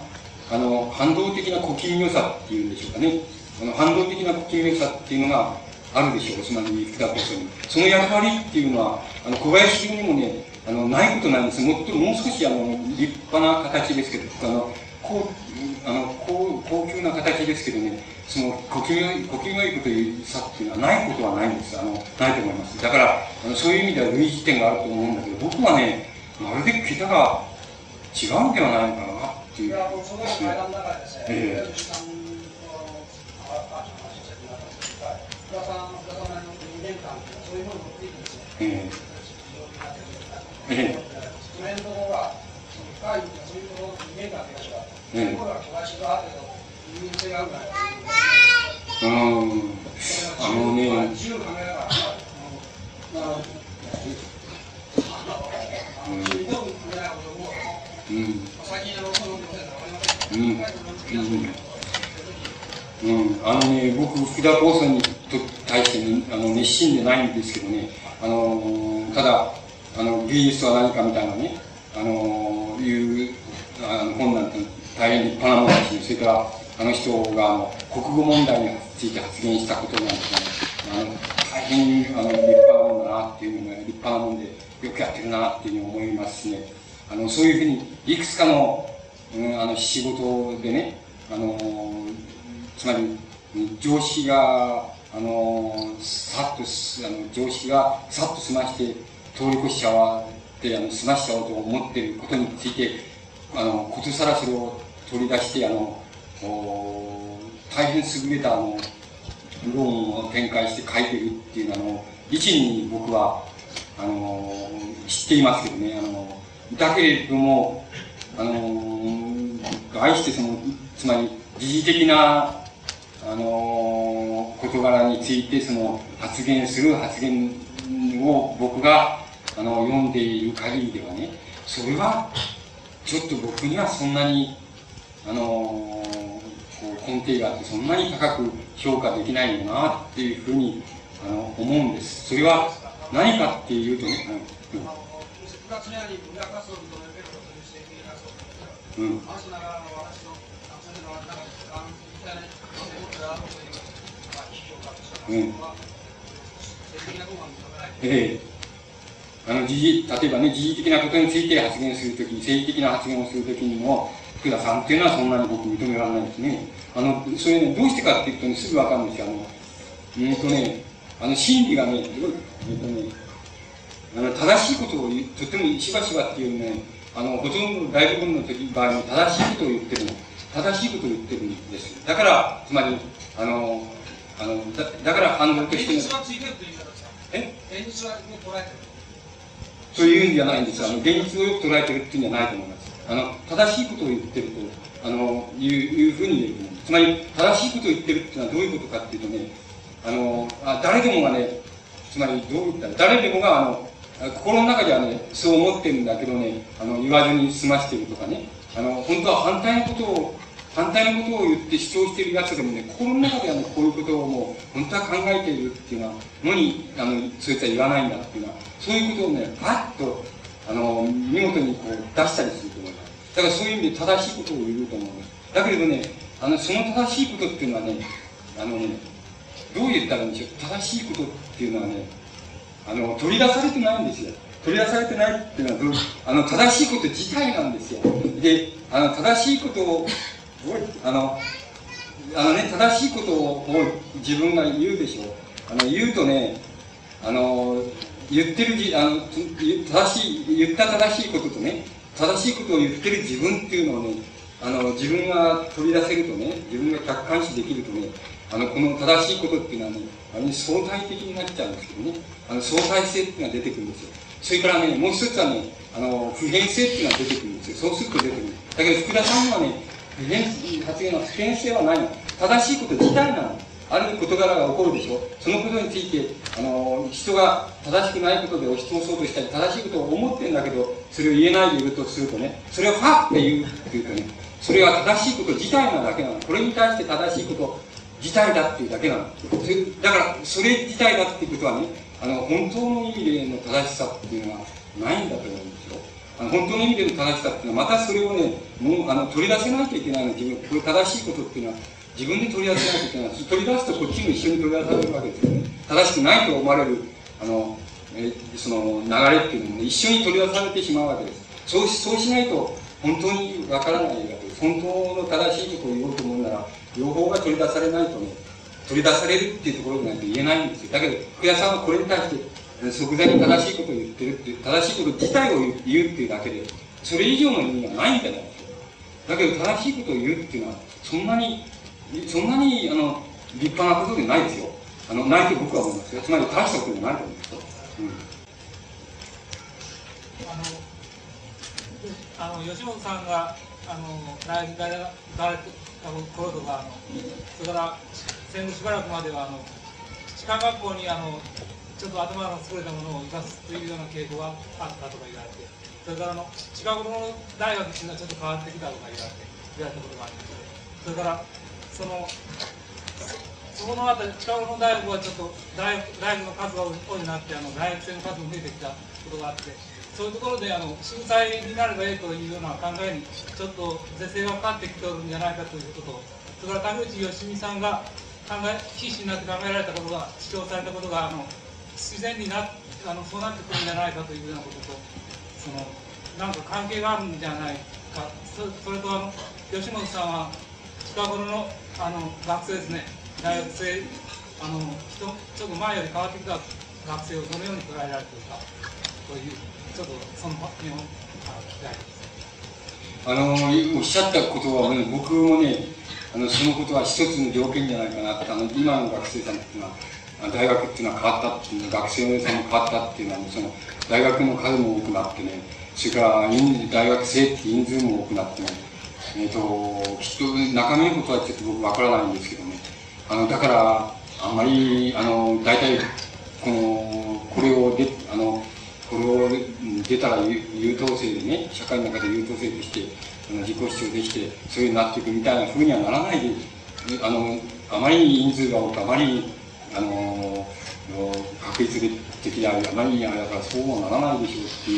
あの、反動的な小気味良さっていうんでしょうかね。あの、反動的な小気味良さっていうのがあるでしょう、つまり福田こそに。その役割っていうのは、あの、小林流にもね、あの、ないことなんです。もっと、もう少し、あの、立派な形ですけど、あの、こう、あの、高高級な形ですけどね、その、呼吸呼吸がいいこと言うさっていうのはないことはないんです。あの、ないと思います。だから、あのそういう意味では類似点があると思うんだけど、僕はね、まるで桁が違うんではないのかなっていう。いや、もうそのの中でですね、ええ福田さん、福田さんの2年間、そういうものを持っていくんですね。ええ。ええ。ういうところの2年間というか、そういうところが小林があるけど、人間性があるから。うん。あのね、自由考えながら、まあ、うん。うん。うん。あのね、僕、福田光さんに対してあの熱心でないんですけどね、あの、ただ、あの、芸術は何かみたいなね、あの、いうあの本なんて大変立派なものだし、それから、あの人があの国語問題について発言したことなんてね、あの大変あの立派なもんだなっていうのが、立派なもんで、よくやってるなっていうふうに思いますしね、あの、そういうふうに、いくつかの、うん、あの、仕事でね、あの、つまり、上司が、あの、さっと、あの、上司がさっと済まして、通り越しちゃわって、あの、済ましちゃおうと思っていることについて、あの、ことさらそれを取り出して、あの、大変優れた、あの、論を展開して書いてるっていうのは、一に僕は、あの、知っていますけどね、あの、だけれども、あの、愛してその、つまり、時事的な、あの、事柄について、その、発言する発言を僕が、あの、読んでいる限りではね、それは、ちょっと僕にはそんなに、あの、こう根底があって、そんなに高く評価できないよな、っていうふうに、あの、思うんです。それは、何かっていうとね、うん。うん。うん。ええ。あの、時事、例えばね、時事的なことについて発言するとき、政治的な発言をするときにも、福田さんっていうのはそんなに僕認められないですね。あの、それね、どうしてかっていうとね、すぐわかるんですよ。あの、うんとね、あの、心理がね、えっとね、あの、正しいことを言とてもしばしばっていうね、あの、ほとんど大部分の時場合に正しいことを言ってるの。正しいことを言ってるんです。だから、つまり、あの、あの、だだから反応として現実はついてるという捉えてるそういうんじゃないんです。あの、現実をよく捉えてるっていうんじゃないと思います。あの、正しいことを言ってると、あの、いう、いうふうに言えると思う。つまり、正しいことを言ってるっていうのはどういうことかっていうとね、あの、あ誰でもがね、つまりどう言ったら、誰でもが、あの、心の中ではね、そう思ってるんだけどね、あの、言わずに済ましてるとかね、あの、本当は反対のことを、反対のことを言って主張しているやつでもね、心の中ではね、こういうことをもう、本当は考えているっていうのは、のに、あの、そいつは言わないんだっていうのは、そういうことをね、パッと、あの、見事にこう出したりすると思います。だからそういう意味で正しいことを言うと思うんです。だけれどね、あの、その正しいことっていうのはね、あのね、どう言ったらいいんでしょう。正しいことっていうのはね、あの、取り出されてないんですよ。取り出されてないっていうのは、あの、正しいこと自体なんですよ。で、あの、正しいことを、あの、あのね、正しいことを自分が言うでしょう。あの、言うとね、あの、言ってるじ、あの、正しい、言った正しいこととね、正しいことを言ってる自分っていうのをね、あの、自分が取り出せるとね、自分が客観視できるとね、あの、この正しいことっていうのはね、あの相対的になっちゃうんですけどね、あの、相対性っていうのが出てくるんですよ。それからね、もう一つはね、あの、普遍性っていうのが出てくるんですよ。そうすると出てくる。だけど、福田さんはね、普遍、発言は普遍性はないの。正しいこと自体なの。ある事柄が起こるでしょそのことについて、あの、人が正しくないことで押し通そうとしたり、正しいことを思ってるんだけど、それを言えないでいるとするとね、それをファって言うっていうとね、それは正しいこと自体なだけなの。これに対して正しいこと自体だっていうだけなの。だから、それ自体だっていうことはね、あの、本当の意味での正しさっていうのはないんだと思うんですよ。あの本当の意味での正しさっていうのは、またそれをね、もう、あの、取り出せないといけないの。自分、これ正しいことっていうのは、自分で取り出せないといけない。取り出すとこっちも一緒に取り出されるわけですよね。正しくないと思われる、あの、えその流れっていうのも、ね、一緒に取り出されてしまうわけです。そうそうしないと、本当にわからないわけです。本当の正しいことを言おうと思うなら、両方が取り出されないとね、取り出されるっていうところにないと言えないんですよ。だけど、福田さんはこれに対して、即座に正しいことを言ってるっていう、正しいこと自体を言うっていうだけで、それ以上の意味はないんじゃないですか。だけど、正しいことを言うっていうのは、そんなに、そんなに、あの、立派なことでないですよ。あの、ないと僕は思いますよ。つまり、大したことじゃないと思うんですよ。うんあの吉本さんがあの大学大学大学頃とかあのそれから戦後しばらくまではあの士官学校にあのちょっと頭の優れたものを生かすというような傾向があったとか言われてそれからあの近頃の大学っていうのはちょっと変わってきたとか言われて言われたことがありましてそれからそのそこのあたり近頃の大学はちょっと大学の数が多いなってあの大学生の数も増えてきたことがあってそういうところであの震災になればいいというような考えにちょっと是正がかかってきておるんじゃないかということとそれから田口義美さんが考え必死になって考えられたことが主張されたことがあの自然になあのそうなってくるんじゃないかというようなこととそのなんか関係があるんじゃないか。そそれとあの吉本さんは近頃のあの学生ですね。大学生あの人ちょっと前より変わってきた学生をどのように捉えられているかというちょっとその発言を聞きたいあの、おっしゃったことは、ね、僕もね、あの、そのことは一つの条件じゃないかなって、あの、今の学生さんっていうのは、大学っていうのは変わったっていうのは、学生さんも変わったっていうのは、その、大学の数も多くなってね、それから、大学生って人数も多くなってね、えっ、ー、と、きっと中身のことはちょっと僕わからないんですけどね、あの、だから、あんまり、あの、大体、この、これをで、あの、これを出たら優等生でね、社会の中で優等生として、あの自己主張できて、そういうになっていくみたいなふうにはならないで、あの、あまりに人数が多く、あまりに、あの、確率的であり、あまりにあれだからそうはならないでしょうって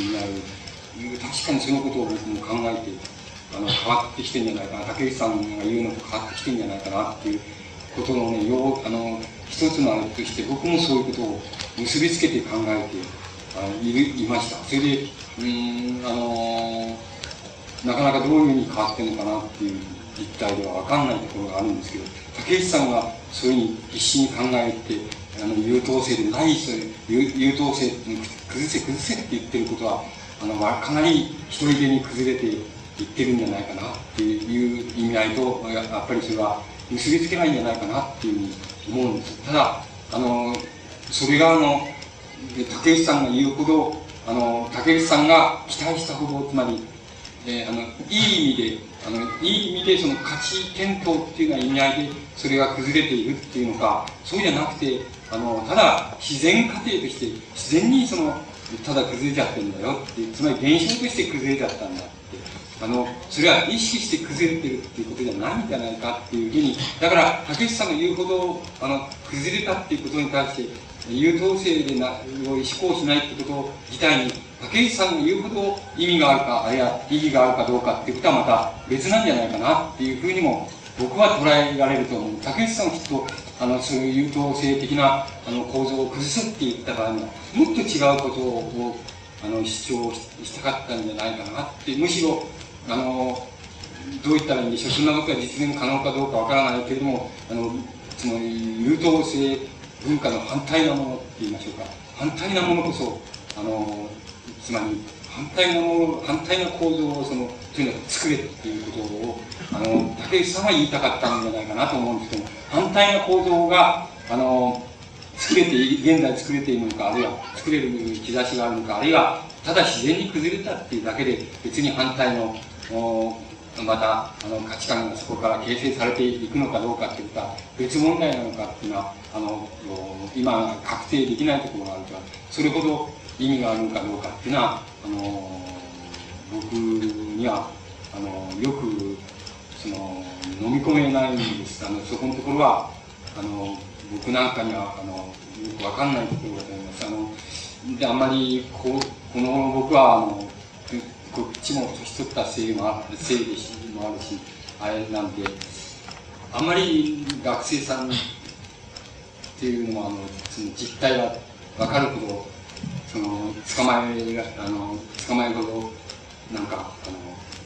いう、確かにそのことを僕も考えて、あの、変わってきてんじゃないかな、竹内さんが言うのと変わってきてんじゃないかなっていうことのね、よう、あの、一つのあれとして、僕もそういうことを結びつけて考えて、あのいるいました。それで、うん、あの、なかなかどういうふうに変わってるのかなっていう実態では分かんないところがあるんですけど、竹内さんがそういうふうに必死に考えて、あの、優等生でない人優優等生、崩せ崩せって言ってることは、あの、かなり一人でに崩れていってるんじゃないかなっていう意味合いと、やっぱりそれは結びつけないんじゃないかなっていうふうに思うんです。ただ、あの、それがあの、竹内さんが言うほどあの竹内さんが期待したほどつまり、えー、あのいい意味であのいい意味でその価値検討っていうような意味合いでそれが崩れているっていうのかそうじゃなくてあのただ自然過程として自然にそのただ崩れちゃってるんだよってつまり現象として崩れちゃったんだあのそれは意識して崩れてるっていうことじゃないんじゃないかっていうふうにだから竹内さんが言うほどあの崩れたっていうことに対して優等生でなを思考しないってこと自体に竹内さんが言うほど意味があるかあるいは意義があるかどうかっていうことはまた別なんじゃないかなっていうふうにも僕は捉えられると思う。竹内さんはきっとあのそういう優等生的なあの構造を崩すって言った場合にはもっと違うことをあの主張したかったんじゃないかなってむしろあのどう言ったらいいんでしょうそんなことが実現可能かどうかわからないけれどもあのつまり優等生文化の反対なものって言いましょうか。反対なものこそあのつまり反対なもの反対な構造をそのというのは作れっていうことをあの竹内さんは言いたかったんじゃないかなと思うんですけども反対な構造が、あの、作れて現在作れているのか、あるいは作れる兆しがあるのか、あるいは、ただ自然に崩れたっていうだけで、別に反対の、また、あの、価値観がそこから形成されていくのかどうかっていうことは、別問題なのかっていうのは、あの、今、確定できないところがあるから、それほど意味があるのかどうかっていうのは、あの、僕には、あの、よく、その、飲み込めないんです。あの、そこのところは、あの、僕なんかには、あの、よくわかんないところだと思います。あの、で、あんまり、こ、この僕は、あの、こっちも年取ったせいもあせいでしもあるし、あれなんで、あんまり学生さんっていうのは、あの、その実態がわかるほど、その、捕まえが、あの、捕まえほど、なんか、あの、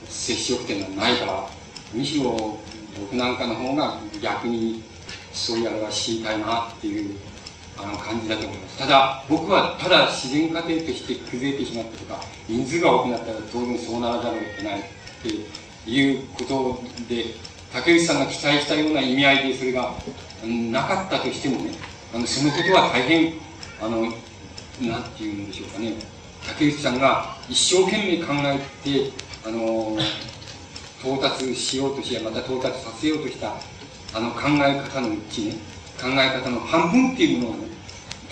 接触点がないから、むしろ僕なんかの方が逆にそういうあれは知りたいなっていうあの感じだと思います。ただ、僕はただ自然過程として崩れてしまったとか、人数が多くなったら当然そうならざるを得ないっていうことで、竹内さんが期待したような意味合いでそれがなかったとしてもね、あのそのことは大変、あの、なんていうんでしょうかね、竹内さんが一生懸命考えて、あの、到達しようとし、また到達させようとしたあの考え方のうちね、考え方の半分っていうものをね、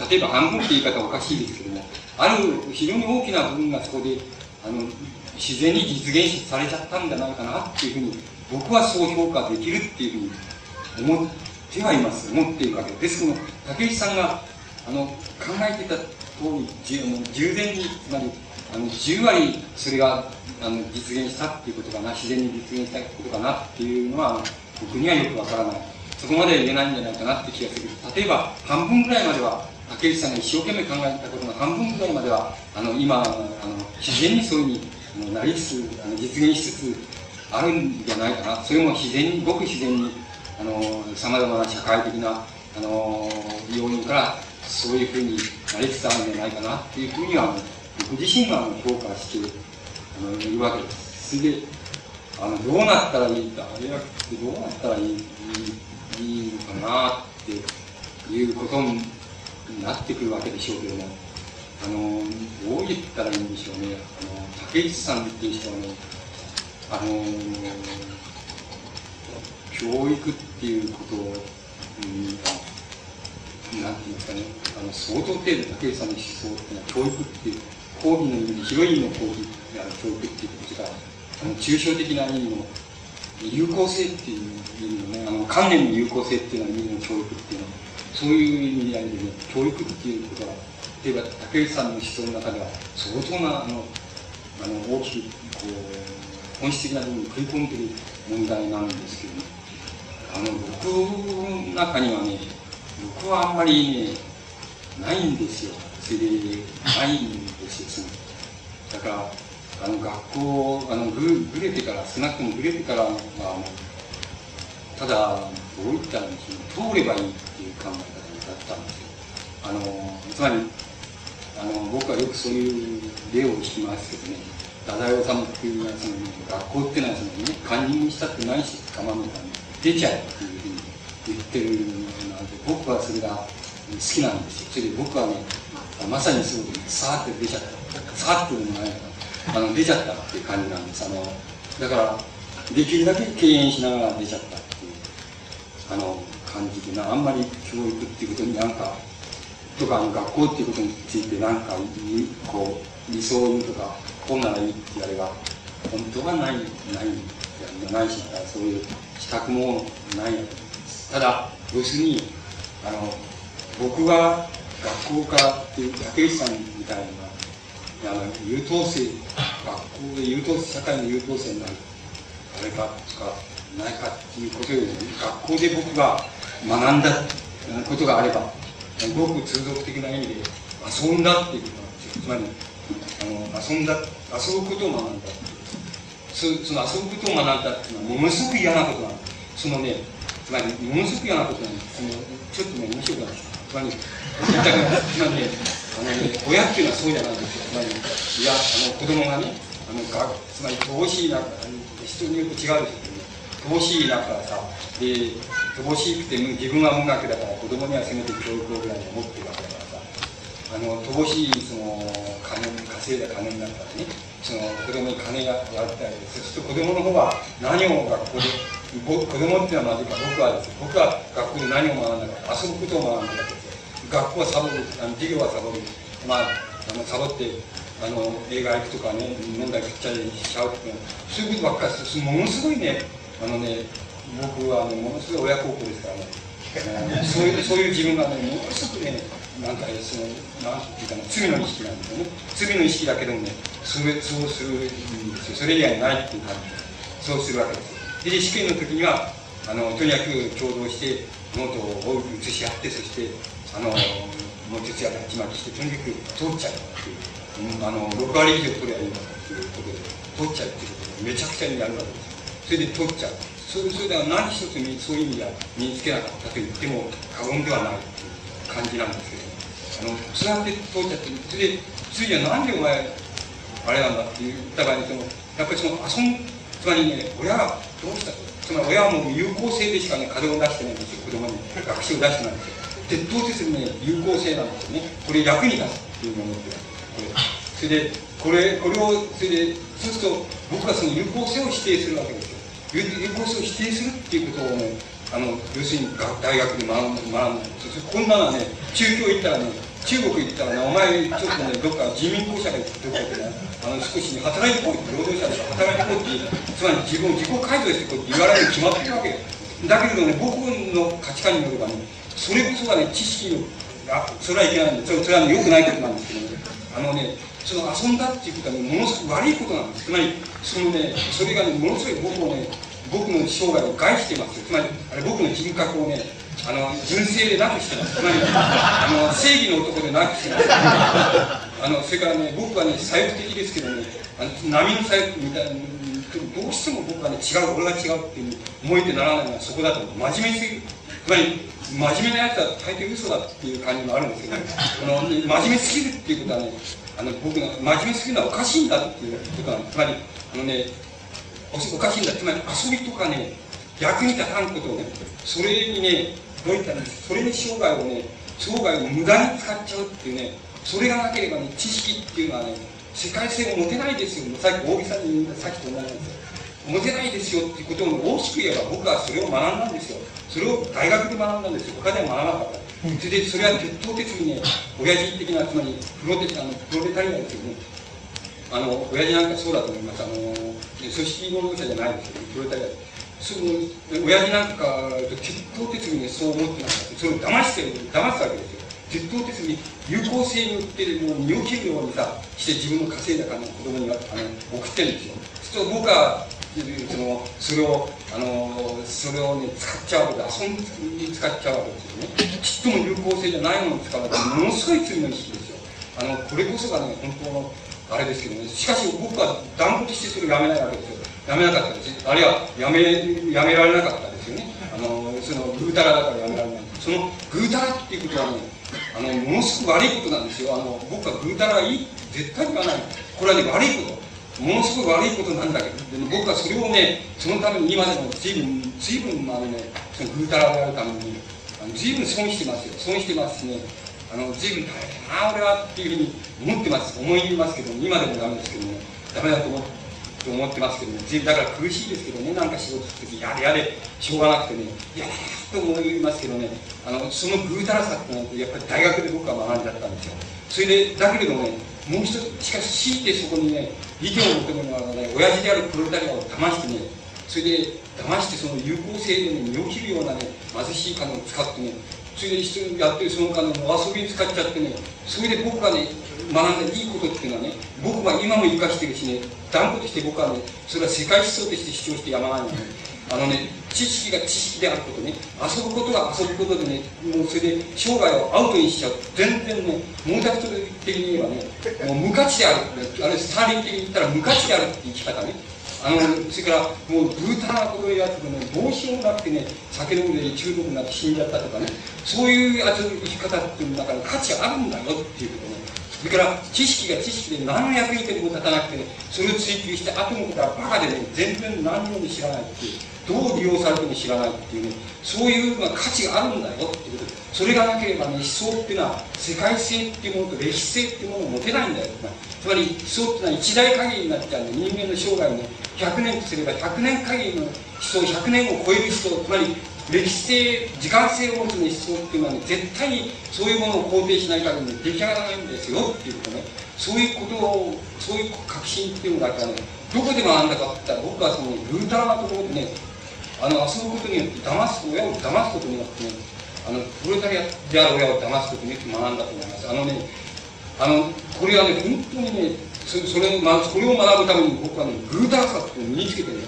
例えば半分って言い方おかしいですけども、ある非常に大きな部分がそこで、あの、自然に実現されちゃったんじゃないかなっていうふうに、僕はそう評価できるっていうふうに思ってはいます。思っているわけです。けども、竹内さんが、あの、考えてた通り、従前に、つまり、あの、10割それが、あの、実現したっていうことかな、自然に実現したことかなっていうのは、僕にはよくわからない。そこまでは言えないんじゃないかなって気がする。例えば、半分ぐらいまでは、竹内さんが一生懸命考えたことの半分ぐらいまでは、あの、今、あの、自然にそういうふうになりつつ、あの実現しつつあるんじゃないかな。それも自然に、ごく自然に、あの、様々な社会的な、あの、要因から、そういうふうになりつつあるんじゃないかなっていうふうには、僕自身は評価してあのいるわけです。それで、あの、どうなったらいいか、あれはどうなったらいい、いい、のかなっていうことになってくるわけでしょうけども、あの、どう言ったらいいんでしょうね。あの、竹内さんっていう人はね、あの、教育っていうことを、うん、なんていうんですかね、あの、相当程度竹内さんの思想ってのは教育っていう、講義の意味で、広い意味の講義、教育っていうことが、あの抽象的な意味の有効性っていう意味のね、あの観念の有効性っていうのは意味の教育っていうのは、そういう意味合いでね、教育っていうことは、例えば竹内さんの思想の中では相当なあのあの大きくこう本質的な部分に食い込んでる問題なんですけど、ね、あの僕の中にはね僕はあんまりねないんですよそれでないんですよだからあの学校あのぐぐれてから少なくともぐれてからはあのただどういったらいいんでしょう通ればいいっていう考え方だったんですよあのつまりあの僕はよくそういう例を聞きますけどね。太宰治っていうのはその学校っていうのはその、ね、カンニングしたってないし構わないから、ね、出ちゃえっていうふうに言ってるので僕はそれが好きなんですよ。それで僕はねまさにそうさーって出ちゃった。さーっていうのもないからあの出ちゃったっていう感じなんです。あのだからできるだけ敬遠しながら出ちゃったっていうあの感じでなあんまり教育っていうことになんかとかあの学校っていうことについてなんかこう理想を言うとかこうならいいって言われが本当はないないないしだそういう資格もないただ要するにあの僕が学校からっていう竹内さんみたいな優等生学校で優等生社会の優等生になるあれかとかないかっていうことよりも学校で僕が学んだことがあればごく通俗的な意味で遊んだっていうことなんですよつまりあの遊んだ遊ぶことを学んだそその遊ぶことを学んだっていうのはものすごく嫌なことなんですそのねつまりものすごく嫌なことなんですそのちょっとね面白くない。ですつまりだかつまりねあの、親っていうのはそうじゃないんですよ。つまり、いや、あの、子供がね、あの、がつまり、遠しいな、人によって違うですけどね、乏しい中さ、で、乏しくて自分は無学だから子供にはせめて教育をぐらいに思ってるわけだからさ、あの、乏しい、その、金、稼いだ金になったらね、その、子供に金がやったり、そうすると子供の方は何を学校で、ぼ子供っていうのはまずいか、僕はです僕は学校で何を学んだか、遊ぶことを学んだわけですよ。学校はサボる、あの授業はサボる。まあ、あの、サボって、あの、映画行くとかね、飲んだり食ったりしちゃうっていうのは、そういうことばっかりする。ものすごいね、あのね、僕はあの、ものすごい親孝行ですからね。そういう、そういう自分がね、ものすごくね、なんかその、なんていうかな、罪の意識なんですよね。罪の意識だけどもね、それ、そうするんですよ。それ以外ないっていう感じで、そうするわけです。で、試験の時には、あの、とにかく共同して、ノートを写し合って、そして、あの、もう徹夜で鉢巻きして、とにかく通っちゃうっていう、うん、あの、6割以上取ればいいんだっていうことで、通っちゃうっていうことで、めちゃくちゃにやるわけです。それで取っちゃう。それそれでは何一つそういう意味では身につけなかったと言っても過言ではないっていう感じなんですけど、あの、そうやって通っちゃって、それで、次はなんでお前、あれなんだって言った場合に、その、やっぱりその遊ん、つまりね、親はどうしたと。つまり親はもう有効性でしかね、風を出してないんですよ、子供に。学習を出してないんですよ。鉄頭鉄にね、有効性なんですよね。これ役に立つっていうものってこれ。それで、これ、これを、それで、そうすると、僕はその有効性を否定するわけですよ。有有効性を否定するっていうことをね、あの、要するに大学で学ん学んだ。こんなのはね、中京行ったらね、中国行ったらね、お前、ちょっとね、どっか人民公社でどっかでね、あの、少し働いてこいって、労働者で働いてこいって、つまり自分を自己改造してこいって言われるに決まってるわけよ。だけれどね、僕の価値観によればね、それこそがね、知識の、あ、それはいけないんで、それそれは、ね、良くないことなんですけどね、あのね、その遊んだっていうことはね、ものすごく悪いことなんです。つまり、そのね、それがね、ものすごい僕をね、僕の生涯を害してますつまり、あれ僕の人格をね、あの、純正でなくしてます。つまり、あの、正義の男でなくしてます。あの、それからね、僕はね、左翼的ですけどね、あの波の左翼みたいな、どうしても僕はね、違う、俺が違うっていう思えてならないのはそこだと。真面目すぎる。つまり、真面目なやつは大抵嘘だっていう感じもあるんですけど、あの、真面目すぎるっていうことはね、あの、僕が真面目すぎるのはおかしいんだっていうことなんです。つまり、あのね、おかしいんだ。つまり遊びとかね、役に立たんことをね、それにね、どういったら、それに生涯をね、生涯を無駄に使っちゃうっていうね、それがなければね、知識っていうのはね、世界性を持てないですよ。さっき大木さに言ったさっきと同じなんですよ。持てないですよっていうことを大きく言えば僕はそれを学んだんですよ。それを大学で学んだんですよ。他では学ばなかった。それで、それは鉄頭鉄にね、親父的な、つまりプロテあのプロレタリアですよね。あの、親父なんかそうだと思います。あの、組織労働者じゃないですよ、プロレタリア。その、親父なんか、鉄頭鉄にね、そう思ってなかった。それを騙してる、騙すわけですよ。鉄頭鉄に有効性によってもう身を切るようにさ、して自分の稼いだ金を子供にあの送ってるんですよ。そうすると僕は、その、それを、あの、それをね、使っちゃうわけで、遊んに使っちゃうわけですよね。ちっとも有効性じゃないものを使うわけで、ものすごい罪の意識ですよ。あの、これこそがね、本当の、あれですけどね、しかし僕は断固としてそれをやめないわけですよ。やめなかったです。あるいは、やめ、やめられなかったですよね。あの、その、ぐうたらだからやめられない。その、ぐうたらっていうことはね、あの、ものすごく悪いことなんですよ。あの、僕はぐうたらいい、絶対言わない。これはね、悪いこと。ものすごい悪いことなんだけど、でも僕はそれをね、そのために今でも随分、随分、あのね、そのぐうたらであるために、あの随分損してますよ。損してますしね、あの、随分大変な、俺はっていうふうに思ってます。思いますけど、今でもダメですけどね、ダメだと思って。思ってますけどね、随分だから苦しいですけどね、なんか仕事するとき、やれやれ、しょうがなくてね、いやと思いますけどね、あの、そのぐうたらさって、やっぱり大学で僕は学んじゃったんですよ。それで、だけれどもね、もう一つ、しかし強いてそこにね、意見を求めるのはね、親父であるプロレタリアを騙してね、それで騙してその有効性でね、身を切るようなね、貧しい金を使ってね、それで一緒にやってるその金を遊びに使っちゃってね、それで僕がね、学んだいいことっていうのはね、僕は今も生かしてるしね、断固として僕はね、それは世界思想として主張してやまないのね。あのね、知識が知識であることね、遊ぶことが遊ぶことでね、もうそれで生涯をアウトにしちゃう。全然ね、毛沢東的にはね、もう無価値である。あれ、スターリン的に言ったら無価値であるって生き方ね。あの、それから、もう、ブータなことをやっててね、どうしようもなくてね、酒飲んで中毒になって死んじゃったとかね、そういうやつ生き方っていうの中に価値あるんだよっていうことね、それから知識が知識で何の役に立たなくてそれを追求して後のことはバカでね全然何にも知らない。っていうどう利用されても知らないっていうねそういうまあ価値があるんだよっていうことそれがなければね思想っていうのは世界性っていうものと歴史性っていうものを持てないんだよ。つまり思想っていうのは一代限りになっちゃうんで人間の生涯をね100年とすれば100年限りの思想100年を超える思想つまり歴史性時間性を持つ、ね、思想っていうのはね絶対にそういうものを肯定しない限り、出来上がらないんですよっていうことね。そういうことをそういう確信っていうのだけはねどこで学んだかって言ったら僕はそのルーターなところでねあの遊ぶことによって騙す親を騙すことによってねあのプロレタリアである親を騙すことによって学んだと思います。あのねあのこれはね本当にねそそれまそれを学ぶために僕はねグータラさっていうのを身につけてね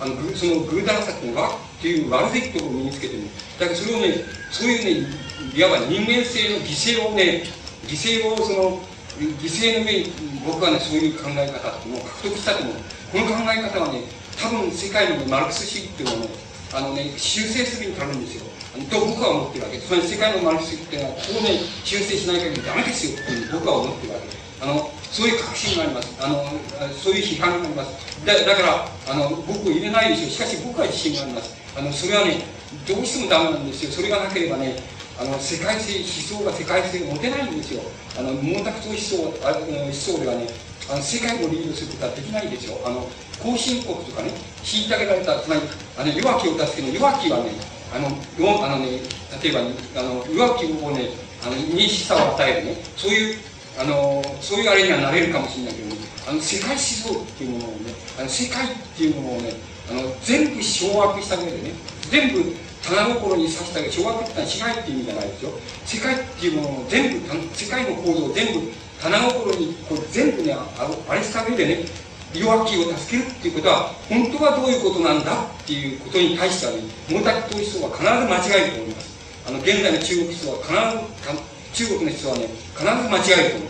あのそのグータラさっていうのがっていう悪べきところを身につけてねだけどそれをねそういうねいわば人間性の犠牲をね犠牲をその犠牲の上に僕はねそういう考え方っていうのを獲得したと思うこの考え方はね多分世界の、マルクス主義っていうのはねあのね修正するに足るんです。よと僕は思ってるわけつまり世界のマルクス主義っていうのはここをね修正しない限りダメですよって僕は思ってるわけあのそういう確信がありますあのそういう批判がありますだだからあの僕を入れないでしょう。しかし僕は自信があります。あのそれはねどうしてもダメなんですよ。それがなければねあの世界性思想が世界性を持てないんですよ。あの毛沢東思想あ思想ではねあの世界をリードすることはできないでしょあの後進国とかね虐げられたつまりあの弱きを助ける弱きはねあのあのね例えば、ね、あの弱きをねあの認識さを与えるねそういうあのそういうあれにはなれるかもしれないけど、ね、あの世界思想っていうものをねあの世界っていうものをねあの全部掌握した上でね全部棚心にさした掌握ってのは支配っていう意味じゃないですよ。世界っていうものを全部世界の構造を全部棚心にこう全部ねあれした上でね弱きを助けるっていうことは本当はどういうことなんだっていうことに対してはね毛沢東思想は必ず間違えると思います。あの現在の中国思想は必ず中国の思想はね必ず間違えると思います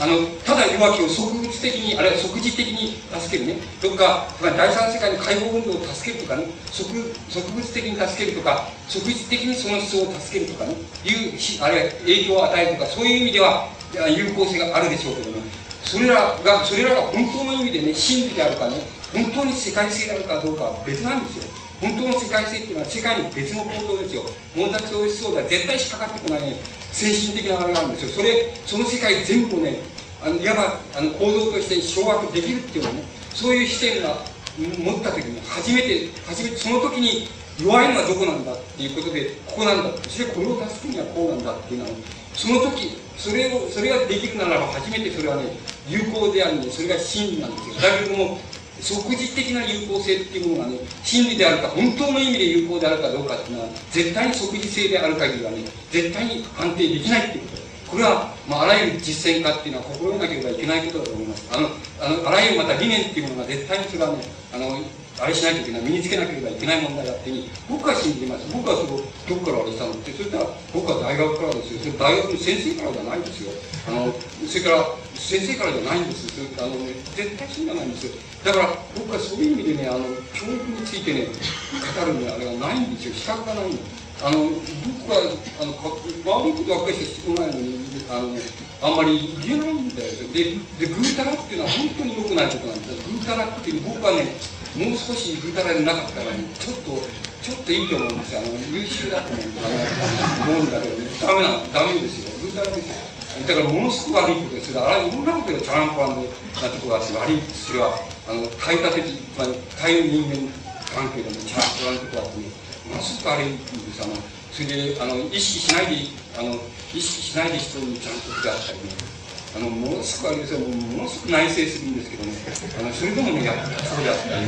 あのただ弱きを即物的にあるいは即時的に助けるね。どっか第三世界の解放運動を助けるとかね。即即物的に助けるとか即時的にその思想を助けるとかね。いうあるいは影響を与えるとかそういう意味では有効性があるでしょうけどねそれらがそれらが本当の意味でね真理であるかね本当に世界性であるかどうかは別なんですよ。本当の世界性っていうのは世界の別の行動ですよ。毛沢東思想では絶対引っかかってこない。ね精神的なあれがあるんですよ。それその世界全部をねあのいわばあの構造として掌握できるっていうのはねそういう視点が持った時に初めて初めてその時に弱いのはどこなんだっていうことでここなんだそしてこれを助けにはこうなんだっていうのは、その時それをそれができるならば初めてそれはね有効であるのでそれが真理なんですよ。だけども即時的な有効性っていうものがね真理であるか本当の意味で有効であるかどうかっていうのは絶対に即時性である限りはね絶対に判定できないっていうことこれは、まあ、あらゆる実践家っていうのは心得なければいけないことだと思いますあのあのあらゆるまた理念っていうものが絶対にそれはねあのあれしないといけない身につけなければいけない問題だってに僕は信じてます僕はそこどこからあれしたのってそれから僕は大学からですよそれ大学の先生からじゃないんですよ。あのそれから先生からじゃないんですそれあの、ね、絶対そうじゃないんですよ。だから僕はそういう意味でねあの教育についてね語るにあれはないんですよ。資格がないんですあの僕はあのか悪いことばっかりしかしてこないのにあの、ね、あんまり言えないんだよ。ででぐうたらっていうのは本当に良くないことなんですぐうたらっていう僕はねもう少しぐうたらでなかったらねちょっとちょっといいと思うんですよ。あの優秀だと思うんだけどね。ダメなダメですよ。ぐうたらですよ。だからものすごく悪いことですがあれいろんなことがチャランポランなところがあって悪いそれはあの対立的まり対人間関係でもチャランポランなところがあってねものすごく悪いんですあのそれであの意識しないであの意識しないで人にちゃんとであったりね。あのものすごくあれですよものすごく内省するんですけどねあのそれでもねやそうであったり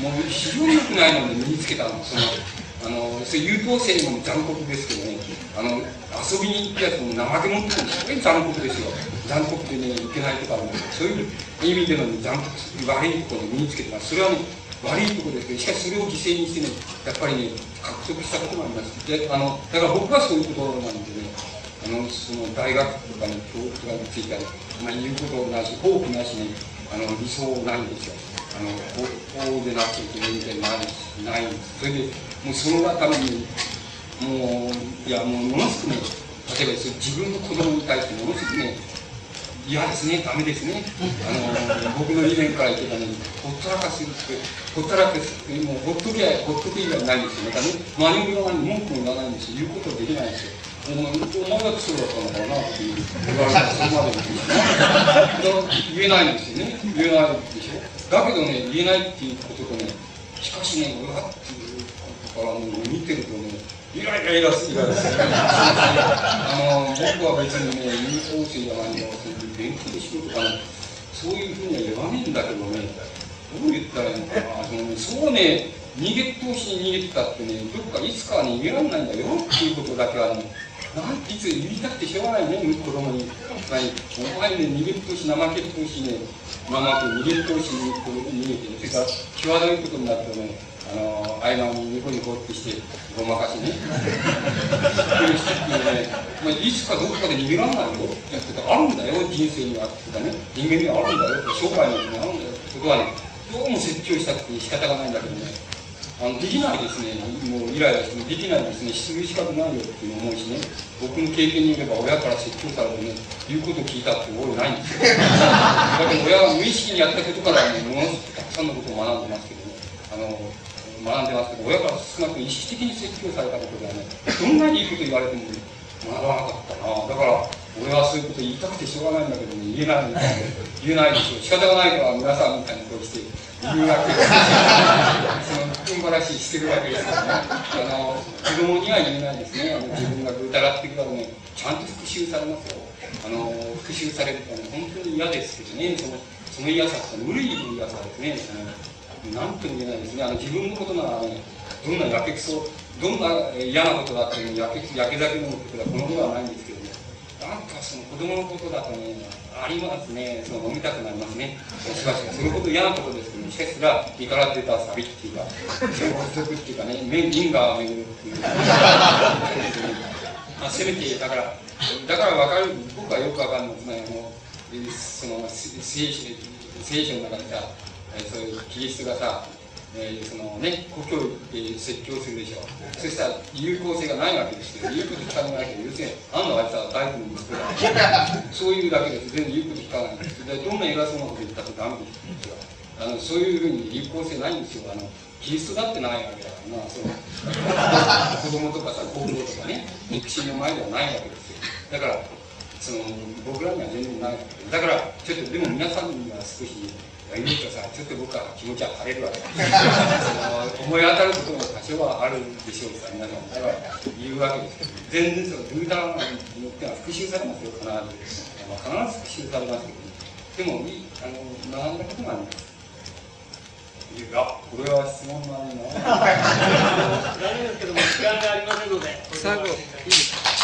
もう非常に良くないので身につけたのそのあのそ優等生も残酷ですけどねあの遊びに行ったやつも怠け者ってすごい残酷ですよ。残酷でねいけないとかねそういう意味での、残酷悪いところを身につけてますそれはね悪いところですけどしかしそれを犠牲にしてねやっぱりね獲得したこともあります。であのだから僕はそういうことなんでねあのその大学とかに教育とかについては、まあ、言うことなしホープなしにあの理想ないんですよ。あのこうでなきゃいけないみたいなのないんです。それでもうそのためにもういやもうものすごくね例えば自分の子供に対してものすごくね嫌ですね、ダメですね。あの、僕の理念から言ってたのに、ほったらかすって、ほったらかす、もうほっときゃ、ほっとく以外ないんですよ。またね、何も言わない、文句も言わないんですよ。言うことはできないんですよ。お前、お前がそうだったのかなって言われたらそこまでですよ。言えないんですよね。言えないでしょ。だけどね、言えないっていうこととね、しかしね、俺はからもう見てるとね、イライライラするイライラする。あの、僕は別にね、優等生じゃないの、勉強しろとかね、そういうふうには言わねえんだけどね、どう言ったらいいのかな。そのそうね、逃げ通しに逃げてたってね、どっかいつかは逃げられないんだよっていうことだけはね、なんていつ言いたくてしょうがないね、子供に。はい、お前ね、逃げ通し、怠けっ通しね、まま逃げ通しに逃げて、それから、際どいことになってね、あの、間にニコニコってして、ごまかしね。っていうね、まあ、いつかどこかで逃げられないよってあるんだよ、人生にはってかね、人間にはあるんだよ、商売にはあるんだよ。ってことはね、どうも説教したくて仕方がないんだけどね、あのできないですね、もうイライラしてもできないですね、失業資格ないよって思うしね、僕の経験によれば親から説教されてね、言うこと聞いたって多いないんですよ。だけど親は無意識にやったことからね、ものすごくたくさんのことを学んでますけどね、あの、学んでますけど、親から少なく意識的に説教されたことではね、どんなにいいこと言われても、学ばなかったな。だから、俺はそういうこと言いたくてしょうがないんだけどね、言えないんだ言えないでしょう。仕方がないから皆さんみたいにこうして言うわけです。その、ふんばらしいしてるわけですからね。あの、子供には言えないですね。あの自分が疑ってくからね、ちゃんと復讐されますよ。あの、復讐されるとね、本当に嫌ですけどね、その、その嫌さって無理いう嫌さですね。なんとも言えないですね。あの、自分のことならね、どんなやけくそ、どんな嫌なことだっても、やけ、やけ酒飲むことはこのことはないんですけどね。なんかその子供のことだとね、ありますね、その飲みたくなりますね。しかし、そのこと嫌なことですけど、ね、しかしすら、胃から出たサビっていうか、法則っていうかね、銀河を巡るっていう。あせめて、だから、だから分かる、僕はよく分かるんですね、あの、その、聖書、の中にさ、えそういうキリストがさ、えー、そのね、故郷で説教するでしょう。そしたら有効性がないわけですよ。言うこと聞かないけど、要するに、あんなあいつは大工の息子だ。そういうだけです。全然言うこと聞かないんです。でどんな偉そうなこと言ったってダメですよ。あのそういうふうに有効性ないんですよ。あのキリストだってないわけだからな、その 子供とかさ、高校とかね、肉親の前ではないわけですよ。だから、その僕らには全然ないわけだから、ちょっとでも皆さんには少し、言うとさ、ちょっと僕は気持ちは晴れるわけ 思い当たることも多少はあるでしょうさ、皆さん。だから言うわけですけど、全然そのルーダーによっては復習されますよ、必ず。まあ、必ず復習されますけど、でもいい、あの、学んだことがあります。いや、これは質問なですけども、時間がありませんので、最後、いいですか